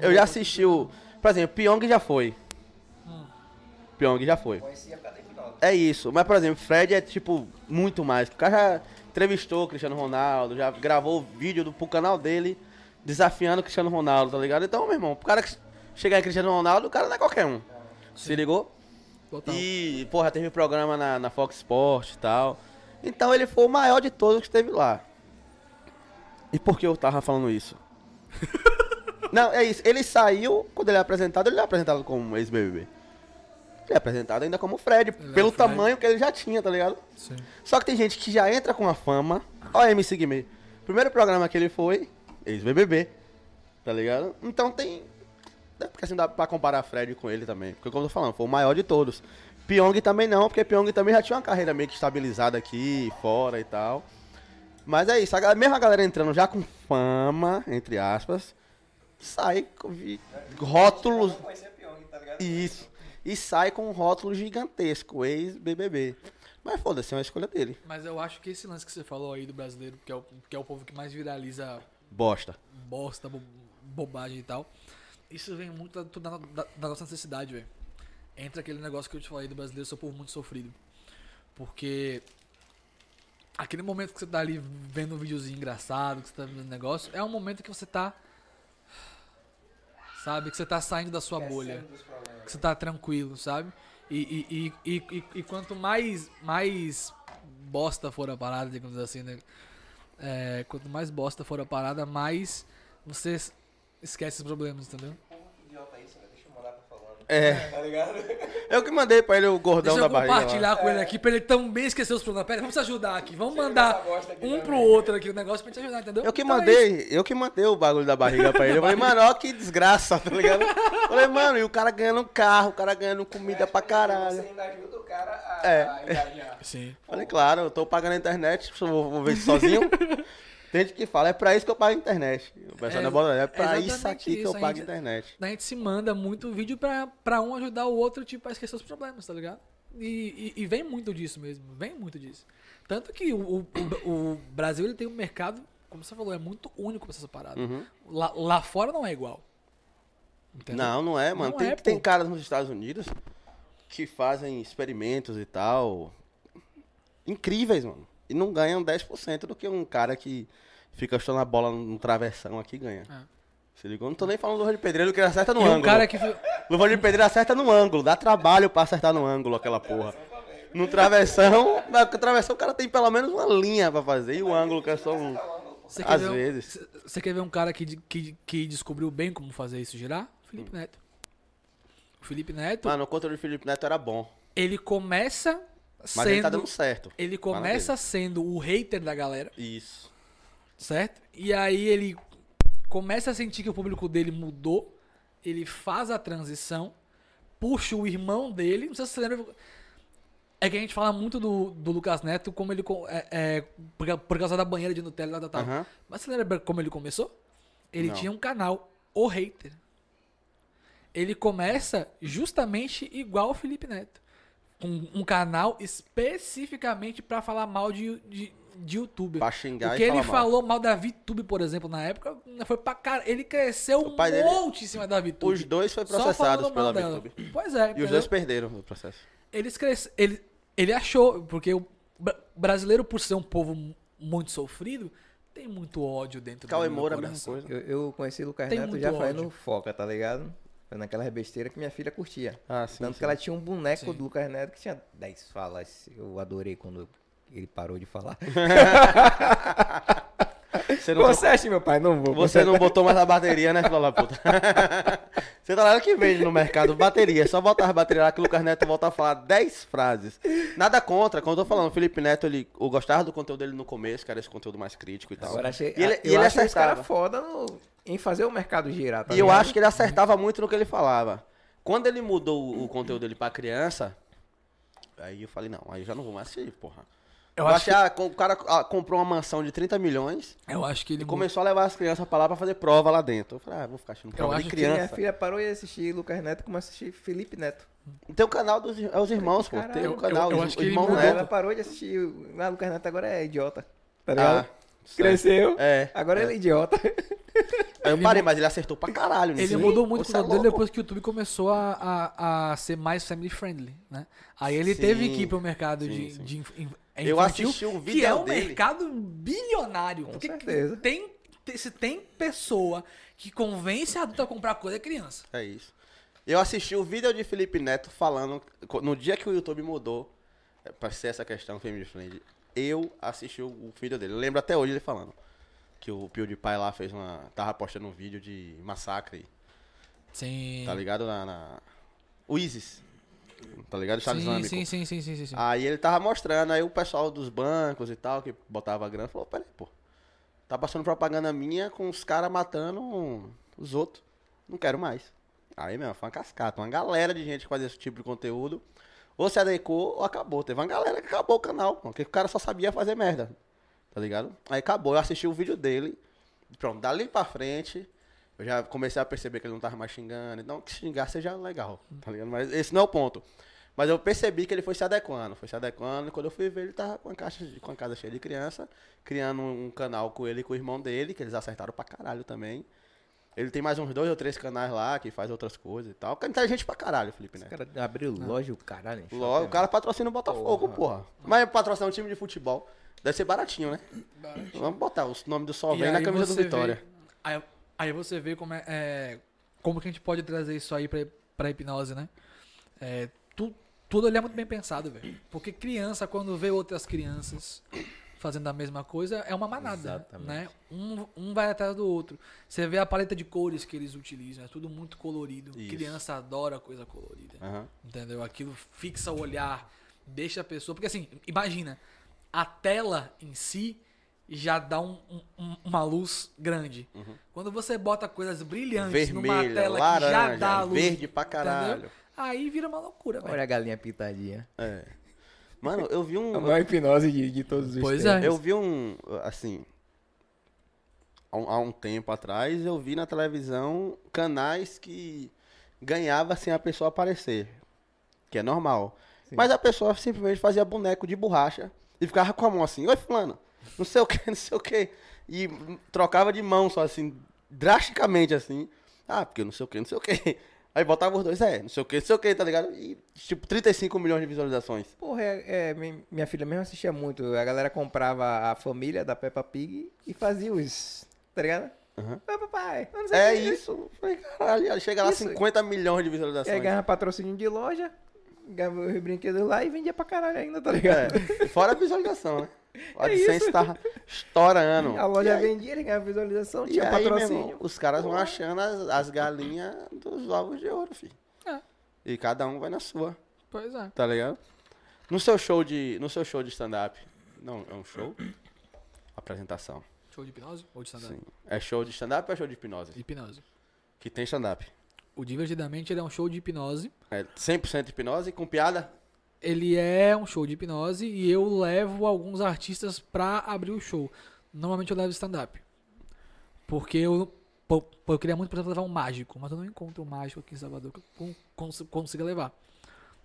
[SPEAKER 3] eu já assisti o. Por exemplo, Pyong já foi.
[SPEAKER 4] Hum.
[SPEAKER 3] Pyong já foi.
[SPEAKER 5] Conhecia
[SPEAKER 3] É isso. Mas, por exemplo, Fred é tipo muito mais. O cara já entrevistou o Cristiano Ronaldo, já gravou vídeo do, pro canal dele desafiando o Cristiano Ronaldo, tá ligado? Então, meu irmão, o cara que chegar em Cristiano Ronaldo, o cara não é qualquer um. Se ligou?
[SPEAKER 4] Total.
[SPEAKER 3] E, porra, teve programa na, na Fox Sport e tal. Então ele foi o maior de todos que esteve lá. E por que eu tava falando isso? Não, é isso. Ele saiu, quando ele é apresentado, ele é apresentado como ex-BBB. Ele é apresentado ainda como Fred,
[SPEAKER 4] Ele é
[SPEAKER 3] pelo
[SPEAKER 4] o Fred.
[SPEAKER 3] tamanho que ele já tinha, tá ligado?
[SPEAKER 4] Sim.
[SPEAKER 3] Só que tem gente que já entra com a fama. Ó, MC Guimê. Primeiro programa que ele foi, ex-BBB. Tá ligado? Então tem. É porque assim dá pra comparar Fred com ele também. Porque, como eu tô falando, foi o maior de todos. Pyong também não, porque Pyong também já tinha uma carreira meio que estabilizada aqui, fora e tal. Mas é isso, a, ga- mesmo a galera entrando já com fama, entre aspas, sai com vi- rótulos.
[SPEAKER 5] Tá ligado?
[SPEAKER 3] Isso. E sai com um rótulo gigantesco, ex-BBB. Mas foda-se, é uma escolha dele.
[SPEAKER 4] Mas eu acho que esse lance que você falou aí do brasileiro, que é o, que é o povo que mais viraliza
[SPEAKER 3] Bosta.
[SPEAKER 4] bosta, bo- bobagem e tal. Isso vem muito da, da- da- nossa necessidade, velho. Entra aquele negócio que eu te falei do brasileiro ser um povo muito sofrido. Porque aquele momento que você tá ali vendo um videozinho engraçado, que você tá vendo um negócio, é um momento que você tá. Sabe? Que você tá saindo da sua bolha. Que você tá tranquilo, sabe? E, e, e, e, e- quanto mais, mais bosta for a parada, digamos assim, né? É, quanto mais bosta for a parada, mais você es- esquece os problemas, entendeu?
[SPEAKER 5] Idiota é isso, velho? Deixa eu mandar pra falando.
[SPEAKER 3] É.
[SPEAKER 5] Tá ligado?
[SPEAKER 3] Eu que mandei pra ele o gordão
[SPEAKER 4] Deixa eu
[SPEAKER 3] da barriga. lá.
[SPEAKER 4] compartilhar com ele aqui pra ele também esquecer os problemas. Pera, vamos se ajudar aqui. Vamos
[SPEAKER 5] Chega
[SPEAKER 4] mandar um
[SPEAKER 5] também.
[SPEAKER 4] pro outro aqui o negócio pra gente ajudar, entendeu?
[SPEAKER 3] Eu que
[SPEAKER 4] Então é
[SPEAKER 3] mandei, eu que mandei o bagulho da barriga pra ele. Eu falei, mano, ó que desgraça, tá ligado? Eu falei, mano, e o cara ganhando carro, o cara ganhando comida pra
[SPEAKER 5] Você
[SPEAKER 3] caralho.
[SPEAKER 5] ainda ajuda o cara a,
[SPEAKER 3] É.
[SPEAKER 5] a.
[SPEAKER 4] Sim.
[SPEAKER 3] Falei, claro, eu tô pagando a internet, vou, vou ver isso sozinho. Tem gente que fala, é pra isso que eu pago a internet. O pessoal
[SPEAKER 4] É,
[SPEAKER 3] da bola, é pra isso aqui que
[SPEAKER 4] isso,
[SPEAKER 3] eu
[SPEAKER 4] a
[SPEAKER 3] pago a
[SPEAKER 4] gente-
[SPEAKER 3] internet.
[SPEAKER 4] A gente se manda muito vídeo pra, pra um ajudar o outro, tipo, a esquecer os problemas, tá ligado? E, e, e vem muito disso mesmo, vem muito disso. Tanto que o, o, o Brasil ele tem um mercado, como você falou, é muito único pra essa parada.
[SPEAKER 3] Uhum.
[SPEAKER 4] Lá, lá fora não é igual. Entendeu?
[SPEAKER 3] Não, não é, mano.
[SPEAKER 4] Não
[SPEAKER 3] tem,
[SPEAKER 4] é,
[SPEAKER 3] tem caras nos Estados Unidos que fazem experimentos e tal. Incríveis, mano. E não ganham 10% do que um cara que fica chutando a bola no travessão aqui ganha.
[SPEAKER 4] É.
[SPEAKER 3] Se ligou? Não tô nem falando do Luva de Pedreiro que ele acerta no
[SPEAKER 4] E
[SPEAKER 3] ângulo.
[SPEAKER 4] um cara que.
[SPEAKER 3] Luva de Pedreiro acerta no ângulo. Dá trabalho pra acertar no ângulo aquela porra. No travessão, na travessão o cara tem pelo menos uma linha pra fazer. E o ângulo que é só um.
[SPEAKER 4] Você
[SPEAKER 3] Às
[SPEAKER 4] um-
[SPEAKER 3] vezes.
[SPEAKER 4] Você quer ver um cara que, que, que descobriu bem como fazer isso girar? Felipe Neto. O Felipe Neto,
[SPEAKER 3] Mano, o controle do Felipe Neto era bom.
[SPEAKER 4] ele começa
[SPEAKER 3] Mas
[SPEAKER 4] sendo.
[SPEAKER 3] ele tá dando certo.
[SPEAKER 4] Ele começa sendo o hater da galera,
[SPEAKER 3] Isso.
[SPEAKER 4] certo? E aí ele começa a sentir que o público dele mudou, ele faz a transição puxa o irmão dele. Não sei se você lembra. É que a gente fala muito do, do Lucas Neto como ele. É, é, por, causa da banheira de Nutella e tal, tal.
[SPEAKER 3] Aham.
[SPEAKER 4] Mas você lembra como ele começou? Ele
[SPEAKER 3] Não.
[SPEAKER 4] tinha um canal, O Hater. Ele começa justamente igual o Felipe Neto. Com um canal especificamente pra falar mal de, de, de youtuber.
[SPEAKER 3] Pra xingar
[SPEAKER 4] o
[SPEAKER 3] e
[SPEAKER 4] que ele
[SPEAKER 3] falar mal.
[SPEAKER 4] falou mal da VTube, por exemplo, na época, foi pra cara. Ele cresceu um
[SPEAKER 3] dele-
[SPEAKER 4] monte em cima da VTube.
[SPEAKER 3] Os dois foram processados pela. VTube.
[SPEAKER 4] Pois é.
[SPEAKER 3] E os
[SPEAKER 4] entendeu?
[SPEAKER 3] dois perderam o processo.
[SPEAKER 4] Eles cresceram. Ele, ele achou, porque o bra- brasileiro, por ser um povo mu- muito sofrido, tem muito ódio dentro
[SPEAKER 3] Cauê
[SPEAKER 4] do
[SPEAKER 3] Moura, a
[SPEAKER 4] coração.
[SPEAKER 3] mesma coisa.
[SPEAKER 5] Eu, eu conheci o Lucas
[SPEAKER 4] Tem
[SPEAKER 5] Neto
[SPEAKER 4] muito
[SPEAKER 5] já
[SPEAKER 4] ódio.
[SPEAKER 5] fazendo foca, tá ligado? Foi naquela besteira que minha filha curtia.
[SPEAKER 3] Ah, sim.
[SPEAKER 5] Tanto
[SPEAKER 3] sim.
[SPEAKER 5] que ela tinha um boneco
[SPEAKER 4] Sim.
[SPEAKER 5] do Lucas Neto que tinha 10 falas. Eu adorei quando ele parou de falar.
[SPEAKER 3] Você não,
[SPEAKER 5] Conserte, meu pai, não vou.
[SPEAKER 3] você não botou mais a bateria, né, filha da puta? Você tá lá que vende no mercado bateria. É só botar as baterias lá que o Lucas Neto volta a falar 10 frases. Nada contra, quando eu tô falando, o Felipe Neto, ele, eu gostava do conteúdo dele no começo, que era esse conteúdo mais crítico e tal.
[SPEAKER 5] Agora achei,
[SPEAKER 3] e ele,
[SPEAKER 5] eu
[SPEAKER 3] e ele
[SPEAKER 5] acho esse cara
[SPEAKER 3] acertava.
[SPEAKER 5] foda no- em fazer o mercado girar, tá
[SPEAKER 3] E eu acho que ele acertava muito no que ele falava. Quando ele mudou o, o conteúdo dele pra criança, aí eu falei, não, aí eu já não vou mais assistir, porra.
[SPEAKER 4] Eu
[SPEAKER 3] Eu,
[SPEAKER 4] acho
[SPEAKER 3] achei, ah, o cara ah, comprou uma mansão de 30 milhões
[SPEAKER 4] Eu acho que ele
[SPEAKER 3] e começou a levar as crianças pra lá pra fazer prova lá dentro. Eu falei, ah, vou ficar assistindo prova
[SPEAKER 4] acho
[SPEAKER 3] de
[SPEAKER 4] que
[SPEAKER 5] Minha
[SPEAKER 3] criança.
[SPEAKER 5] filha parou de assistir Lucas Neto e começou a assistir Felipe Neto.
[SPEAKER 3] Tem o canal dos é os irmãos, pô.
[SPEAKER 5] Caralho.
[SPEAKER 3] Tem
[SPEAKER 4] Eu-
[SPEAKER 3] o canal,
[SPEAKER 4] eu- eu
[SPEAKER 3] os
[SPEAKER 4] acho que ele
[SPEAKER 3] irmãos
[SPEAKER 4] mudou.
[SPEAKER 5] Ela
[SPEAKER 3] Neto.
[SPEAKER 5] parou de assistir. o- Ah, Lucas Neto agora é idiota. Tá
[SPEAKER 3] Ah,
[SPEAKER 5] ligado? Cresceu.
[SPEAKER 3] É.
[SPEAKER 5] Agora ele é idiota.
[SPEAKER 3] Aí eu parei, mas ele acertou pra caralho nisso.
[SPEAKER 4] Ele mudou muito o
[SPEAKER 3] é
[SPEAKER 4] dele depois que o YouTube começou a, a, a ser mais family friendly, né? Aí ele
[SPEAKER 3] Sim.
[SPEAKER 4] teve que ir pro mercado
[SPEAKER 3] Sim,
[SPEAKER 4] de,
[SPEAKER 3] sim.
[SPEAKER 4] de inf-
[SPEAKER 3] Eu assisti um
[SPEAKER 4] que
[SPEAKER 3] vídeo
[SPEAKER 4] é um
[SPEAKER 3] dele.
[SPEAKER 4] mercado bilionário.
[SPEAKER 5] Com
[SPEAKER 4] porque
[SPEAKER 5] certeza.
[SPEAKER 4] Tem, se tem pessoa que convence a adulta a comprar coisa, é criança.
[SPEAKER 3] É isso. Eu assisti o vídeo de Felipe Neto falando, no dia que o YouTube mudou, é, pra ser essa questão family friend, eu assisti o, o vídeo dele. Eu lembro até hoje ele falando que o PewDiePie lá fez uma, tava postando um vídeo de massacre,
[SPEAKER 4] Sim.
[SPEAKER 3] tá ligado? Na, na... O ISIS, tá ligado? Estado
[SPEAKER 4] Sim,
[SPEAKER 3] Islâmico.
[SPEAKER 4] sim, sim, sim, sim, sim.
[SPEAKER 3] Aí ele tava mostrando, aí o pessoal dos bancos e tal, que botava grana, falou, peraí, pô, tá passando propaganda minha com os caras matando os outros. Não quero mais. Aí, meu, foi uma cascata, uma galera de gente que fazia esse tipo de conteúdo. Ou se adequou ou acabou. Teve uma galera que acabou o canal, porque o cara só sabia fazer merda. Tá ligado? Aí acabou, eu assisti o vídeo dele. Pronto, dali pra frente, eu já comecei a perceber que ele não tava mais xingando. Não que xingar seja legal, tá ligado? Mas esse não é o ponto. Mas eu percebi que ele foi se adequando, foi se adequando. E quando eu fui ver, ele tava com a, caixa com a casa cheia de criança, criando um canal com ele e com o irmão dele, que eles acertaram pra caralho também. Ele tem mais uns dois ou três canais lá que faz outras coisas e tal. O cara tá gente pra caralho, Felipe
[SPEAKER 5] Esse
[SPEAKER 3] Neto.
[SPEAKER 5] cara abriu loja, o caralho.
[SPEAKER 3] Logo, o cara patrocina o Botafogo, porra. Mas patrocinar um time de futebol deve ser baratinho, né? Vamos botar o nome do Sol vem na camisa do Vitória.
[SPEAKER 4] vê- aí, aí você vê como é, é, como que a gente pode trazer isso aí pra, pra hipnose, né? É, tu- tudo ali é muito bem pensado, velho. Porque criança, quando vê outras crianças fazendo a mesma coisa, é uma manada,
[SPEAKER 5] Exatamente.
[SPEAKER 4] né? Um, um vai atrás do outro. Você vê a paleta de cores que eles utilizam, é tudo muito colorido.
[SPEAKER 3] Isso.
[SPEAKER 4] Criança adora coisa colorida.
[SPEAKER 3] Aham.
[SPEAKER 4] Entendeu? Aquilo fixa o olhar, deixa a pessoa. Porque assim, imagina, a tela em si já dá um- um- uma luz grande. Quando você bota coisas brilhantes numa
[SPEAKER 3] Uhum. Vermelha,
[SPEAKER 4] tela que já
[SPEAKER 3] laranja,
[SPEAKER 4] dá luz.
[SPEAKER 3] verde pra caralho.
[SPEAKER 4] entendeu? Aí vira uma loucura,
[SPEAKER 5] Olha
[SPEAKER 4] velho.
[SPEAKER 5] a galinha pintadinha.
[SPEAKER 3] É. Mano, eu vi um.
[SPEAKER 5] A maior hipnose de, de todos os
[SPEAKER 4] Pois
[SPEAKER 5] tempos.
[SPEAKER 4] é.
[SPEAKER 3] Eu vi um, assim, há um, há um tempo atrás, eu vi na televisão canais que ganhava sem a pessoa aparecer, que é normal. Mas a pessoa simplesmente fazia boneco de borracha e ficava com a mão assim, oi fulano, não sei o que, não sei o que, e trocava de mão só assim, drasticamente assim, ah, porque não sei o que, não sei o que. Aí botava os dois, é, não sei o que, não sei o que, tá ligado? E tipo, 35 milhões de visualizações.
[SPEAKER 5] Porra, é, é, mi- minha filha mesmo assistia muito. A galera comprava a família da Peppa Pig e fazia os. Tá ligado?
[SPEAKER 3] Aham.
[SPEAKER 5] Ô, papai, eu não sei
[SPEAKER 3] É isso. Falei, caralho, chega lá
[SPEAKER 5] Isso.
[SPEAKER 3] 50 milhões de
[SPEAKER 5] E aí
[SPEAKER 3] visualizações.
[SPEAKER 5] ganhava patrocínio de loja, ganhava os brinquedos lá e vendia pra caralho ainda, tá ligado?
[SPEAKER 3] É, fora a visualização, né? O
[SPEAKER 5] É
[SPEAKER 3] AdSense
[SPEAKER 5] isso.
[SPEAKER 3] tá estourando.
[SPEAKER 5] A loja
[SPEAKER 3] aí,
[SPEAKER 5] vendia, ele ganhava visualização,
[SPEAKER 3] e
[SPEAKER 5] tinha
[SPEAKER 3] aí, meu
[SPEAKER 5] patrocínio.
[SPEAKER 3] irmão, os caras vão achando as, as galinhas dos ovos de ouro, filho.
[SPEAKER 4] É.
[SPEAKER 3] E cada um vai na sua,
[SPEAKER 4] Pois é.
[SPEAKER 3] tá ligado? No seu show de, no seu show de stand-up, não, é um show? Apresentação.
[SPEAKER 4] Show de hipnose ou de stand-up?
[SPEAKER 3] Sim. É show de stand-up ou é show de hipnose?
[SPEAKER 4] Hipnose.
[SPEAKER 3] Que tem stand-up.
[SPEAKER 4] O Divertidamente ele é um show de hipnose.
[SPEAKER 3] É 100% hipnose com piada?
[SPEAKER 4] Ele é um show de hipnose e eu levo alguns artistas pra abrir o show. Normalmente eu levo stand-up. Porque eu, pô, eu queria muito, por exemplo, levar um mágico, mas eu não encontro um mágico aqui em Salvador que eu con- cons- consiga levar.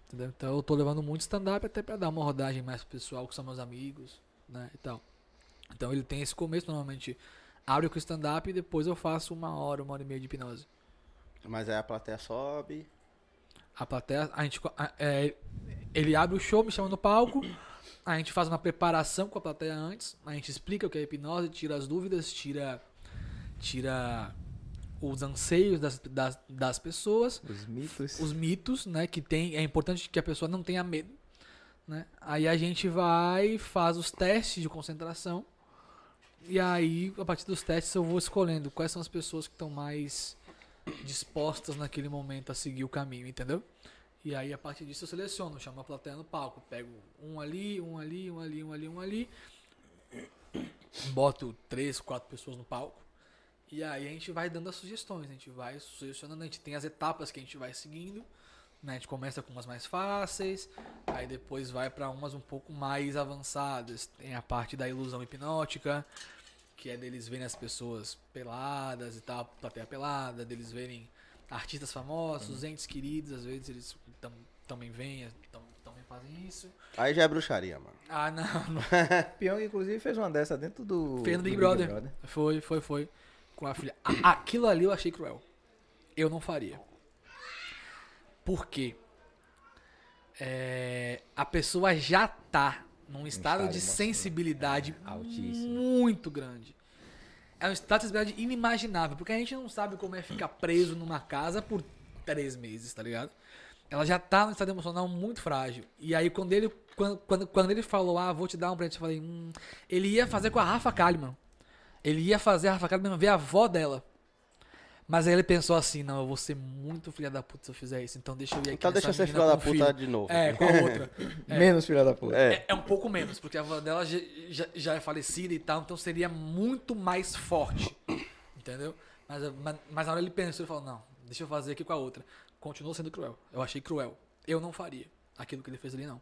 [SPEAKER 4] Entendeu? Então eu tô levando muito stand-up até pra dar uma rodagem mais pro pessoal, que são meus amigos, né, e tal. Então ele tem esse começo, normalmente abre com stand-up e depois eu faço uma hora, uma hora e meia de hipnose.
[SPEAKER 3] Mas aí a plateia sobe.
[SPEAKER 4] A plateia, a gente, é, ele abre o show, me chama no palco, a gente faz uma preparação com a plateia antes, a gente explica o que é hipnose, tira as dúvidas, tira, tira os anseios das, das, das pessoas,
[SPEAKER 5] Os mitos.
[SPEAKER 4] os mitos, né, que tem, é importante que a pessoa não tenha medo, né? Aí a gente vai, faz os testes de concentração, e aí, a partir dos testes, eu vou escolhendo quais são as pessoas que estão mais dispostas naquele momento a seguir o caminho, entendeu? E aí, a partir disso, eu seleciono, chamo a plateia no palco, pego um ali, um ali, um ali, um ali, um ali, boto três, quatro pessoas no palco, e aí a gente vai dando as sugestões, a gente vai sugestionando, a gente tem as etapas que a gente vai seguindo, né? A gente começa com umas mais fáceis, aí depois vai para umas um pouco mais avançadas. Tem a parte da ilusão hipnótica, que é deles verem as pessoas peladas e tal, plateia pelada, deles verem artistas famosos, entes queridos, às vezes eles tam, também vêm, tam, também fazem isso.
[SPEAKER 3] Aí já é bruxaria, mano.
[SPEAKER 4] Ah, não, não.
[SPEAKER 5] Pyong, inclusive, fez uma dessa dentro do.
[SPEAKER 4] Fez no Big
[SPEAKER 5] do
[SPEAKER 4] Brother. Foi, foi, foi. Com a filha. Aquilo ali eu achei cruel. Eu não faria. Por quê? É, a pessoa já tá num estado,
[SPEAKER 5] estado
[SPEAKER 4] de
[SPEAKER 5] emocional.
[SPEAKER 4] sensibilidade
[SPEAKER 5] É,
[SPEAKER 4] muito grande. É um estado de inimaginável, porque a gente não sabe como é ficar preso numa casa por três meses, tá ligado? Ela já tá num estado emocional muito frágil. E aí, quando ele, quando, quando, quando ele falou, ah, vou te dar um presente, eu falei, hum, ele ia fazer com a Rafa Kalimann. Ele ia fazer a Rafa Kalimann ver a avó dela. Mas aí ele pensou assim, não, eu vou ser muito filha da puta se eu fizer isso, então deixa eu ir aqui
[SPEAKER 3] Então deixa eu ser filho da puta
[SPEAKER 4] filho.
[SPEAKER 3] de novo.
[SPEAKER 4] É, com a outra. É.
[SPEAKER 5] Menos filha da puta.
[SPEAKER 3] É.
[SPEAKER 4] É, é um pouco menos, porque a avó dela já, já, já é falecida e tal, então seria muito mais forte. Entendeu? Mas, mas, mas na hora ele pensou e falou, não, deixa eu fazer aqui com a outra. Continuou sendo cruel. Eu achei cruel. Eu não faria aquilo que ele fez ali, não.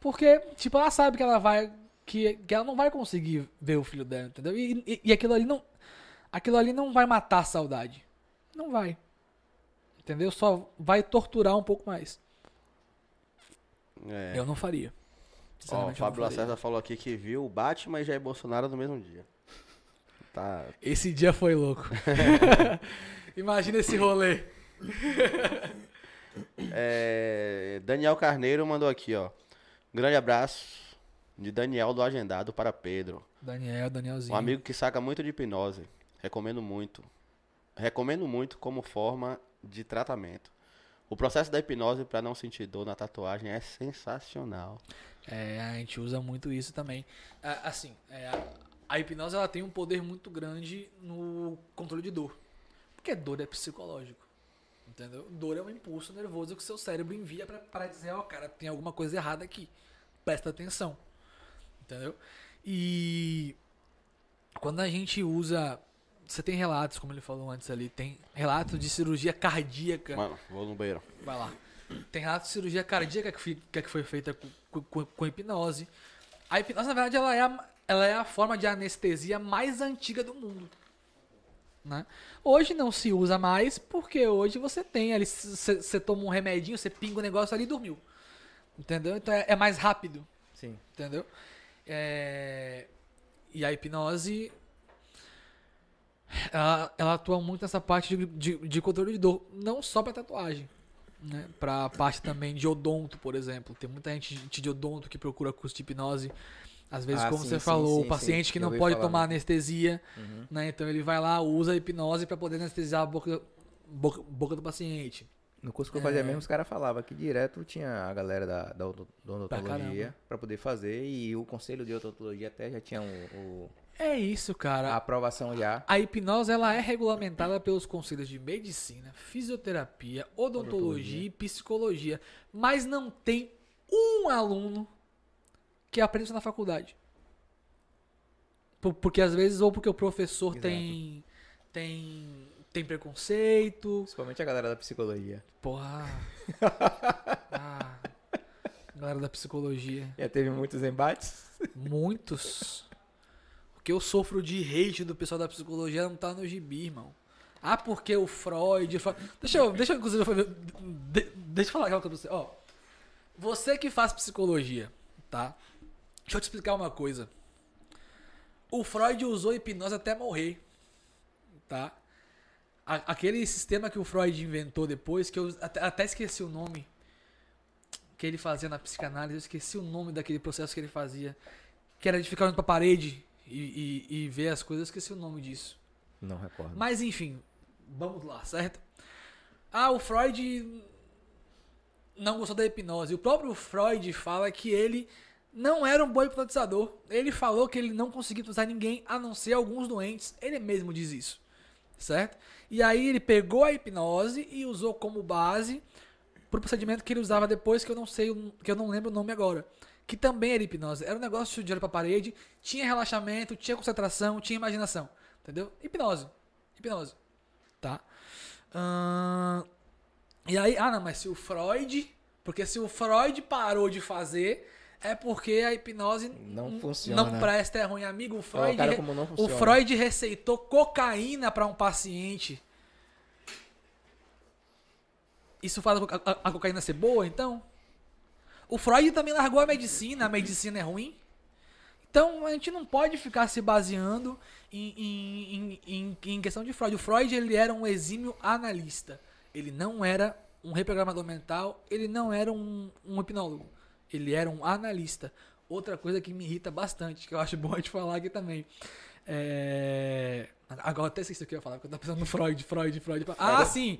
[SPEAKER 4] Porque, tipo, ela sabe que ela vai. Que, que ela não vai conseguir ver o filho dela, entendeu? E, e, e aquilo ali não. Aquilo ali não vai matar a saudade. Não vai. Entendeu? Só vai torturar um pouco mais.
[SPEAKER 3] É.
[SPEAKER 4] Eu não faria.
[SPEAKER 3] Ó, o Fábio. Lacerda falou aqui que viu o Batman e Jair Bolsonaro no mesmo dia. Tá.
[SPEAKER 4] Esse dia foi louco. Imagina esse rolê.
[SPEAKER 3] É, Daniel Carneiro mandou aqui, ó. Grande abraço de Daniel do Agendado para Pedro.
[SPEAKER 4] Daniel, Danielzinho.
[SPEAKER 3] Um amigo que saca muito de hipnose. Recomendo muito. Recomendo muito como forma de tratamento. O processo da hipnose para não sentir dor na tatuagem é sensacional.
[SPEAKER 4] É, a gente usa muito isso também. Assim, é, a- hipnose ela tem um poder muito grande no controle de dor. Porque dor é psicológico. Entendeu? Dor é um impulso nervoso que seu cérebro envia para dizer, ó, cara, tem alguma coisa errada aqui. Presta atenção. Entendeu? E quando a gente usa. Você tem relatos, como ele falou antes ali, tem relatos de cirurgia cardíaca.
[SPEAKER 3] Mano, vou no banheiro.
[SPEAKER 4] Vai lá. Tem relato de cirurgia cardíaca que, fi- que foi feita com, com- com hipnose. A hipnose, na verdade, ela é, a, ela é a forma de anestesia mais antiga do mundo. Né? Hoje não se usa mais porque hoje você tem ali, você toma um remedinho, você pinga o negócio ali e dormiu. Entendeu? Então é, é mais rápido.
[SPEAKER 5] Sim.
[SPEAKER 4] Entendeu? É, E a hipnose. Ela, ela atua muito nessa parte de, de, de controle de dor. Não só pra tatuagem. Né? Pra parte também de odonto, por exemplo. Tem muita gente de- odonto que procura curso de hipnose. Às vezes,
[SPEAKER 5] Ah,
[SPEAKER 4] como
[SPEAKER 5] sim,
[SPEAKER 4] você
[SPEAKER 5] sim,
[SPEAKER 4] falou,
[SPEAKER 5] sim,
[SPEAKER 4] o paciente que não pode
[SPEAKER 5] falar
[SPEAKER 4] tomar
[SPEAKER 5] muito.
[SPEAKER 4] anestesia. Né? Então ele vai lá, usa a hipnose pra poder anestesiar a boca, boca, boca do paciente.
[SPEAKER 5] No curso que eu
[SPEAKER 4] É.
[SPEAKER 5] fazia mesmo, os caras falavam que direto tinha a galera da, da odontologia pra poder fazer e o conselho de odontologia até já tinha o, o-
[SPEAKER 4] É isso, cara.
[SPEAKER 5] a aprovação já.
[SPEAKER 4] A hipnose ela é regulamentada pelos conselhos de medicina, fisioterapia, odontologia,
[SPEAKER 5] Odontologia.
[SPEAKER 4] e psicologia, mas não tem um aluno que aprende isso na faculdade. Por- Porque às vezes ou porque o professor
[SPEAKER 5] Exato.
[SPEAKER 4] tem tem, tem preconceito.
[SPEAKER 5] Principalmente a galera da psicologia.
[SPEAKER 4] Porra. Ah, galera da psicologia.
[SPEAKER 5] Já teve muitos embates.
[SPEAKER 4] Muitos. O que eu sofro de hate do pessoal da psicologia não tá no gibi, irmão. Ah, porque o Freud. Deixa eu, deixa eu, inclusive, deixa eu falar aquela coisa pra você. Ó, você que faz psicologia, tá? Deixa eu te explicar uma coisa. O Freud usou hipnose até morrer, tá? Aquele sistema que o Freud inventou depois, que eu até esqueci o nome que ele fazia na psicanálise, eu esqueci o nome daquele processo que ele fazia, que era de ficar olhando pra parede e, e- e ver as coisas, eu esqueci o nome disso.
[SPEAKER 5] Não recordo.
[SPEAKER 4] Mas enfim, vamos lá, certo? Ah, o Freud não gostou da hipnose. O próprio Freud fala que ele não era um bom hipnotizador. Ele falou que ele não conseguia hipnotizar ninguém a não ser alguns doentes. Ele mesmo diz isso, certo? E aí ele pegou a hipnose e usou como base pro procedimento que ele usava depois, que eu não sei, o- que eu não lembro o nome agora. Que também era hipnose. Era um negócio de olho pra parede, tinha relaxamento, tinha concentração, tinha imaginação. Entendeu? Hipnose. Hipnose. Tá? E aí, ah não, mas se o Freud. Porque se o Freud parou de fazer, é porque a hipnose
[SPEAKER 5] Não funciona.
[SPEAKER 4] Não presta, é ruim, amigo. O Freud,
[SPEAKER 5] não
[SPEAKER 4] o. Freud receitou cocaína pra um paciente. Isso faz a, a- a cocaína ser boa, então? O Freud também largou a medicina, a medicina é ruim. Então a gente não pode ficar se baseando em, em, em, em- questão de Freud. O Freud ele era um exímio analista. Ele não era um reprogramador mental, ele não era um, um hipnólogo. Ele era um analista. Outra coisa que me irrita bastante, que eu acho bom a gente falar aqui também. É... Agora até o que eu ia falar, porque eu tava pensando no Freud, Freud, Freud. Ah, sim!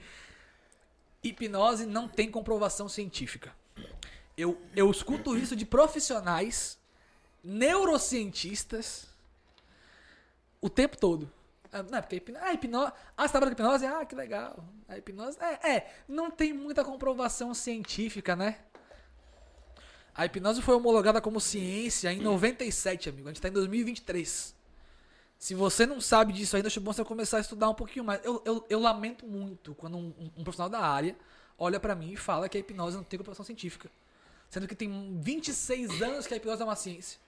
[SPEAKER 4] Hipnose não tem comprovação científica. Eu, eu escuto isso de profissionais, neurocientistas, o tempo todo. Ah, Não, é porque a hipnose. Ah, hipnose. Ah, você trabalha com hipnose? Ah, que legal. A hipnose. É, é, não tem muita comprovação científica, né? A hipnose foi homologada como ciência em 97, amigo. A gente tá em 2023. Se você não sabe disso ainda, acho bom você começar a estudar um pouquinho mais. Eu, eu, eu lamento muito quando um, um- um profissional da área olha pra mim e fala que a hipnose não tem comprovação científica. Sendo que tem 26 anos que a hipnose é uma ciência.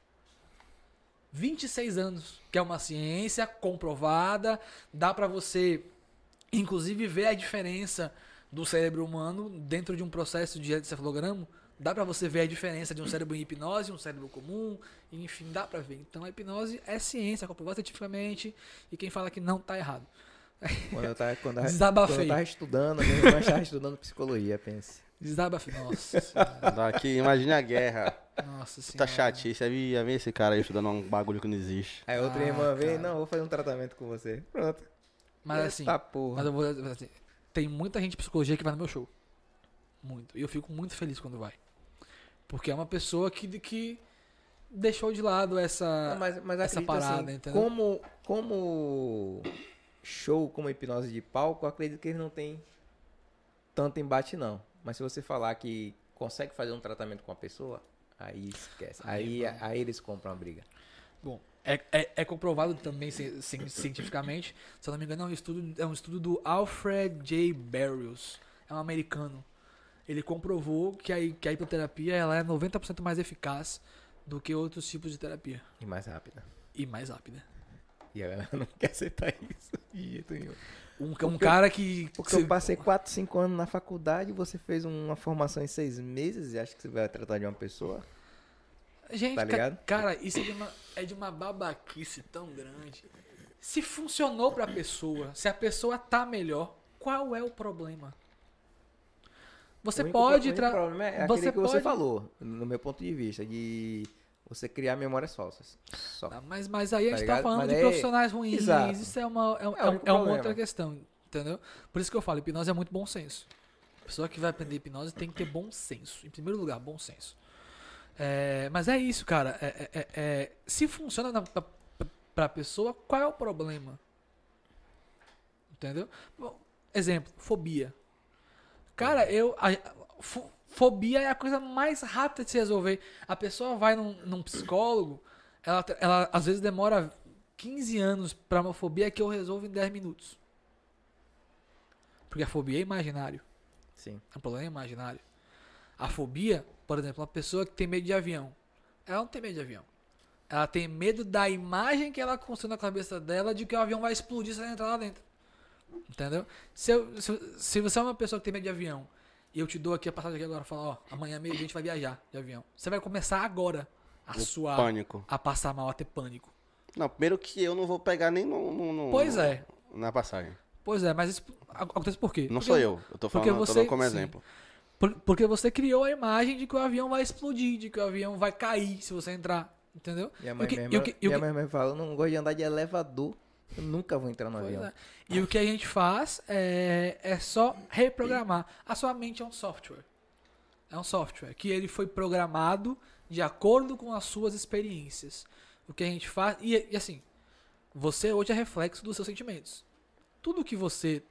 [SPEAKER 4] 26 anos que é uma ciência comprovada, dá pra você inclusive ver a diferença do cérebro humano dentro de um processo de encefalograma. Dá pra você ver a diferença de um cérebro em hipnose e um cérebro comum, enfim, dá pra ver. Então a hipnose é ciência, comprovada cientificamente, e quem fala que não tá errado.
[SPEAKER 5] Quando eu tava, quando eu,
[SPEAKER 4] Desabafei.
[SPEAKER 5] quando eu estudando, irmã estava estudando psicologia, pense.
[SPEAKER 4] Desabafe. Nossa senhora.
[SPEAKER 3] Daqui, imagine a guerra.
[SPEAKER 4] Nossa senhora.
[SPEAKER 3] Tá chatice. Aí ia ver esse cara aí estudando um bagulho que não existe.
[SPEAKER 5] Aí outra
[SPEAKER 4] Ah,
[SPEAKER 5] irmã veio,
[SPEAKER 4] cara.
[SPEAKER 5] não, vou fazer um tratamento com você. Pronto.
[SPEAKER 4] Mas assim,
[SPEAKER 5] Eita porra.
[SPEAKER 4] mas eu vou dizer assim, tem muita gente de psicologia que vai no meu show. Muito. E eu fico muito feliz quando vai. Porque é uma pessoa que, que deixou de lado essa.
[SPEAKER 5] Não, mas, mas
[SPEAKER 4] essa parada,
[SPEAKER 5] assim,
[SPEAKER 4] entendeu?
[SPEAKER 5] como, como show, como hipnose de palco, eu acredito que eles não tem tanto embate não. Mas se você falar que consegue fazer um tratamento com a pessoa, aí esquece. Aí,
[SPEAKER 4] Aí,
[SPEAKER 5] aí, eles compram a briga.
[SPEAKER 4] Bom, é, é, é comprovado também ci- ci- cientificamente. Se eu não me engano, é um estudo, é um estudo do Alfred J. Barrios. É um americano. Ele comprovou que a, que a hipnoterapia ela é 90% mais eficaz do que outros tipos de terapia.
[SPEAKER 5] E mais rápida.
[SPEAKER 4] E mais rápida.
[SPEAKER 5] E a galera não quer aceitar isso de jeito nenhum.
[SPEAKER 4] Um, um cara que.
[SPEAKER 5] Porque
[SPEAKER 4] que
[SPEAKER 5] eu passei 4, 5 anos na faculdade, você fez uma formação em 6 meses e acha que você vai tratar de uma pessoa?
[SPEAKER 4] Gente,
[SPEAKER 5] Tá ligado?
[SPEAKER 4] cara, isso é de, uma, é de uma babaquice tão grande. Se funcionou pra pessoa, se a pessoa tá melhor, qual é o problema? Você
[SPEAKER 5] O único
[SPEAKER 4] pode
[SPEAKER 5] o único
[SPEAKER 4] tra-
[SPEAKER 5] problema é
[SPEAKER 4] você
[SPEAKER 5] aquele que você
[SPEAKER 4] pode-
[SPEAKER 5] falou, no meu ponto de vista, de você criar memórias falsas. Só.
[SPEAKER 4] Tá, mas, mas aí a
[SPEAKER 5] Tá
[SPEAKER 4] gente tá
[SPEAKER 5] ligado?
[SPEAKER 4] falando
[SPEAKER 5] Mas
[SPEAKER 4] de
[SPEAKER 5] é-
[SPEAKER 4] profissionais ruins.
[SPEAKER 5] Exato.
[SPEAKER 4] Isso é uma, é,
[SPEAKER 5] É
[SPEAKER 4] é é uma outra questão, entendeu? Por isso que eu falo, hipnose é muito bom senso. A pessoa que vai aprender hipnose tem que ter bom senso. Em primeiro lugar, bom senso. É, mas é isso, cara. É, é- se funciona na, pra, pra- pessoa, qual é o problema? Entendeu? Bom, exemplo, fobia. Cara, eu. a- fo- fobia é a coisa mais rápida de se resolver. A pessoa vai num, num psicólogo, ela, ela às vezes demora 15 anos pra uma fobia que eu resolvo em 10 minutos. Porque a fobia é imaginário.
[SPEAKER 5] Sim.
[SPEAKER 4] É um problema imaginário. A fobia, por exemplo, uma pessoa que tem medo de avião. Ela não tem medo de avião. Ela tem medo da imagem que ela construiu na cabeça dela de que o avião vai explodir se ela entrar lá dentro. Entendeu? Se, eu- se, se você é uma pessoa que tem medo de avião e eu te dou aqui a passagem aqui agora, fala, ó, amanhã meio a gente vai viajar de avião. Você vai começar agora a
[SPEAKER 3] O
[SPEAKER 4] suar,
[SPEAKER 3] Pânico.
[SPEAKER 4] a passar mal, a ter pânico.
[SPEAKER 3] Não, primeiro que eu não vou pegar nem no, no- no-
[SPEAKER 4] Pois é.
[SPEAKER 3] na passagem.
[SPEAKER 4] Pois é, mas isso ac- acontece por quê?
[SPEAKER 3] Não
[SPEAKER 4] Porque
[SPEAKER 3] sou eu. Eu tô
[SPEAKER 4] porque
[SPEAKER 3] falando tô
[SPEAKER 4] você-
[SPEAKER 3] dando como exemplo.
[SPEAKER 4] Por- porque você criou a imagem de que o avião vai explodir, de que o avião vai cair se você entrar. Entendeu?
[SPEAKER 5] Minha
[SPEAKER 4] E
[SPEAKER 5] mãe,
[SPEAKER 4] o que-
[SPEAKER 5] mesmo fala, eu não gosto de andar de elevador. Eu nunca vou entrar no
[SPEAKER 4] Pois
[SPEAKER 5] avião.
[SPEAKER 4] é. E o que a gente faz é, é só reprogramar. A sua mente é um software. É um software que ele foi programado de acordo com as suas experiências. O que a gente faz. E, e assim, você hoje é reflexo dos seus sentimentos. Tudo que você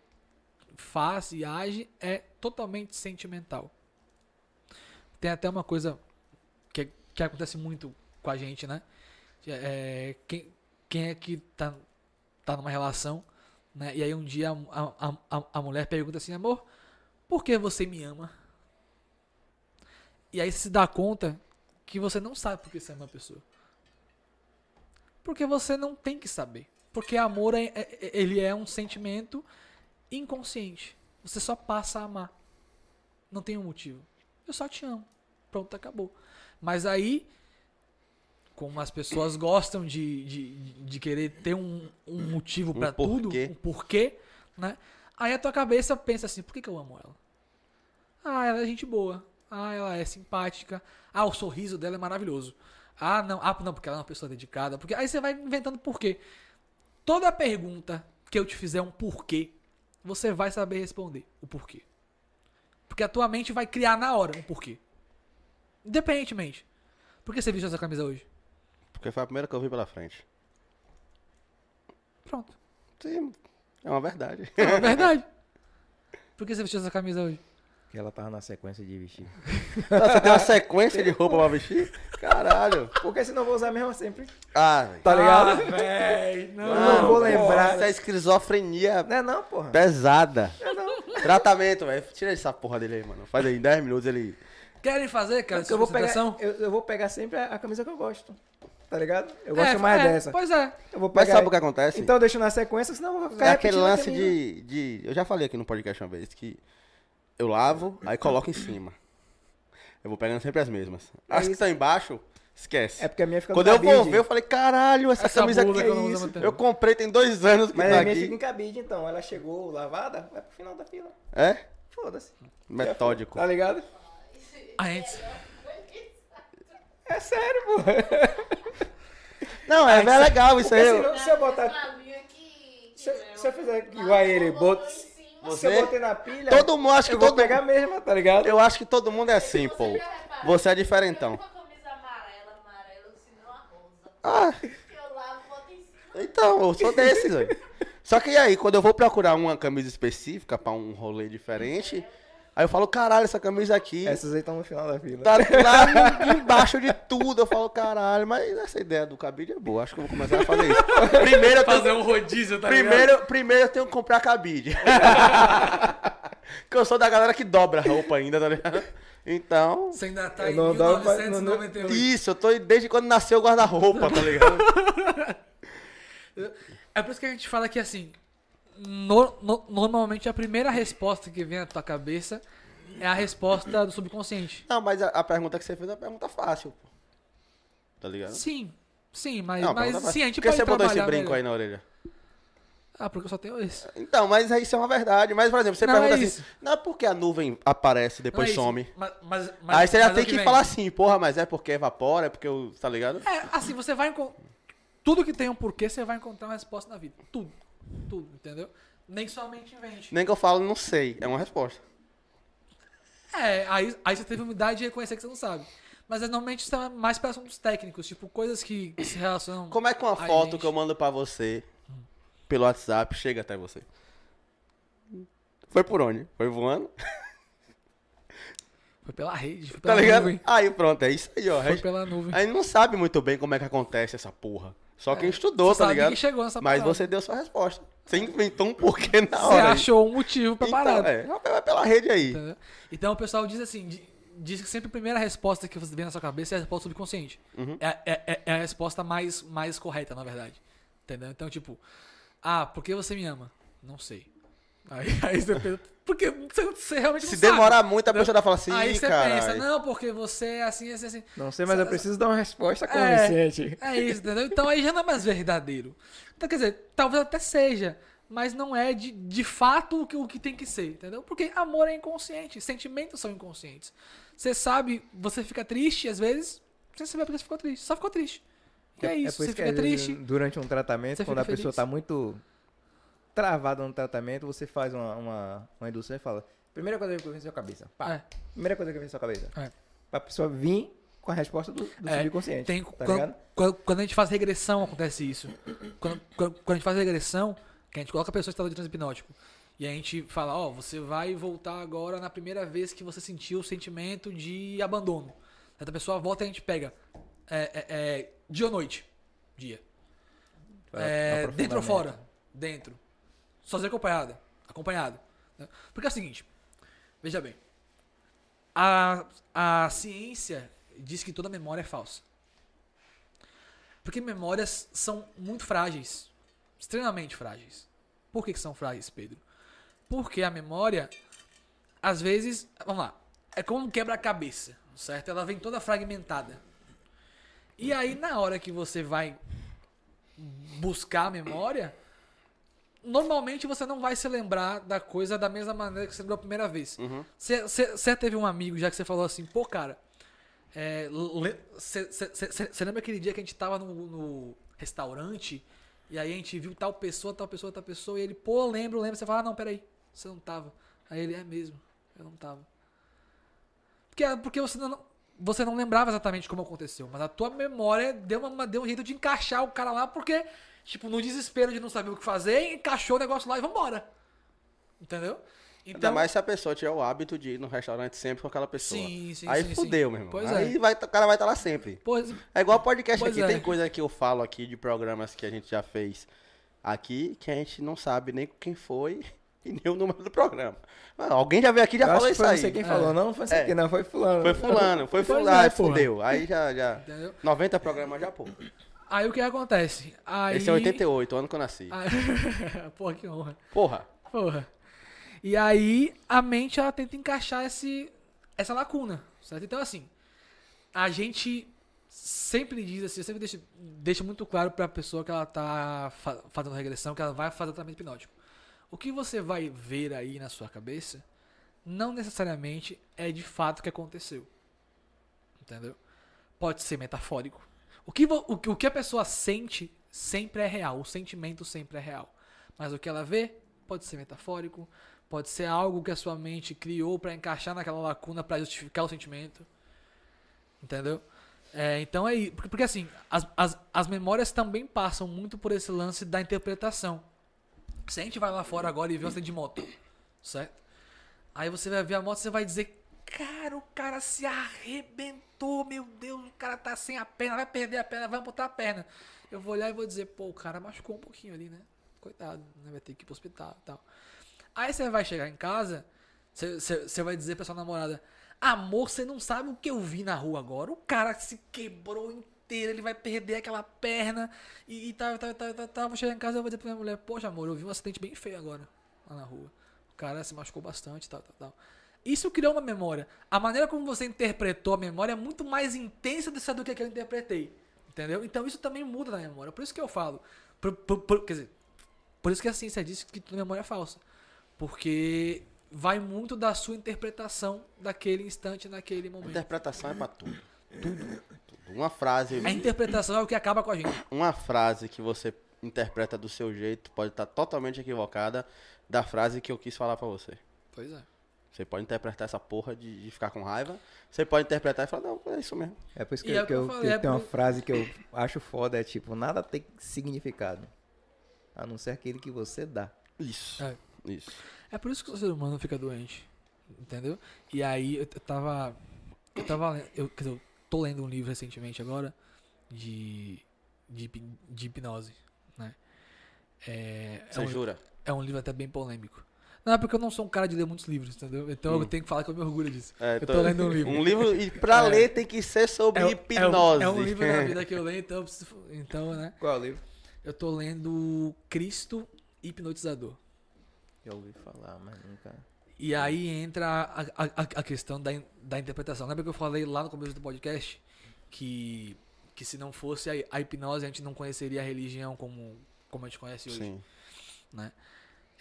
[SPEAKER 4] faz e age é totalmente sentimental. Tem até uma coisa que, que acontece muito com a gente, né? É, quem, quem é que tá, tá numa relação, né? E aí um dia a, a, a, a mulher pergunta assim, amor, por que você me ama? E aí você se dá conta que você não sabe por que você ama a pessoa. Porque você não tem que saber. Porque amor é, é- ele é um sentimento inconsciente. Você só passa a amar. Não tem um motivo. Eu só te amo. Pronto, acabou. Mas aí, como as pessoas gostam de, de, de querer ter um, um motivo
[SPEAKER 3] Um
[SPEAKER 4] pra tudo, um porquê, né? Aí a tua cabeça pensa assim, por que, que eu amo ela? Ah, ela é gente boa. Ah, ela é simpática. Ah, o sorriso dela é maravilhoso. Ah, não, ah, não, porque ela é uma pessoa dedicada. Porque aí você vai inventando porquê. Toda pergunta que eu te fizer um porquê, você vai saber responder o porquê. Porque a tua mente vai criar na hora um porquê. Independentemente. Por que você vestiu essa camisa hoje?
[SPEAKER 3] Porque foi a primeira que eu vi pela frente.
[SPEAKER 4] Pronto.
[SPEAKER 3] Sim, é uma verdade.
[SPEAKER 4] É verdade. Por que você vestiu essa camisa hoje?
[SPEAKER 5] Que ela tava na sequência de vestir.
[SPEAKER 3] Você tem uma sequência de roupa pra vestir? Caralho.
[SPEAKER 5] Porque senão eu vou usar a mesma sempre.
[SPEAKER 3] Ah, velho.
[SPEAKER 5] Tá ligado?
[SPEAKER 4] véi,
[SPEAKER 5] Eu não vou lembrar.
[SPEAKER 3] É esquizofrenia
[SPEAKER 5] Não é não, porra.
[SPEAKER 3] pesada. Tratamento, velho. Tira essa porra dele aí, mano. Faz aí, em 10 minutos ele.
[SPEAKER 4] Querem fazer, cara,
[SPEAKER 5] Porque eu vou pegar, eu, eu vou pegar sempre a, a camisa que eu gosto. Tá ligado? Eu gosto
[SPEAKER 4] É,
[SPEAKER 5] mais
[SPEAKER 4] é,
[SPEAKER 5] dessa.
[SPEAKER 4] Pois é.
[SPEAKER 5] Eu vou
[SPEAKER 3] Mas
[SPEAKER 5] pegar.
[SPEAKER 3] sabe o que acontece?
[SPEAKER 5] Então eu deixo na sequência, senão eu vou ficar
[SPEAKER 3] É aquele lance de, de. Eu já falei aqui no podcast uma vez que eu lavo, aí coloco em cima. Eu vou pegando sempre as mesmas.
[SPEAKER 5] É
[SPEAKER 3] As que estão embaixo, esquece.
[SPEAKER 5] É porque a minha fica
[SPEAKER 3] Quando eu vou
[SPEAKER 5] cabide.
[SPEAKER 3] ver, eu falei, caralho, essa,
[SPEAKER 4] Essa
[SPEAKER 3] camisa aqui é isso. Eu comprei tem dois anos que
[SPEAKER 5] Mas
[SPEAKER 3] tá
[SPEAKER 5] a minha
[SPEAKER 3] aqui.
[SPEAKER 5] fica em cabide, então. Ela chegou lavada, vai pro final da fila.
[SPEAKER 3] É?
[SPEAKER 5] Foda-se.
[SPEAKER 3] Metódico.
[SPEAKER 5] Tá ligado?
[SPEAKER 4] A gente...
[SPEAKER 5] É sério, pô.
[SPEAKER 3] Não, é, é legal isso aí.
[SPEAKER 5] Senão, se eu botar. Se, eu- se eu fizer igual a ele, bot... se
[SPEAKER 3] Você-
[SPEAKER 5] eu botei na pilha,
[SPEAKER 3] Todo mundo, acho que
[SPEAKER 5] eu vou
[SPEAKER 3] todo
[SPEAKER 5] pegar a mesma, tá ligado?
[SPEAKER 3] Eu acho que todo mundo é assim, pô. Você é diferentão.
[SPEAKER 6] Uma camisa amarela, amarela, senão a rosa.
[SPEAKER 3] Ah,
[SPEAKER 6] Eu lavo, boto em cima.
[SPEAKER 3] então, eu sou desses, velho. Só que aí, quando eu vou procurar uma camisa específica pra um rolê diferente, aí eu falo, caralho, essa camisa aqui
[SPEAKER 5] Essas aí estão no final da fila.
[SPEAKER 3] tá lá embaixo de tudo. Eu falo, caralho, mas essa ideia do cabide é boa. Acho que eu vou começar a fazer isso. Primeiro eu tenho,
[SPEAKER 4] Fazer um rodízio, tá ligado?
[SPEAKER 3] primeiro, primeiro eu tenho que comprar cabide. que eu sou da galera que dobra a roupa ainda, tá ligado? Então,
[SPEAKER 4] Você ainda tá em
[SPEAKER 5] não dou pra-
[SPEAKER 4] 1998.
[SPEAKER 3] isso, eu tô desde quando nasceu o guarda-roupa, tá ligado?
[SPEAKER 4] É por isso que a gente fala que assim, no- no- normalmente a primeira resposta que vem à tua cabeça é a resposta do subconsciente.
[SPEAKER 3] Não, mas a, a pergunta que você fez é uma pergunta fácil, pô. Tá ligado?
[SPEAKER 4] Sim, sim, mas,
[SPEAKER 3] Não,
[SPEAKER 4] mas sim, a gente
[SPEAKER 3] Por que
[SPEAKER 4] pode
[SPEAKER 3] você botou esse brinco
[SPEAKER 4] melhor.
[SPEAKER 3] aí na orelha?
[SPEAKER 4] Ah, porque eu só tenho esse.
[SPEAKER 3] Então, mas isso é uma verdade. Mas, por exemplo, você
[SPEAKER 4] Não,
[SPEAKER 3] pergunta
[SPEAKER 4] é
[SPEAKER 3] assim,
[SPEAKER 4] isso.
[SPEAKER 3] não é porque a nuvem aparece e
[SPEAKER 4] é
[SPEAKER 3] depois
[SPEAKER 4] isso.
[SPEAKER 3] some.
[SPEAKER 4] Mas, mas, mas-
[SPEAKER 3] aí você já
[SPEAKER 4] é
[SPEAKER 3] tem que,
[SPEAKER 4] vem.
[SPEAKER 3] falar assim, porra, mas é porque evapora, é porque eu. Tá ligado?
[SPEAKER 4] É, assim, você vai encontrar. Tudo que tem um porquê, você vai encontrar uma resposta na vida. Tudo. Tudo, entendeu? Nem somente invente.
[SPEAKER 3] Nem que eu falo, não sei. É uma resposta.
[SPEAKER 4] É, aí, aí você teve humildade de reconhecer que você não sabe. Mas é, normalmente isso é mais para assuntos técnicos, tipo, coisas que, que se relacionam.
[SPEAKER 3] Como é que uma foto
[SPEAKER 4] gente.
[SPEAKER 3] que eu mando pra você pelo WhatsApp chega até você? Foi por onde? Foi voando?
[SPEAKER 4] Foi pela rede, foi
[SPEAKER 3] Tá
[SPEAKER 4] pela
[SPEAKER 3] ligado?
[SPEAKER 4] nuvem.
[SPEAKER 3] Aí pronto, é isso aí, ó.
[SPEAKER 4] Foi pela nuvem.
[SPEAKER 3] Aí não sabe muito bem como é que acontece essa porra. Só quem estudou,
[SPEAKER 4] Você
[SPEAKER 3] tá ligado?
[SPEAKER 4] chegou nessa
[SPEAKER 3] Mas
[SPEAKER 4] parada.
[SPEAKER 3] você deu sua resposta. Você inventou um porquê na
[SPEAKER 4] Você
[SPEAKER 3] hora. aí.
[SPEAKER 4] achou um motivo pra
[SPEAKER 3] Então, é, vai pela rede aí.
[SPEAKER 4] Entendeu? Então o pessoal diz assim, di- diz que sempre a primeira resposta que você vem na sua cabeça é a resposta subconsciente.
[SPEAKER 3] Uhum.
[SPEAKER 4] É, é- é- é a resposta mais, mais correta, na verdade. Entendeu? Então, tipo, ah, por que você me ama? Não sei. Aí, aí você pensa, porque você, você realmente
[SPEAKER 3] Se
[SPEAKER 4] não sabe.
[SPEAKER 3] demorar muito, a pessoa vai falar assim,
[SPEAKER 4] Aí você
[SPEAKER 3] cara.
[SPEAKER 4] pensa, não, porque você é assim, assim, assim.
[SPEAKER 5] Não sei, mas eu preciso dar uma resposta
[SPEAKER 4] É.
[SPEAKER 5] convincente.
[SPEAKER 4] É isso, entendeu? Então aí já não é mais verdadeiro. Então, quer dizer, talvez até seja, mas não é de, de fato o que, o que tem que ser, entendeu? Porque amor é inconsciente, sentimentos são inconscientes. Você sabe, você fica triste às vezes, você sabe porque você ficou triste, só ficou triste. E é, isso,
[SPEAKER 5] por
[SPEAKER 4] você fica triste.
[SPEAKER 5] durante um tratamento,
[SPEAKER 4] você
[SPEAKER 5] quando a pessoa
[SPEAKER 4] feliz.
[SPEAKER 5] tá muito travada no tratamento, você faz uma, uma, uma indução e fala: primeira coisa que vem na sua cabeça. Pá.
[SPEAKER 4] É.
[SPEAKER 5] Primeira coisa que vem na sua cabeça.
[SPEAKER 4] É.
[SPEAKER 5] Pra pessoa vir com a resposta do, do
[SPEAKER 4] É,
[SPEAKER 5] subconsciente.
[SPEAKER 4] Tem,
[SPEAKER 5] tá
[SPEAKER 4] quando, quando, quando a gente faz regressão, acontece isso. Quando, quando, quando a gente faz regressão, que a gente coloca a pessoa em estado de transe hipnótico. E a gente fala, ó, você vai voltar agora na primeira vez que você sentiu o sentimento de abandono. Aí a pessoa volta e a gente pega é, é, é, dia ou noite? Dia. É, dentro ou fora? Dentro. Sozinho acompanhada. Acompanhado. né? Porque é o seguinte, veja bem. A, a ciência diz que toda memória é falsa. Porque memórias são muito frágeis. Extremamente frágeis. Por que, que são frágeis, Pedro? Porque a memória, às vezes, vamos lá, é como um quebra-cabeça, certo? Ela vem toda fragmentada. E aí, na hora que você vai buscar a memória, normalmente você não vai se lembrar da coisa da mesma maneira que você lembrou a primeira vez. Você você teve um amigo já que você falou assim, pô, cara, você lembra aquele dia que a gente tava no, no restaurante e aí a gente viu tal pessoa, tal pessoa, tal pessoa e ele, pô, lembro, lembro. Você fala, ah, não, peraí, você não tava. Aí ele, é mesmo, eu não tava. Porque, porque você não, você não lembrava exatamente como aconteceu, mas a tua memória deu, uma, deu um jeito de encaixar o cara lá, porque, tipo, no desespero de não saber o que fazer, encaixou o negócio lá e vambora. Entendeu?
[SPEAKER 3] Ainda
[SPEAKER 4] Então,
[SPEAKER 3] mais se a pessoa tiver o hábito de ir no restaurante sempre com aquela pessoa.
[SPEAKER 4] Sim, sim,
[SPEAKER 3] Aí
[SPEAKER 4] sim,
[SPEAKER 3] fudeu,
[SPEAKER 4] sim.
[SPEAKER 3] meu irmão.
[SPEAKER 4] Pois
[SPEAKER 3] Aí
[SPEAKER 4] é.
[SPEAKER 3] vai, o cara vai estar lá sempre.
[SPEAKER 4] pois,
[SPEAKER 3] É igual podcast
[SPEAKER 4] Pois
[SPEAKER 3] aqui.
[SPEAKER 4] é.
[SPEAKER 3] Tem coisa que eu falo aqui de programas que a gente já fez aqui que a gente não sabe nem quem foi e nem o número do programa. Ah, Alguém já veio aqui e já
[SPEAKER 5] Eu
[SPEAKER 3] falou isso
[SPEAKER 5] foi
[SPEAKER 3] aí.
[SPEAKER 5] não sei quem
[SPEAKER 4] É.
[SPEAKER 5] falou, não, não foi
[SPEAKER 3] É.
[SPEAKER 5] quem, não, foi fulano.
[SPEAKER 3] Foi fulano, foi fulano.
[SPEAKER 4] é,
[SPEAKER 3] Aí
[SPEAKER 4] porra.
[SPEAKER 3] fudeu. Aí já, já.
[SPEAKER 4] entendeu?
[SPEAKER 3] 90 programas já, pô.
[SPEAKER 4] Aí o que acontece? Aí...
[SPEAKER 3] Esse é 88, o ano que eu nasci.
[SPEAKER 4] Aí... Porra, que honra.
[SPEAKER 3] Porra.
[SPEAKER 4] Porra. E aí a mente ela tenta encaixar esse, essa lacuna, certo? Então assim, a gente sempre diz assim, sempre deixa, deixa muito claro pra pessoa que ela tá fa- fazendo regressão, que ela vai fazer tratamento hipnótico. O que você vai ver aí na sua cabeça não necessariamente é de fato o que aconteceu. Entendeu? Pode ser metafórico. O que, o, o que a pessoa sente sempre é real. O sentimento sempre é real. Mas o que ela vê pode ser metafórico. Pode ser algo que a sua mente criou pra encaixar naquela lacuna pra justificar o sentimento. Entendeu? É, então é. Porque, porque, assim, as, as, as memórias também passam muito por esse lance da interpretação. Se a gente vai lá fora agora e vê um acidente de moto, certo? Aí você vai ver a moto você vai dizer: Cara, o cara se arrebentou, meu Deus, o cara tá sem a perna, vai perder a perna, vai amputar a perna. Eu vou olhar e vou dizer: Pô, o cara machucou um pouquinho ali, né? Coitado, né? vai ter que ir pro hospital e tal. Aí você vai chegar em casa, você vai dizer pra sua namorada: Amor, você não sabe o que eu vi na rua agora. O cara se quebrou inteiro, ele vai perder aquela perna e, e tal, tal, tal, tal, tal. Vou chegar em casa e vou dizer pra minha mulher: Poxa, amor, eu vi um acidente bem feio agora lá na rua. O cara se machucou bastante, tal, tal, tal. Isso criou uma memória. A maneira como você interpretou a memória é muito mais intensa do que a que eu interpretei. Entendeu? Então isso também muda na memória. Por isso que eu falo. Por, por- por- quer dizer, por isso que a ciência diz que toda memória é falsa. Porque vai muito da sua interpretação daquele instante, naquele momento.
[SPEAKER 3] Interpretação é pra tudo. Tudo. tudo. Uma frase.
[SPEAKER 4] A interpretação é o que acaba com a gente.
[SPEAKER 3] uma frase que você interpreta do seu jeito pode estar totalmente equivocada da frase que eu quis falar pra você.
[SPEAKER 4] Pois é.
[SPEAKER 3] Você pode interpretar essa porra de, de ficar com raiva. Você pode interpretar e falar, não, é isso mesmo.
[SPEAKER 5] É por isso que,
[SPEAKER 4] é
[SPEAKER 5] eu,
[SPEAKER 4] o
[SPEAKER 5] que
[SPEAKER 4] que eu
[SPEAKER 5] eu-
[SPEAKER 4] falei,
[SPEAKER 5] que
[SPEAKER 4] é
[SPEAKER 5] tem uma
[SPEAKER 4] por-
[SPEAKER 5] frase que eu acho foda, é tipo, nada tem significado. A não ser aquele que você dá.
[SPEAKER 3] Isso.
[SPEAKER 4] É.
[SPEAKER 3] Isso.
[SPEAKER 4] É por isso que o ser humano fica doente. Entendeu? E aí eu, tava. Eu tava lendo. Eu, quer dizer, eu tô lendo um livro recentemente agora. De. de, de hipnose, né? É, é
[SPEAKER 3] Você
[SPEAKER 4] um,
[SPEAKER 3] jura?
[SPEAKER 4] é um livro até bem polêmico. Não, é porque eu não sou um cara de ler muitos livros, entendeu? Então eu tenho que falar que eu me orgulho disso.
[SPEAKER 3] É,
[SPEAKER 4] eu tô lendo um livro.
[SPEAKER 3] Um livro, e pra
[SPEAKER 4] É.
[SPEAKER 3] ler tem que ser sobre
[SPEAKER 4] É, um-
[SPEAKER 3] hipnose.
[SPEAKER 4] É um, é um livro da vida que eu leio, então, eu preciso- então, né?
[SPEAKER 5] Qual é o livro?
[SPEAKER 4] Eu tô lendo Cristo Hipnotizador.
[SPEAKER 5] Já ouvi falar, mas nunca.
[SPEAKER 4] E aí entra a, a, a- a questão da, in- da interpretação. Lembra que eu falei lá no começo do podcast que, que se não fosse a, a hipnose, a gente não conheceria a religião como, como a gente conhece hoje.
[SPEAKER 3] Sim.
[SPEAKER 4] né?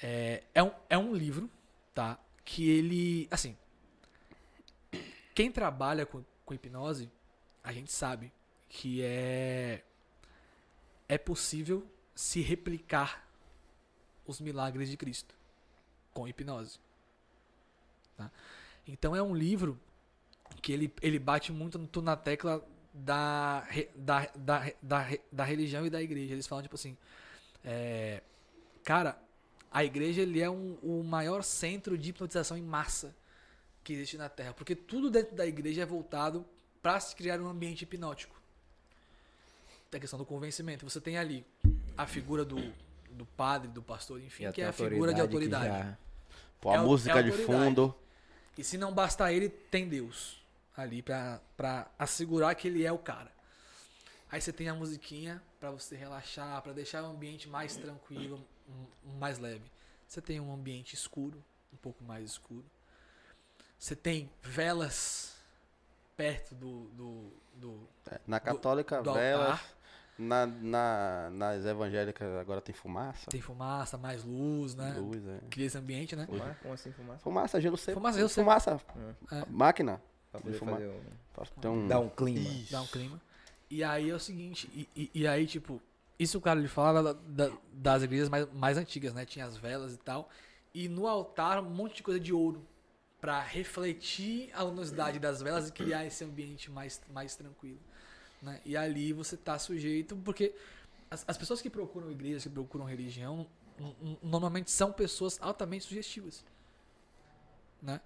[SPEAKER 4] É, é, um, é um livro, tá? Que ele, assim, quem trabalha com, com hipnose, a gente sabe que é é possível se replicar os milagres de Cristo com hipnose. tá? Então é um livro que ele, ele bate muito na tecla da, da, da, da, da religião e da igreja. Eles falam tipo assim, é, cara, a igreja ele é um, o maior centro de hipnotização em massa que existe na Terra, porque tudo dentro da igreja é voltado para se criar um ambiente hipnótico. Tem a questão do convencimento. Você tem ali a figura do, do padre, do pastor, enfim, que é a figura de autoridade.
[SPEAKER 5] já-
[SPEAKER 3] Pô, a
[SPEAKER 4] É
[SPEAKER 3] música
[SPEAKER 4] é
[SPEAKER 3] de fundo.
[SPEAKER 4] E se não bastar ele, tem Deus ali pra assegurar que ele é o cara. Aí você tem a musiquinha pra você relaxar, pra deixar o ambiente mais tranquilo, um- um mais leve. Você tem um ambiente escuro, um pouco mais escuro. Você tem velas perto do, do, do-
[SPEAKER 3] É, Na católica,
[SPEAKER 4] do
[SPEAKER 3] velas.
[SPEAKER 4] altar.
[SPEAKER 3] Na, na, nas evangélicas agora tem fumaça.
[SPEAKER 4] Tem fumaça, mais luz, né?
[SPEAKER 3] Luz, é.
[SPEAKER 4] Cria esse ambiente, né?
[SPEAKER 5] Fumar? Como assim fumar?
[SPEAKER 3] Fumaça, gelo seco.
[SPEAKER 4] Fumaça, gelo seco.
[SPEAKER 3] Fumaça.
[SPEAKER 4] É.
[SPEAKER 3] Máquina.
[SPEAKER 5] Pra poder fazer um...
[SPEAKER 3] Tem um...
[SPEAKER 5] Dar um clima.
[SPEAKER 3] Isso.
[SPEAKER 4] dá um clima. E aí é o seguinte, e, e- e aí, tipo, isso o cara ele fala da- da- das igrejas mais, mais antigas, né? Tinha as velas e tal. E no altar, um monte de coisa de ouro. Pra refletir a luminosidade das velas e criar esse ambiente mais, mais tranquilo. Né? E ali você tá sujeito, porque as, as pessoas que procuram igrejas, que procuram religião, normalmente são pessoas altamente sugestivas. Né?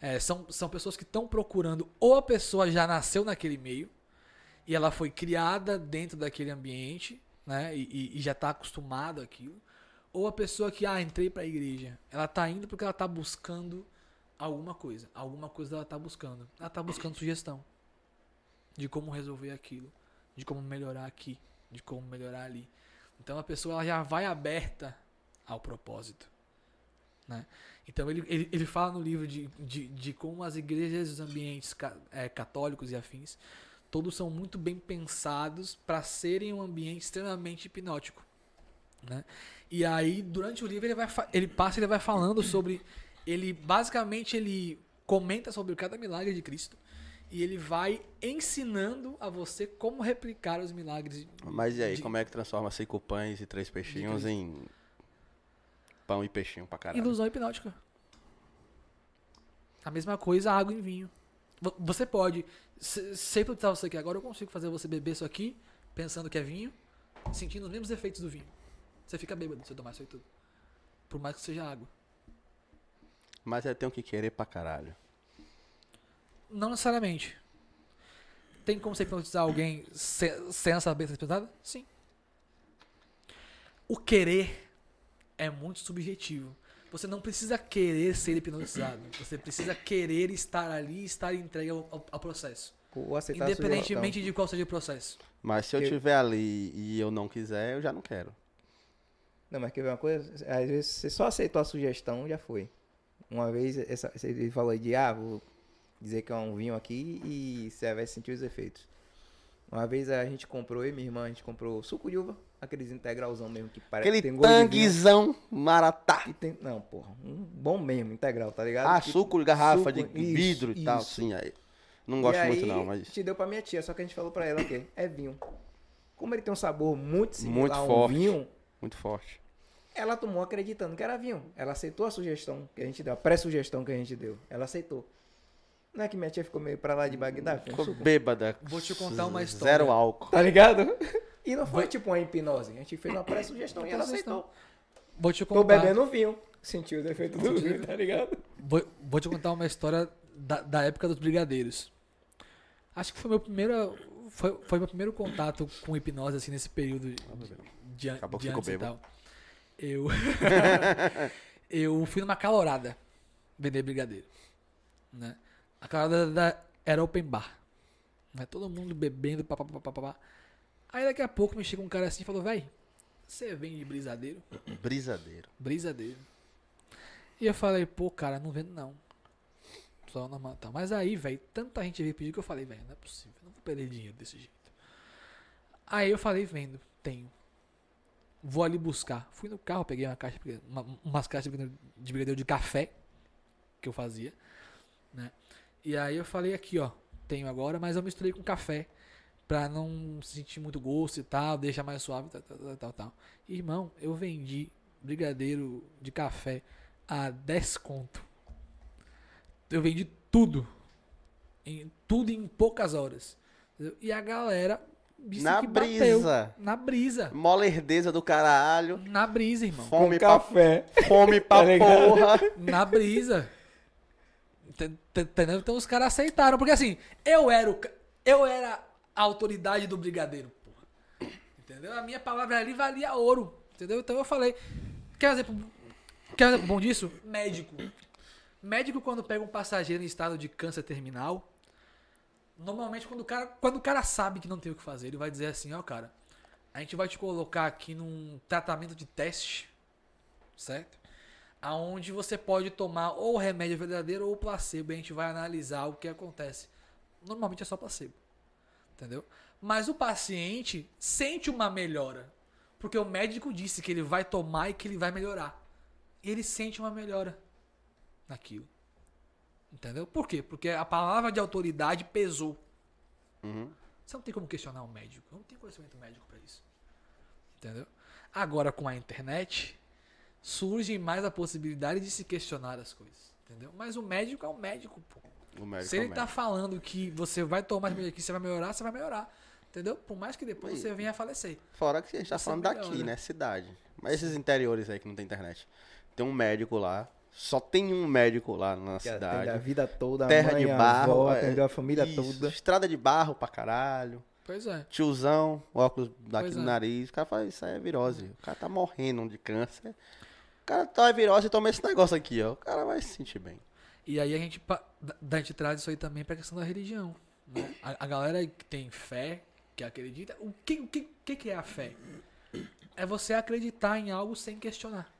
[SPEAKER 4] É, são, são pessoas que estão procurando, ou a pessoa já nasceu naquele meio, e ela foi criada dentro daquele ambiente, né? E, e- já está acostumada àquilo. Ou a pessoa que, ah, entrei para a igreja. Ela tá indo porque ela tá buscando alguma coisa. Alguma coisa ela tá buscando. Ela tá buscando sugestão de como resolver aquilo, de como melhorar aqui, de como melhorar ali. Então a pessoa ela já vai aberta ao propósito. Né? Então ele, ele, ele fala no livro de, de, de como as igrejas e os ambientes ca- eh, católicos e afins todos são muito bem pensados para serem um ambiente extremamente hipnótico. Né? E aí, durante o livro, ele, vai, ele passa e ele vai falando sobre. Ele basicamente ele comenta sobre cada milagre de Cristo e ele vai ensinando a você como replicar os milagres.
[SPEAKER 3] Mas e aí,
[SPEAKER 4] de-
[SPEAKER 3] como é que transforma cinco pães e três peixinhos em pão e peixinho pra caralho?
[SPEAKER 4] Ilusão hipnótica. A mesma coisa, água em vinho. Vo- Você pode, se se eu hipnotizar você aqui agora, eu consigo fazer você beber isso aqui, pensando que é vinho, sentindo os mesmos efeitos do vinho. Você fica bêbado se eu tomar isso aí tudo. Por mais que seja água.
[SPEAKER 3] Mas eu tenho que querer pra caralho.
[SPEAKER 4] Não necessariamente. Tem como você hipnotizar alguém se- sem saber ser hipnotizado? Sim. O querer é muito subjetivo. Você não precisa querer ser hipnotizado. Você precisa querer estar ali e estar entregue ao, ao- ao processo.
[SPEAKER 5] Ou aceitar a
[SPEAKER 4] Independentemente de qual seja o processo.
[SPEAKER 3] Mas se eu
[SPEAKER 5] Eu-
[SPEAKER 3] tiver ali e eu não quiser, eu já não quero.
[SPEAKER 5] Não, mas quer ver uma coisa? Às vezes você só aceitou a sugestão, já foi. Uma vez essa, você- ele falou de, ah, vou dizer que é um vinho aqui e você vai sentir os efeitos. Uma vez a gente comprou, e minha irmã, a gente comprou suco de uva, aqueles integralzão mesmo que parece
[SPEAKER 3] Aquele
[SPEAKER 5] que tem
[SPEAKER 3] tanguezão maratá.
[SPEAKER 5] E tem, não, porra, um bom mesmo, integral, tá ligado?
[SPEAKER 3] Ah,
[SPEAKER 5] Que-
[SPEAKER 3] suco de garrafa
[SPEAKER 5] suco,
[SPEAKER 3] de
[SPEAKER 5] isso,
[SPEAKER 3] vidro e tal, sim. Aí. Não gosto
[SPEAKER 5] E
[SPEAKER 3] muito
[SPEAKER 5] aí,
[SPEAKER 3] não, mas...
[SPEAKER 5] te deu pra minha tia, só que a gente falou pra ela que é vinho. Como ele tem um sabor muito similar
[SPEAKER 3] Muito
[SPEAKER 5] a um
[SPEAKER 3] forte.
[SPEAKER 5] vinho,
[SPEAKER 3] Muito forte.
[SPEAKER 5] ela tomou acreditando que era vinho. Ela aceitou a sugestão que a gente deu, a pré-sugestão que a gente deu. Ela aceitou. Não é que minha tia ficou meio pra lá de Bagdá?
[SPEAKER 3] Ficou bêbada.
[SPEAKER 4] Vou te contar uma história.
[SPEAKER 3] Zero álcool.
[SPEAKER 5] Tá ligado? E não foi tipo uma hipnose. A gente fez uma pré-sugestão e ela aceitou.
[SPEAKER 4] Vou te
[SPEAKER 5] Tô
[SPEAKER 4] contar.
[SPEAKER 5] bebendo vinho. Sentiu o defeito do vinho, tá ligado?
[SPEAKER 4] Vou, vou te contar uma história da, da época dos brigadeiros. Acho que foi meu primeiro. foi, foi meu primeiro contato com hipnose, assim, nesse período de, an-
[SPEAKER 3] Acabou que
[SPEAKER 4] de antes e tal. Eu, eu fui numa calorada vender brigadeiro, né? A calorada da- era open bar, né? Todo mundo bebendo, papapá, papapá. Aí daqui a pouco me chega um cara assim e falou, véi, você vende brisadeiro?
[SPEAKER 3] Brisadeiro.
[SPEAKER 4] Brisadeiro. E eu falei, pô, cara, não vendo não. Só normal, tá. Mas aí, velho, tanta gente veio pedir que eu falei, velho, não é possível, eu não vou perder dinheiro desse jeito. Aí eu falei, vendo, tenho. Vou ali buscar. Fui no carro, peguei uma caixa, uma, umas caixas de brigadeiro de café que eu fazia, né? E aí eu falei aqui, ó, tenho agora, mas eu misturei com café pra não sentir muito gosto e tal, deixar mais suave, tal, tal, tal, tal. Irmão, eu vendi brigadeiro de café a 10 conto. Eu vendi tudo. Em, tudo em poucas horas. E a galera disse
[SPEAKER 3] Na
[SPEAKER 4] que bateu.
[SPEAKER 3] brisa.
[SPEAKER 4] Na brisa.
[SPEAKER 3] Molerdeza do caralho.
[SPEAKER 4] Na brisa, irmão.
[SPEAKER 3] Fome pra,
[SPEAKER 5] café.
[SPEAKER 3] fome pra
[SPEAKER 5] Tá
[SPEAKER 3] porra.
[SPEAKER 4] Na brisa. Ent- ent- Entendeu? Então os caras aceitaram. Porque assim, eu era o, eu era a autoridade do brigadeiro, porra. Entendeu? A minha palavra ali valia ouro. Entendeu? Então eu falei. Quer exemplo, quer exemplo bom disso? Médico. Médico, quando pega um passageiro em estado de câncer terminal, normalmente quando o cara, quando o cara sabe que não tem o que fazer, ele vai dizer assim, ó, cara, a gente vai te colocar aqui num tratamento de teste, certo? Aonde você pode tomar ou o remédio verdadeiro ou o placebo, e a gente vai analisar o que acontece. Normalmente é só placebo. Entendeu? Mas o paciente sente uma melhora, porque o médico disse que ele vai tomar e que ele vai melhorar. E ele sente uma melhora naquilo. Entendeu? Por quê? Porque a palavra de autoridade pesou.
[SPEAKER 3] Uhum.
[SPEAKER 4] Você não tem como questionar um médico. Não tem conhecimento médico pra isso. Entendeu? Agora com a internet surge mais a possibilidade de se questionar as coisas. Entendeu? Mas o médico é um médico, pô.
[SPEAKER 3] O médico
[SPEAKER 4] Se
[SPEAKER 3] é
[SPEAKER 4] ele
[SPEAKER 3] o
[SPEAKER 4] tá
[SPEAKER 3] médico.
[SPEAKER 4] falando que você vai tomar esse remédio aqui, você vai melhorar, você vai melhorar. Entendeu? Por mais que depois
[SPEAKER 3] Aí.
[SPEAKER 4] você venha a falecer.
[SPEAKER 3] Fora que a gente tá
[SPEAKER 4] Você
[SPEAKER 3] falando
[SPEAKER 4] melhora.
[SPEAKER 3] daqui, né? Cidade. Mas esses interiores aí que não tem internet. Tem um médico lá. Só tem um médico lá na
[SPEAKER 5] Que atende a
[SPEAKER 3] cidade.
[SPEAKER 5] vida toda, a
[SPEAKER 3] Terra
[SPEAKER 5] mãe,
[SPEAKER 3] de
[SPEAKER 5] a
[SPEAKER 3] barro.
[SPEAKER 5] avó,
[SPEAKER 3] é,
[SPEAKER 5] atendeu a família
[SPEAKER 3] isso,
[SPEAKER 5] toda.
[SPEAKER 3] Estrada de barro pra caralho.
[SPEAKER 4] Pois é.
[SPEAKER 3] Tiozão, óculos daqui
[SPEAKER 4] Pois
[SPEAKER 3] no
[SPEAKER 4] é.
[SPEAKER 3] nariz. O cara fala, isso aí é virose. O cara tá morrendo de câncer. O cara tá virose e toma esse negócio aqui, ó. O cara vai se sentir bem.
[SPEAKER 4] E aí a gente, pa- da- a gente traz isso aí também pra questão da religião. né? A, a galera que tem fé, que acredita. O que, o que, que que é a fé? É você acreditar em algo sem questionar.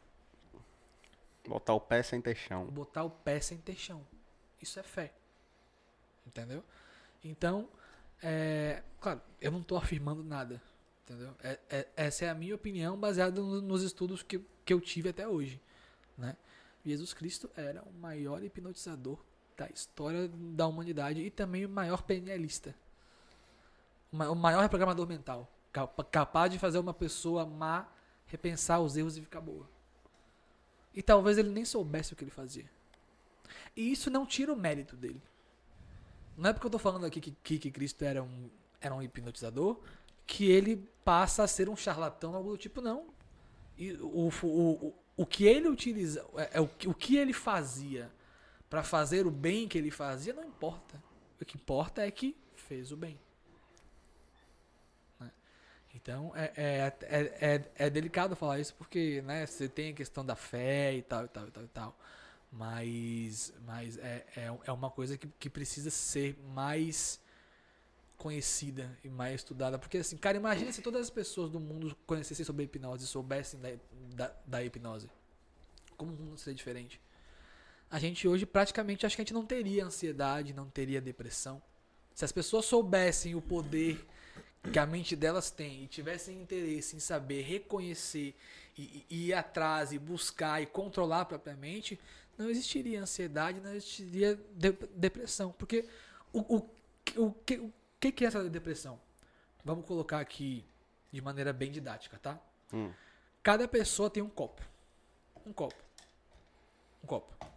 [SPEAKER 3] Botar o pé sem ter chão.
[SPEAKER 4] Botar o pé sem ter chão. Isso é fé. Entendeu? Então, é, claro, eu não tô afirmando nada. Entendeu? É- é- essa é a minha opinião baseada no- nos estudos que, que eu tive até hoje. Né? Jesus Cristo era o maior hipnotizador da história da humanidade e também o maior PNLista. O ma- o maior reprogramador mental. capa- Capaz de fazer uma pessoa má repensar os erros e ficar boa. E talvez ele nem soubesse o que ele fazia. E isso não tira o mérito dele. Não é porque eu tô falando aqui que, que, Cristo era um, era um hipnotizador que ele passa a ser um charlatão, algo do tipo, não. E o, o, o, o que ele utiliza, é, é o, o que ele fazia para fazer o bem que ele fazia, não importa. O que importa é que fez o bem. Né? Então é, é, é, é, é delicado falar isso porque né, você tem a questão da fé e tal e tal e tal e tal. Mas, mas é, é, é uma coisa que, que precisa ser mais conhecida e mais estudada. Porque assim, cara, imagina se todas as pessoas do mundo conhecessem sobre hipnose, soubessem da, da, da hipnose. Como o mundo seria diferente? A gente hoje praticamente acho que a gente não teria ansiedade, não teria depressão. Se as pessoas soubessem o poder que a mente delas tem e tivessem interesse em saber reconhecer e, e- ir atrás e buscar e controlar propriamente, não existiria ansiedade, não existiria de- depressão. Porque o, o, o, que, o que que é essa depressão? Vamos colocar aqui de maneira bem didática, tá?
[SPEAKER 3] Hum.
[SPEAKER 4] Cada pessoa tem um copo. Um copo. Um copo.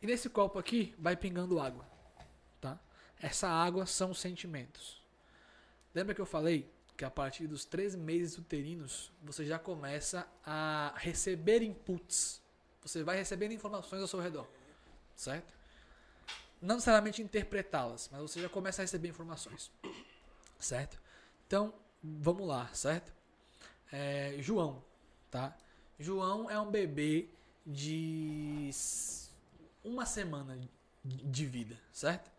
[SPEAKER 4] E nesse copo aqui vai pingando água. Tá? Essa água são os sentimentos. Lembra que eu falei que a partir dos três meses uterinos você já começa a receber inputs. Você vai recebendo informações ao seu redor. Certo? não necessariamente interpretá-las, mas você já começa a receber informações. Certo? Então, vamos lá, certo? É, João, tá? João é um bebê de uma semana de vida, certo?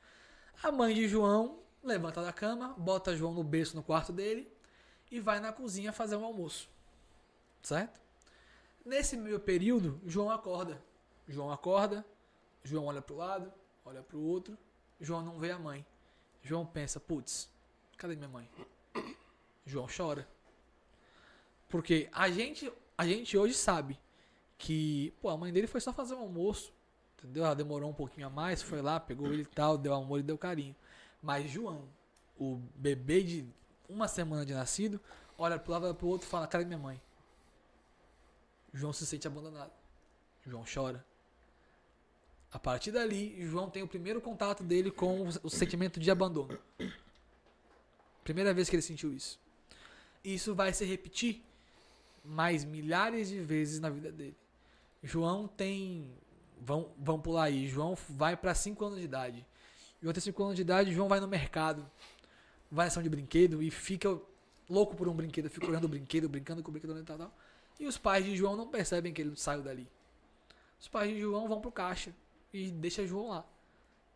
[SPEAKER 4] A mãe de João levanta da cama, bota João no berço no quarto dele e vai na cozinha fazer um almoço, certo? Nesse meio período, João acorda. João acorda, João olha pro lado, olha pro outro, João não vê a mãe. João pensa, putz, cadê minha mãe? João chora. Porque a gente, a gente hoje sabe que, pô, a mãe dele foi só fazer um almoço, entendeu? Ela demorou um pouquinho a mais, foi lá, pegou ele e tal, deu amor e deu carinho. Mas João, o bebê de uma semana de nascido, olha pro lado, olha pro outro e fala, cadê minha mãe? João se sente abandonado. João chora. A partir dali, João tem o primeiro contato dele com o sentimento de abandono. Primeira vez que ele sentiu isso. Isso vai se repetir mais milhares de vezes na vida dele. João tem. Vão, vão pular aí. João vai para 5 anos de idade. João tem 5 anos de idade. João vai no mercado. Vai na ação de brinquedo e fica louco por um brinquedo. Fica olhando o brinquedo, brincando com o brinquedo e tal, tal. E os pais de João não percebem que ele saiu dali. Os pais de João vão pro caixa e deixa João lá.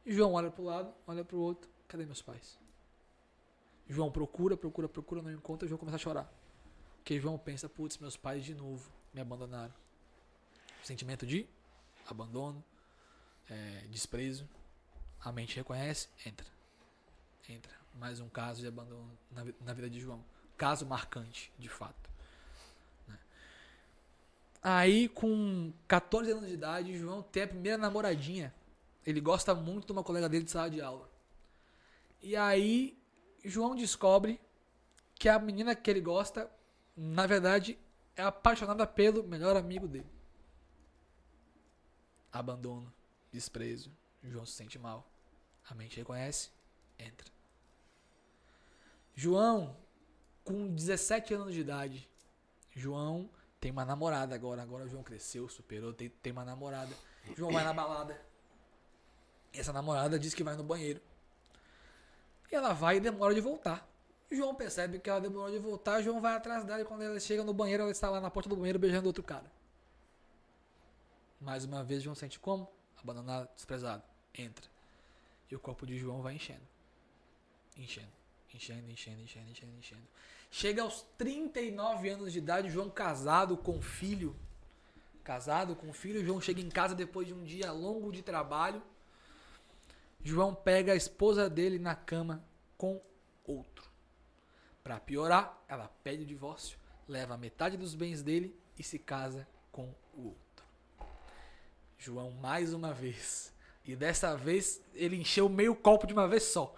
[SPEAKER 4] João olha pro lado, olha pro outro. Cadê meus pais? João procura, procura, procura, não encontra. João começa a chorar. Porque João pensa, putz, meus pais de novo me abandonaram. Sentimento de abandono, é, desprezo. A mente reconhece, entra. Entra. Mais um caso de abandono na, na vida de João. Caso marcante, de fato. né? Aí, com 14 anos de idade, João tem a primeira namoradinha. Ele gosta muito de uma colega dele de sala de aula. E aí, João descobre que a menina que ele gosta, na verdade, é apaixonada pelo melhor amigo dele. Abandono, desprezo. João se sente mal. A mente reconhece, entra. João, com 17 anos de idade, João tem uma namorada agora. Agora o João cresceu, superou, tem, tem uma namorada. João vai na balada. Essa namorada diz que vai no banheiro. E ela vai e demora de voltar. João percebe que ela demorou de voltar. João vai atrás dela e quando ela chega no banheiro, ela está lá na porta do banheiro beijando outro cara. Mais uma vez, João sente como? Abandonado, desprezado. Entra. E o corpo de João vai enchendo. Enchendo. Enchendo, enchendo, enchendo, enchendo, enchendo. Chega aos 39 anos de idade, João casado com filho. Casado com filho, João chega em casa depois de um dia longo de trabalho. João pega a esposa dele na cama com outro. Para piorar, ela pede o divórcio, leva metade dos bens dele e se casa com o outro. João mais uma vez. E dessa vez ele encheu meio copo de uma vez só.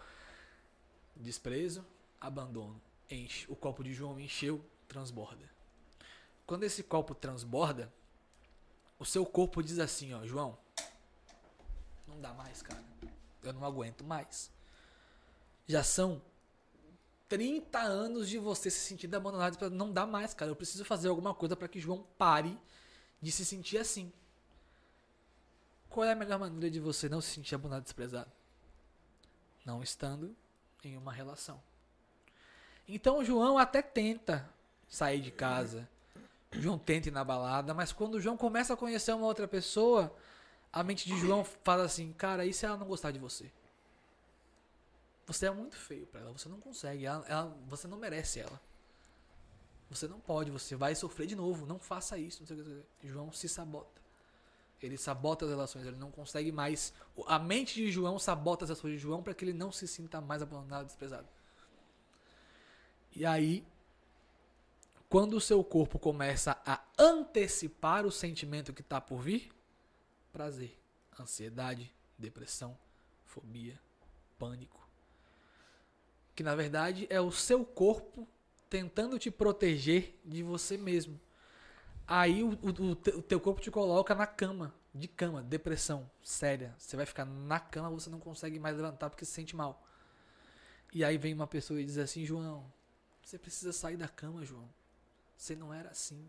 [SPEAKER 4] Desprezo, abandono. Enche. O copo de João encheu, transborda. Quando esse copo transborda, o seu corpo diz assim, ó, João, não dá mais, cara. Eu não aguento mais. Já são 30 anos de você se sentir abandonado. Não dá mais, cara. Eu preciso fazer alguma coisa para que João pare de se sentir assim. Qual é a melhor maneira de você não se sentir abandonado e desprezado? Não estando em uma relação. Então João até tenta sair de casa. João tenta ir na balada, mas quando o João começa a conhecer uma outra pessoa, a mente de João fala assim: Cara, e se ela não gostar de você? Você é muito feio pra ela, você não consegue, ela, ela- você não merece ela. Você não pode, você vai sofrer de novo, não faça isso. Não sei o que. João se sabota. Ele sabota as relações, ele não consegue mais. A mente de João sabota as ações de João para que ele não se sinta mais abandonado, desprezado. E aí, quando o seu corpo começa a antecipar o sentimento que está por vir, prazer, ansiedade, depressão, fobia, pânico. Que na verdade é o seu corpo tentando te proteger de você mesmo. Aí o, o, o te- o teu corpo te coloca na cama, de cama, depressão séria. Você vai ficar na cama, você não consegue mais levantar porque se sente mal. E aí vem uma pessoa e diz assim: João, você precisa sair da cama, João. Você não era assim.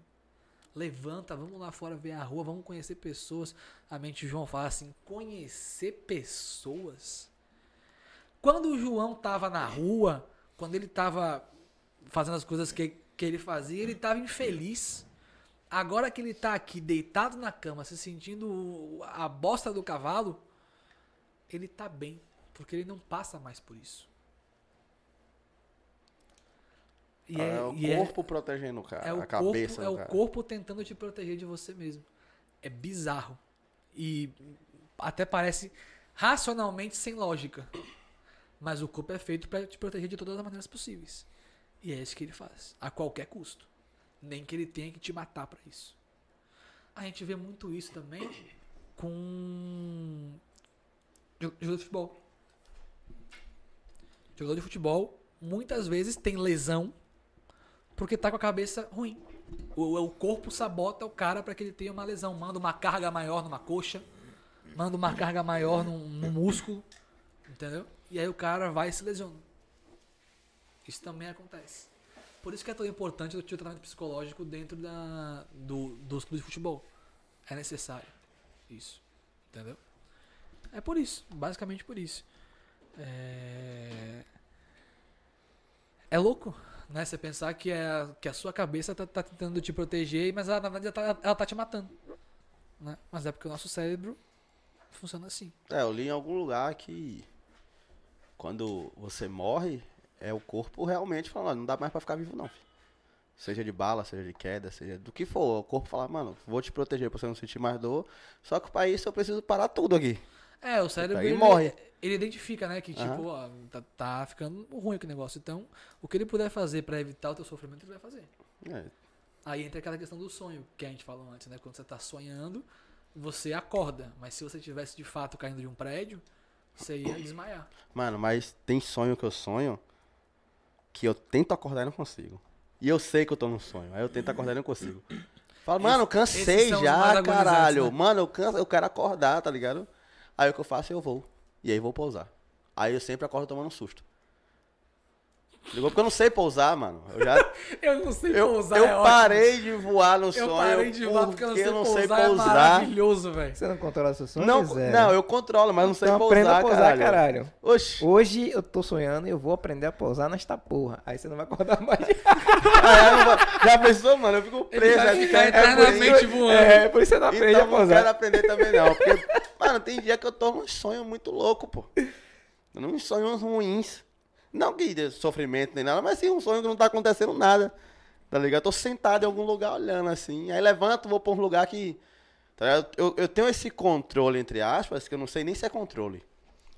[SPEAKER 4] Levanta, vamos lá fora ver a rua, vamos conhecer pessoas. A mente de João fala assim: conhecer pessoas? Quando o João tava na rua, quando ele tava fazendo as coisas que, que ele fazia, ele tava infeliz. Agora que ele tá aqui deitado na cama, se sentindo a bosta do cavalo, ele tá bem, porque ele não passa mais por isso. E
[SPEAKER 3] é, o
[SPEAKER 4] e
[SPEAKER 3] corpo protegendo o cara,
[SPEAKER 4] é o
[SPEAKER 3] a cabeça
[SPEAKER 4] corpo, é
[SPEAKER 3] do
[SPEAKER 4] o
[SPEAKER 3] cara.
[SPEAKER 4] corpo tentando te proteger de você mesmo. É bizarro. E até parece racionalmente sem lógica. Mas o corpo é feito para te proteger de todas as maneiras possíveis. E é isso que ele faz, a qualquer custo. Nem que ele tenha que te matar para isso. A gente vê muito isso também com jo- jogador de futebol. Jogador de futebol muitas vezes tem lesão porque tá com a cabeça ruim. O, o corpo sabota o cara para que ele tenha uma lesão. Manda uma carga maior numa coxa, manda uma carga maior num, num músculo, entendeu? E aí o cara vai e se lesiona. Isso também acontece. Por isso que é tão importante o tratamento psicológico dentro da, do, dos clubes de futebol. É necessário. Isso. Entendeu? É por isso. Basicamente por isso. É, é louco, né? Você pensar que, é, que a sua cabeça tá, tá tentando te proteger, mas ela, na verdade ela tá, ela tá te matando. Né? Mas é porque o nosso cérebro funciona assim.
[SPEAKER 3] É, eu li em algum lugar que quando você morre, é o corpo realmente falando, "Ó, não dá mais pra ficar vivo não, filho. Seja de bala, seja de queda, seja do que for. O corpo fala, mano, vou te proteger pra você não sentir mais dor. Só que pra isso eu preciso parar tudo aqui.
[SPEAKER 4] É, o cérebro ele,
[SPEAKER 3] morre.
[SPEAKER 4] ele identifica, né, que tipo,
[SPEAKER 3] Aham.
[SPEAKER 4] ó, tá, tá ficando ruim aquele negócio. Então, o que ele puder fazer pra evitar o teu sofrimento, ele vai fazer.
[SPEAKER 3] É,
[SPEAKER 4] Aí entra aquela questão do sonho que a gente falou antes, né? Quando você tá sonhando, você acorda. Mas se você tivesse de fato caindo de um prédio, você ia desmaiar.
[SPEAKER 3] Mano, mas tem sonho que eu sonho que eu tento acordar e não consigo. E eu sei que eu tô num sonho. Aí eu tento acordar e não consigo. Falo, mano, eu cansei já, caralho.
[SPEAKER 4] né?
[SPEAKER 3] Mano, eu canso, eu quero acordar, tá ligado? Aí o que eu faço, eu vou. E aí vou pousar. Aí eu sempre acordo tomando um susto. Ligou? Porque eu não sei pousar, mano. Eu já.
[SPEAKER 4] Eu não sei
[SPEAKER 3] Eu,
[SPEAKER 4] pousar,
[SPEAKER 3] eu
[SPEAKER 4] é ótimo.
[SPEAKER 3] parei de voar no
[SPEAKER 4] Eu
[SPEAKER 3] sonho.
[SPEAKER 4] parei de voar porque eu não sei
[SPEAKER 3] sei
[SPEAKER 4] pousar, é
[SPEAKER 3] pousar.
[SPEAKER 4] maravilhoso, velho.
[SPEAKER 5] Você não controla seus sonhos?
[SPEAKER 3] Não, não, eu controlo, mas não sei
[SPEAKER 5] Então
[SPEAKER 3] pousar,
[SPEAKER 5] aprenda a pousar,
[SPEAKER 3] caralho.
[SPEAKER 5] caralho.
[SPEAKER 3] Oxi.
[SPEAKER 5] Hoje eu tô sonhando e eu vou aprender a pousar nesta porra. Aí você não vai acordar mais.
[SPEAKER 3] Eu não vou- já pensou, mano? Eu fico preso.
[SPEAKER 4] vai
[SPEAKER 3] aí
[SPEAKER 4] ficar
[SPEAKER 3] é
[SPEAKER 4] eternamente
[SPEAKER 3] isso-
[SPEAKER 4] voando.
[SPEAKER 5] É, por isso você não aprende
[SPEAKER 3] Então
[SPEAKER 5] a
[SPEAKER 3] não quero
[SPEAKER 5] pousar.
[SPEAKER 3] aprender também não. Porque, mano, tem dia que eu tô num sonho muito louco, pô. Num sonhos ruins. Não que de sofrimento nem nada, mas sim um sonho que não tá acontecendo nada. Tá ligado? Eu tô sentado em algum lugar olhando assim. Aí levanto, vou pra um lugar que. Tá ligado? eu, eu tenho esse controle, entre aspas, que eu não sei nem se é controle.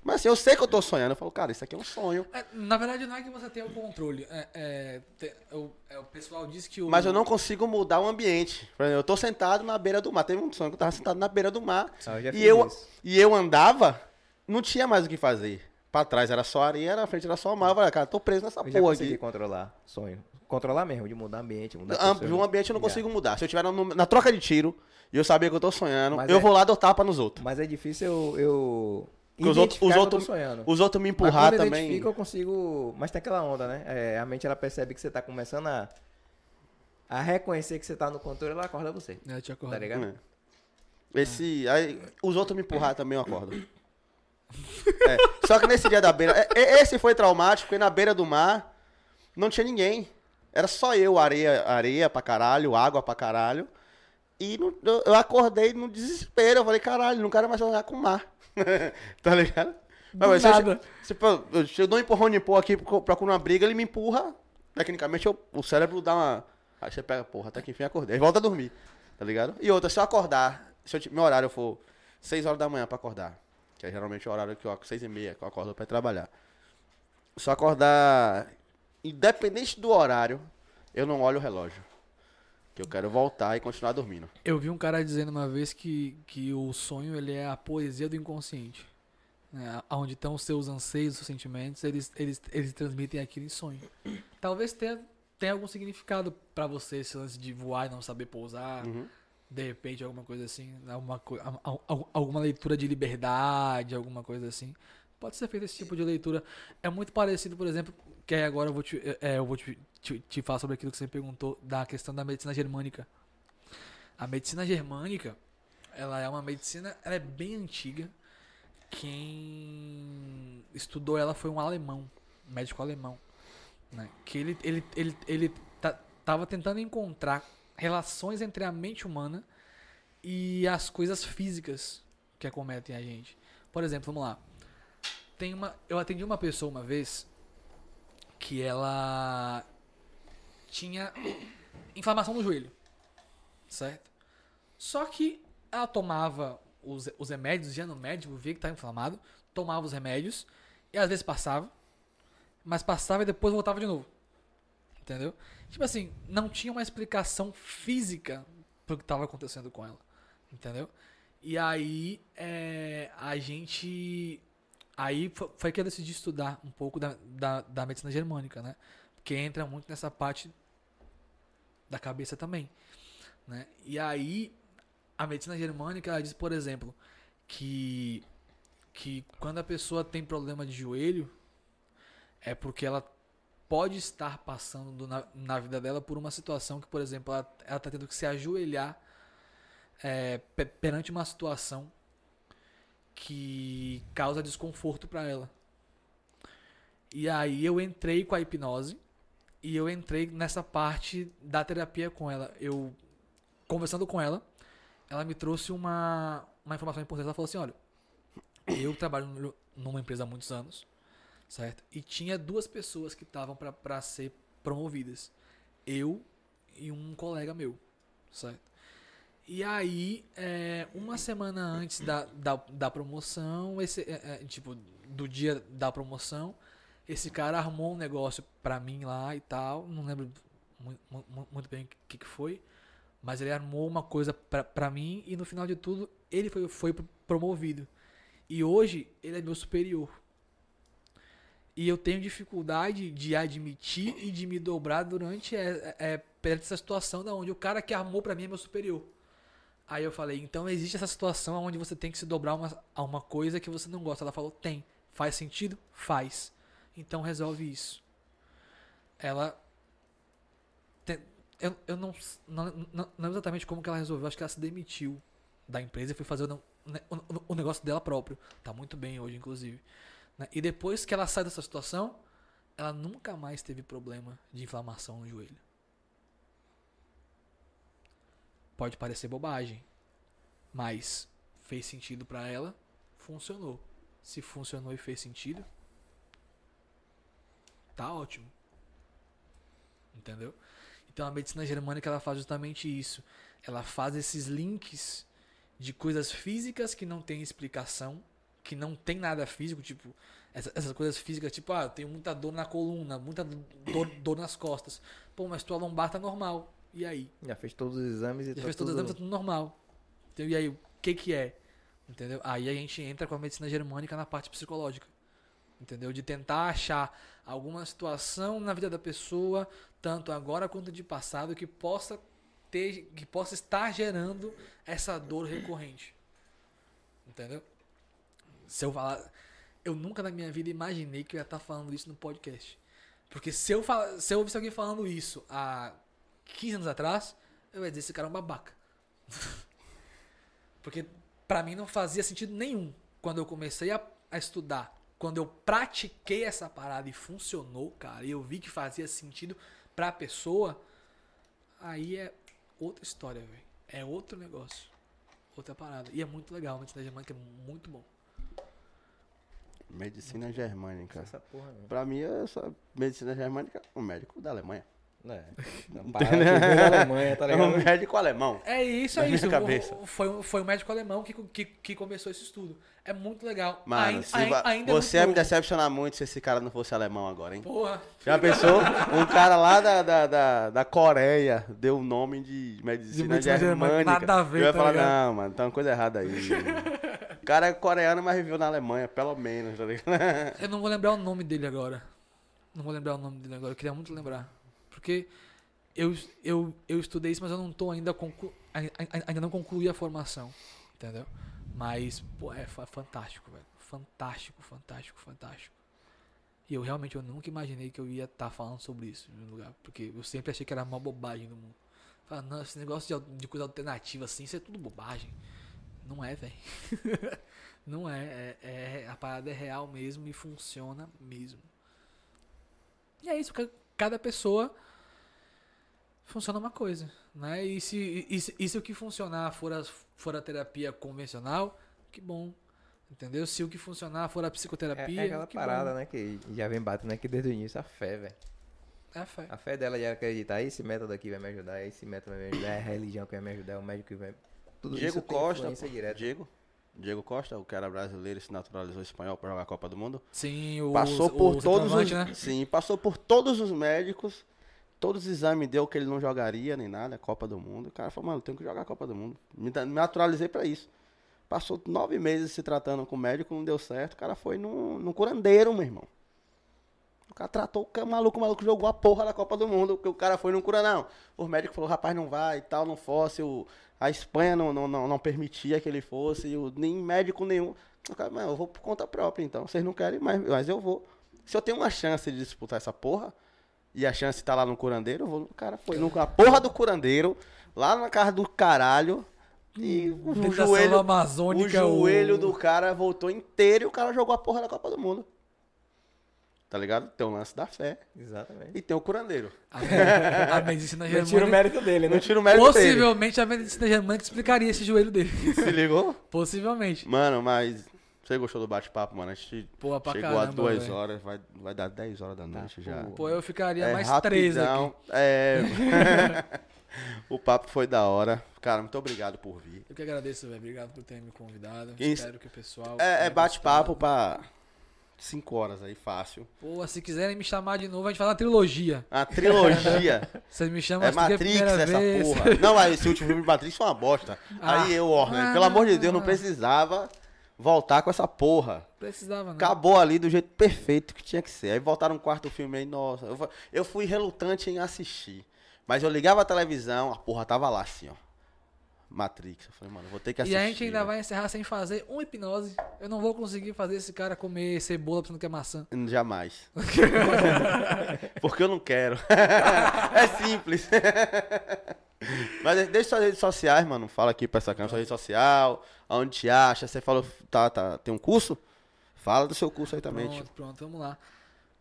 [SPEAKER 3] Mas assim, eu sei que eu tô sonhando. Eu falo, cara, isso aqui é um sonho.
[SPEAKER 4] É, na verdade, não é que você tenha o controle. É, é, te- o, é, o pessoal diz que o.
[SPEAKER 3] Mas eu não consigo mudar o ambiente. Por exemplo, eu tô sentado na beira do mar. Teve um sonho que eu tava sentado na beira do mar.
[SPEAKER 5] Ah, eu
[SPEAKER 3] e, eu,
[SPEAKER 5] isso.
[SPEAKER 3] e eu andava, não tinha mais o que fazer. Pra trás era só areia, na frente era só mar. Eu falei, cara, tô preso nessa
[SPEAKER 5] Eu
[SPEAKER 3] porra aqui.
[SPEAKER 5] controlar sonho. Controlar mesmo, de mudar ambiente, mudar
[SPEAKER 3] Am-. O ambiente eu não
[SPEAKER 5] Já.
[SPEAKER 3] consigo mudar. Se eu estiver no- na troca de tiro e eu sabia que eu tô sonhando,
[SPEAKER 5] Mas
[SPEAKER 3] eu
[SPEAKER 5] é-
[SPEAKER 3] vou lá dar tapa nos outros.
[SPEAKER 5] Mas é difícil eu. eu
[SPEAKER 3] os outros, os,
[SPEAKER 5] eu
[SPEAKER 3] outros, os outros me
[SPEAKER 5] Mas
[SPEAKER 3] empurrar
[SPEAKER 5] eu
[SPEAKER 3] também.
[SPEAKER 5] identifico, eu consigo. Mas tem aquela onda, né? É, a mente ela percebe que você tá começando a. A reconhecer que você tá no controle, ela acorda você.
[SPEAKER 4] É, te acordo.
[SPEAKER 5] Tá ligado?
[SPEAKER 3] É. Esse, aí, os outros me empurrar também eu acordo. É, Só que nesse dia da beira. é, é, Esse foi traumático, porque na beira do mar não tinha ninguém. Era só eu, areia, areia pra caralho, água pra caralho. E no- eu, acordei no desespero. Eu falei, caralho, não quero mais jogar com o mar. tá ligado? Mas, se eu-
[SPEAKER 4] nada.
[SPEAKER 3] Se, eu, se eu dou um empurrão de empurra aqui pro- procuro uma briga, ele me empurra. Tecnicamente, eu- o cérebro dá uma. Aí você pega, porra, até que enfim acordei. Aí volta a dormir, tá ligado? E outra, se eu acordar, se eu, meu horário for 6 horas da manhã pra acordar, que é geralmente o horário que eu acordo, 6 e meia, que eu acordo pra ir trabalhar. Eu acordar, independente do horário, eu não olho o relógio. Que eu quero voltar e continuar dormindo.
[SPEAKER 4] Eu vi um cara dizendo uma vez que, que o sonho ele é a poesia do inconsciente. Né? Onde estão os seus anseios, os seus sentimentos, eles, eles, eles transmitem aquilo em sonho. Talvez tenha, tenha algum significado pra você esse lance de voar e não saber pousar. De repente, alguma coisa assim. Alguma, al- alguma leitura de liberdade, alguma coisa assim. Pode ser feito esse tipo de leitura. É muito parecido, por exemplo, que agora eu vou te, é, eu vou te, te, te falar sobre aquilo que você me perguntou, da questão da medicina germânica. A medicina germânica, ela é uma medicina, ela é bem antiga. Quem estudou ela foi um alemão, um médico alemão, né? Que ele ele ele ele ta- tava tentando encontrar relações entre a mente humana e as coisas físicas que acometem a gente. Por exemplo, vamos lá. Tem uma, eu atendi uma pessoa uma vez que ela tinha inflamação no joelho, certo? Só que ela tomava os, os remédios, ia no médico, via que estava inflamado, tomava os remédios e às vezes passava, mas passava e depois voltava de novo. Entendeu? Tipo assim, não tinha uma explicação física pro que estava acontecendo com ela. Entendeu? E aí, é, a gente. Aí fo- foi que eu decidi estudar um pouco da, da, da medicina germânica, né? Porque entra muito nessa parte da cabeça também. Né? E aí, a medicina germânica ela diz, por exemplo, que, que quando a pessoa tem problema de joelho, é porque ela pode estar passando na, na vida dela por uma situação que, por exemplo, ela, ela tá tendo que se ajoelhar é, pe- perante uma situação que causa desconforto para ela. E aí eu entrei com a hipnose e eu entrei nessa parte da terapia com ela. Eu conversando com ela, ela me trouxe uma, uma informação importante. Ela falou assim: olha, eu trabalho numa empresa há muitos anos, certo? E tinha duas pessoas que estavam para ser promovidas. Eu e um colega meu, certo? E aí, é, uma semana antes da, da, da promoção, esse, é, é, tipo, do dia da promoção, esse cara armou um negócio pra mim lá e tal. Não lembro mu- mu- mu- muito bem o que, que foi. Mas ele armou uma coisa pra, pra mim e no final de tudo ele foi, foi promovido. E hoje ele é meu superior. E eu tenho dificuldade de admitir e de me dobrar durante é, é, perto dessa situação da onde o cara que armou pra mim é meu superior. Aí eu falei, então existe essa situação onde você tem que se dobrar uma, a uma coisa que você não gosta. Ela falou, tem. Faz sentido? Faz. Então resolve isso. Ela. eu eu não, não, não, não exatamente como que ela resolveu. Acho que ela se demitiu da empresa e foi fazer o, o- o negócio dela próprio. Tá muito bem hoje, inclusive. Né? E depois que ela sai dessa situação, ela nunca mais teve problema de inflamação no joelho. Pode parecer bobagem, mas fez sentido pra ela, funcionou. Se funcionou e fez sentido, tá ótimo. Entendeu? Então a medicina germânica ela faz justamente isso. Ela faz esses links de coisas físicas que não tem explicação, que não tem nada físico, tipo essa- essas coisas físicas, tipo, ah, eu tenho muita dor na coluna, muita dor, dor nas costas. Pô, mas tua lombar tá normal. E aí?
[SPEAKER 5] Já fez todos os exames e
[SPEAKER 4] Já
[SPEAKER 5] tá
[SPEAKER 4] fez todos os exames, tá tudo normal. Entendeu? E aí, o que que é? Entendeu? Aí a gente entra com a medicina germânica na parte psicológica. Entendeu? De tentar achar alguma situação na vida da pessoa, tanto agora quanto de passado, que possa ter, que possa estar gerando essa dor recorrente. Entendeu? Se eu falar, eu nunca na minha vida imaginei que eu ia estar falando isso no podcast. Porque se eu, fala, se eu ouvisse alguém falando isso há 15 anos atrás, eu ia dizer esse cara é um babaca. Porque pra mim não fazia sentido nenhum quando eu comecei a, a estudar. Quando eu pratiquei essa parada e funcionou, cara, e eu vi que fazia sentido pra pessoa, aí é outra história, velho. É outro negócio. Outra parada. E é muito legal, a medicina germânica é muito bom.
[SPEAKER 3] Medicina germânica.
[SPEAKER 5] Essa porra não.
[SPEAKER 3] Pra mim, eu sou medicina germânica, um médico da Alemanha.
[SPEAKER 5] É. Uma parada Alemanha, tá
[SPEAKER 3] É um
[SPEAKER 5] ligado?
[SPEAKER 3] médico alemão.
[SPEAKER 4] É isso, é isso. O-
[SPEAKER 3] cabeça.
[SPEAKER 4] o- Foi, um- foi um médico alemão que, que, que começou esse estudo. É muito legal.
[SPEAKER 3] Mano,
[SPEAKER 4] Ainda- ainda é
[SPEAKER 3] você ia me decepcionar muito se esse cara não fosse alemão agora, hein?
[SPEAKER 4] Porra.
[SPEAKER 3] Já pensou? Um cara lá da, da, da, da Coreia deu o nome de medicina,
[SPEAKER 4] De germânica, nada a ver,
[SPEAKER 3] Eu ia
[SPEAKER 4] tá
[SPEAKER 3] falar,
[SPEAKER 4] ligado?
[SPEAKER 3] não, mano, tem uma coisa errada aí. o cara é coreano, mas viveu na Alemanha, pelo menos, tá ligado?
[SPEAKER 4] Eu não vou lembrar o nome dele agora. Não vou lembrar o nome dele agora. Eu queria muito lembrar. Porque eu, eu, eu estudei isso, mas eu não tô ainda conclu... ai- ai- ainda não concluí a formação. Entendeu? Mas, pô, é fa- fantástico, velho. Fantástico, fantástico, fantástico. E eu realmente eu nunca imaginei que eu ia estar falando sobre isso no lugar. Porque eu sempre achei que era uma bobagem do mundo. Fala, não, esse negócio de, de coisa alternativa assim, isso é tudo bobagem. Não é, velho. não é, é, é. A parada é real mesmo e funciona mesmo. E é isso, ca- cada pessoa funciona uma coisa, né? E se, e, se- e se o que funcionar for a, for a terapia convencional, que bom. Entendeu? Se o que funcionar for a
[SPEAKER 5] É,
[SPEAKER 4] psicoterapia,
[SPEAKER 5] é aquela
[SPEAKER 4] que
[SPEAKER 5] parada,
[SPEAKER 4] bom.
[SPEAKER 5] né? Que já vem batendo aqui desde o início, a fé, velho.
[SPEAKER 4] É fé.
[SPEAKER 5] A fé dela já acreditar, esse método aqui vai me ajudar, esse método vai me ajudar, é a religião que vai me ajudar, é o médico que vai. Tudo
[SPEAKER 3] Diego Costa. Diego, Diego Costa, o era brasileiro e se naturalizou espanhol para jogar a Copa do Mundo.
[SPEAKER 4] Sim, o,
[SPEAKER 3] passou
[SPEAKER 4] o
[SPEAKER 3] por todos os,
[SPEAKER 4] né?
[SPEAKER 3] sim, passou por todos os médicos, todos os exames deu que ele não jogaria nem nada, Copa do Mundo. O cara falou, mano, eu tenho que jogar a Copa do Mundo. Me, naturalizei pra isso. Passou nove meses se tratando com o médico, não deu certo. O cara foi num, curandeiro, meu irmão. O cara tratou o maluco, o maluco jogou a porra da Copa do Mundo, porque o cara foi num cura, não. O médico falou, rapaz, não vai e tal, não fosse. O, a Espanha não, não, não, não permitia que ele fosse, o, nem médico nenhum. O cara, mano, eu vou por conta própria, então. Vocês não querem, mas, mas eu vou. Se eu tenho uma chance de disputar essa porra, e a chance tá lá no curandeiro, eu vou. O cara foi na porra do curandeiro, lá na casa do caralho. E o,
[SPEAKER 4] Dentro da
[SPEAKER 3] joelho, o joelho
[SPEAKER 4] o-
[SPEAKER 3] do cara voltou inteiro e o cara jogou a porra da Copa do Mundo. Tá ligado? Tem o lance da fé
[SPEAKER 5] Exatamente.
[SPEAKER 3] e tem o curandeiro.
[SPEAKER 4] A, a medicina
[SPEAKER 5] Não tira o
[SPEAKER 4] germânica.
[SPEAKER 5] mérito dele, né?
[SPEAKER 3] Não tira o mérito dele.
[SPEAKER 4] Possivelmente a medicina germânica explicaria esse joelho dele.
[SPEAKER 3] Se ligou?
[SPEAKER 4] Possivelmente.
[SPEAKER 3] Mano, mas você gostou do bate-papo, mano? A gente
[SPEAKER 4] pra
[SPEAKER 3] chegou a
[SPEAKER 4] caramba,
[SPEAKER 3] duas
[SPEAKER 4] velho.
[SPEAKER 3] horas, vai, vai dar 10 horas da noite já.
[SPEAKER 5] pô.
[SPEAKER 4] Eu ficaria
[SPEAKER 3] É
[SPEAKER 4] mais três aqui.
[SPEAKER 3] É. o papo foi da hora. Cara, muito obrigado por vir.
[SPEAKER 4] Eu que agradeço, velho. Obrigado por ter me convidado.
[SPEAKER 3] Isso.
[SPEAKER 4] Espero que o pessoal.
[SPEAKER 3] É, é bate-papo pra 5 horas aí, fácil.
[SPEAKER 4] Pô, se quiserem me chamar de novo, a gente faz uma trilogia.
[SPEAKER 3] A trilogia.
[SPEAKER 4] Vocês me chamam
[SPEAKER 3] É
[SPEAKER 4] acho que a
[SPEAKER 3] Matrix essa
[SPEAKER 4] vez.
[SPEAKER 3] porra. Não, aí esse último filme de Matrix foi uma bosta.
[SPEAKER 4] Ah.
[SPEAKER 3] Aí eu, Warner, pelo amor de Deus, não precisava voltar com essa porra.
[SPEAKER 4] Precisava, não.
[SPEAKER 3] Acabou ali do jeito perfeito que tinha que ser. Aí voltaram um quarto filme aí, nossa. Eu, fu- eu fui relutante em assistir. Mas eu ligava a televisão, a porra tava lá assim, ó. Matrix. Eu falei, mano, vou ter que
[SPEAKER 4] E
[SPEAKER 3] assistir.
[SPEAKER 4] a gente ainda
[SPEAKER 3] velho.
[SPEAKER 4] vai encerrar sem fazer uma hipnose. Eu não vou conseguir fazer esse cara comer cebola pensando que é maçã.
[SPEAKER 3] Jamais. Porque eu não quero. é simples. Mas deixa suas redes sociais, mano. Fala aqui pra essa câmera, sua rede social, aonde te acha. Você falou, tá, tá, tem um curso? Fala do seu curso aí também.
[SPEAKER 4] Pronto, pronto, vamos lá.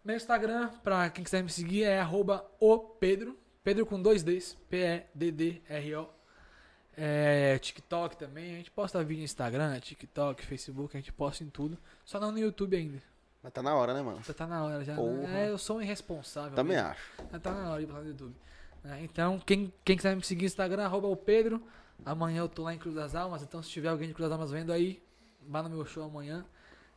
[SPEAKER 4] Meu Instagram, pra quem quiser me seguir, é arroba o Pedro. Pedro com dois Ds. P-E-D-D-R-O. É, TikTok também. A gente posta vídeo no Instagram, TikTok, Facebook, a gente posta em tudo. Só não no YouTube ainda.
[SPEAKER 3] Mas tá na hora, né, mano?
[SPEAKER 4] Já tá na hora já.
[SPEAKER 3] Porra.
[SPEAKER 4] né? É, eu sou um irresponsável.
[SPEAKER 3] Também
[SPEAKER 4] mesmo.
[SPEAKER 3] acho.
[SPEAKER 4] Já tá na hora de postar no YouTube. É, então, quem, quem quiser me seguir no Instagram, arroba o Pedro. Amanhã eu tô lá em Cruz das Almas. Então, se tiver alguém de Cruz das Almas vendo aí, vá no meu show amanhã.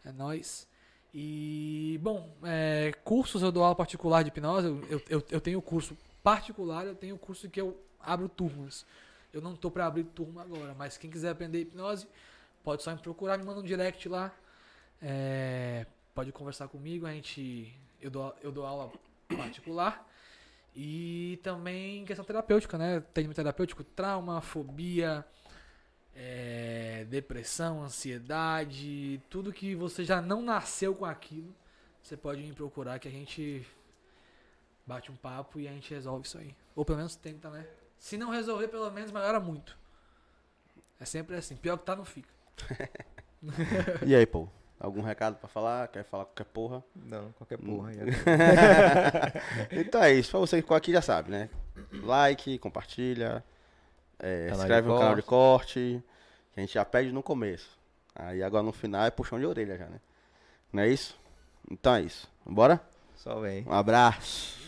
[SPEAKER 4] É nóis. E, bom, é, cursos eu dou aula particular de hipnose. Eu, eu, eu, tenho curso particular, eu tenho curso que eu abro turmas. Eu não tô pra abrir turma agora, mas quem quiser aprender hipnose, pode só me procurar, me manda um direct lá. É, pode conversar comigo, a gente. Eu dou, eu dou aula particular. E também questão terapêutica, né? Atendimento terapêutico, trauma, fobia, é, depressão, ansiedade, tudo que você já não nasceu com aquilo, você pode me procurar que a gente bate um papo e a gente resolve isso aí. Ou pelo menos tenta, né? Se não resolver, pelo menos melhora muito. É sempre assim. Pior que tá, não fica.
[SPEAKER 3] E aí, pô? Algum recado pra falar? Quer falar qualquer porra?
[SPEAKER 5] Não, qualquer porra. Já
[SPEAKER 3] então é isso. Pra você que ficou aqui já sabe, né? Like, compartilha. é, inscreve no canal de corte. Que a gente já pede no começo. Aí agora no final é puxão de orelha já, né? Não é isso? Então é isso. Bora?
[SPEAKER 5] Só vem.
[SPEAKER 3] Um abraço.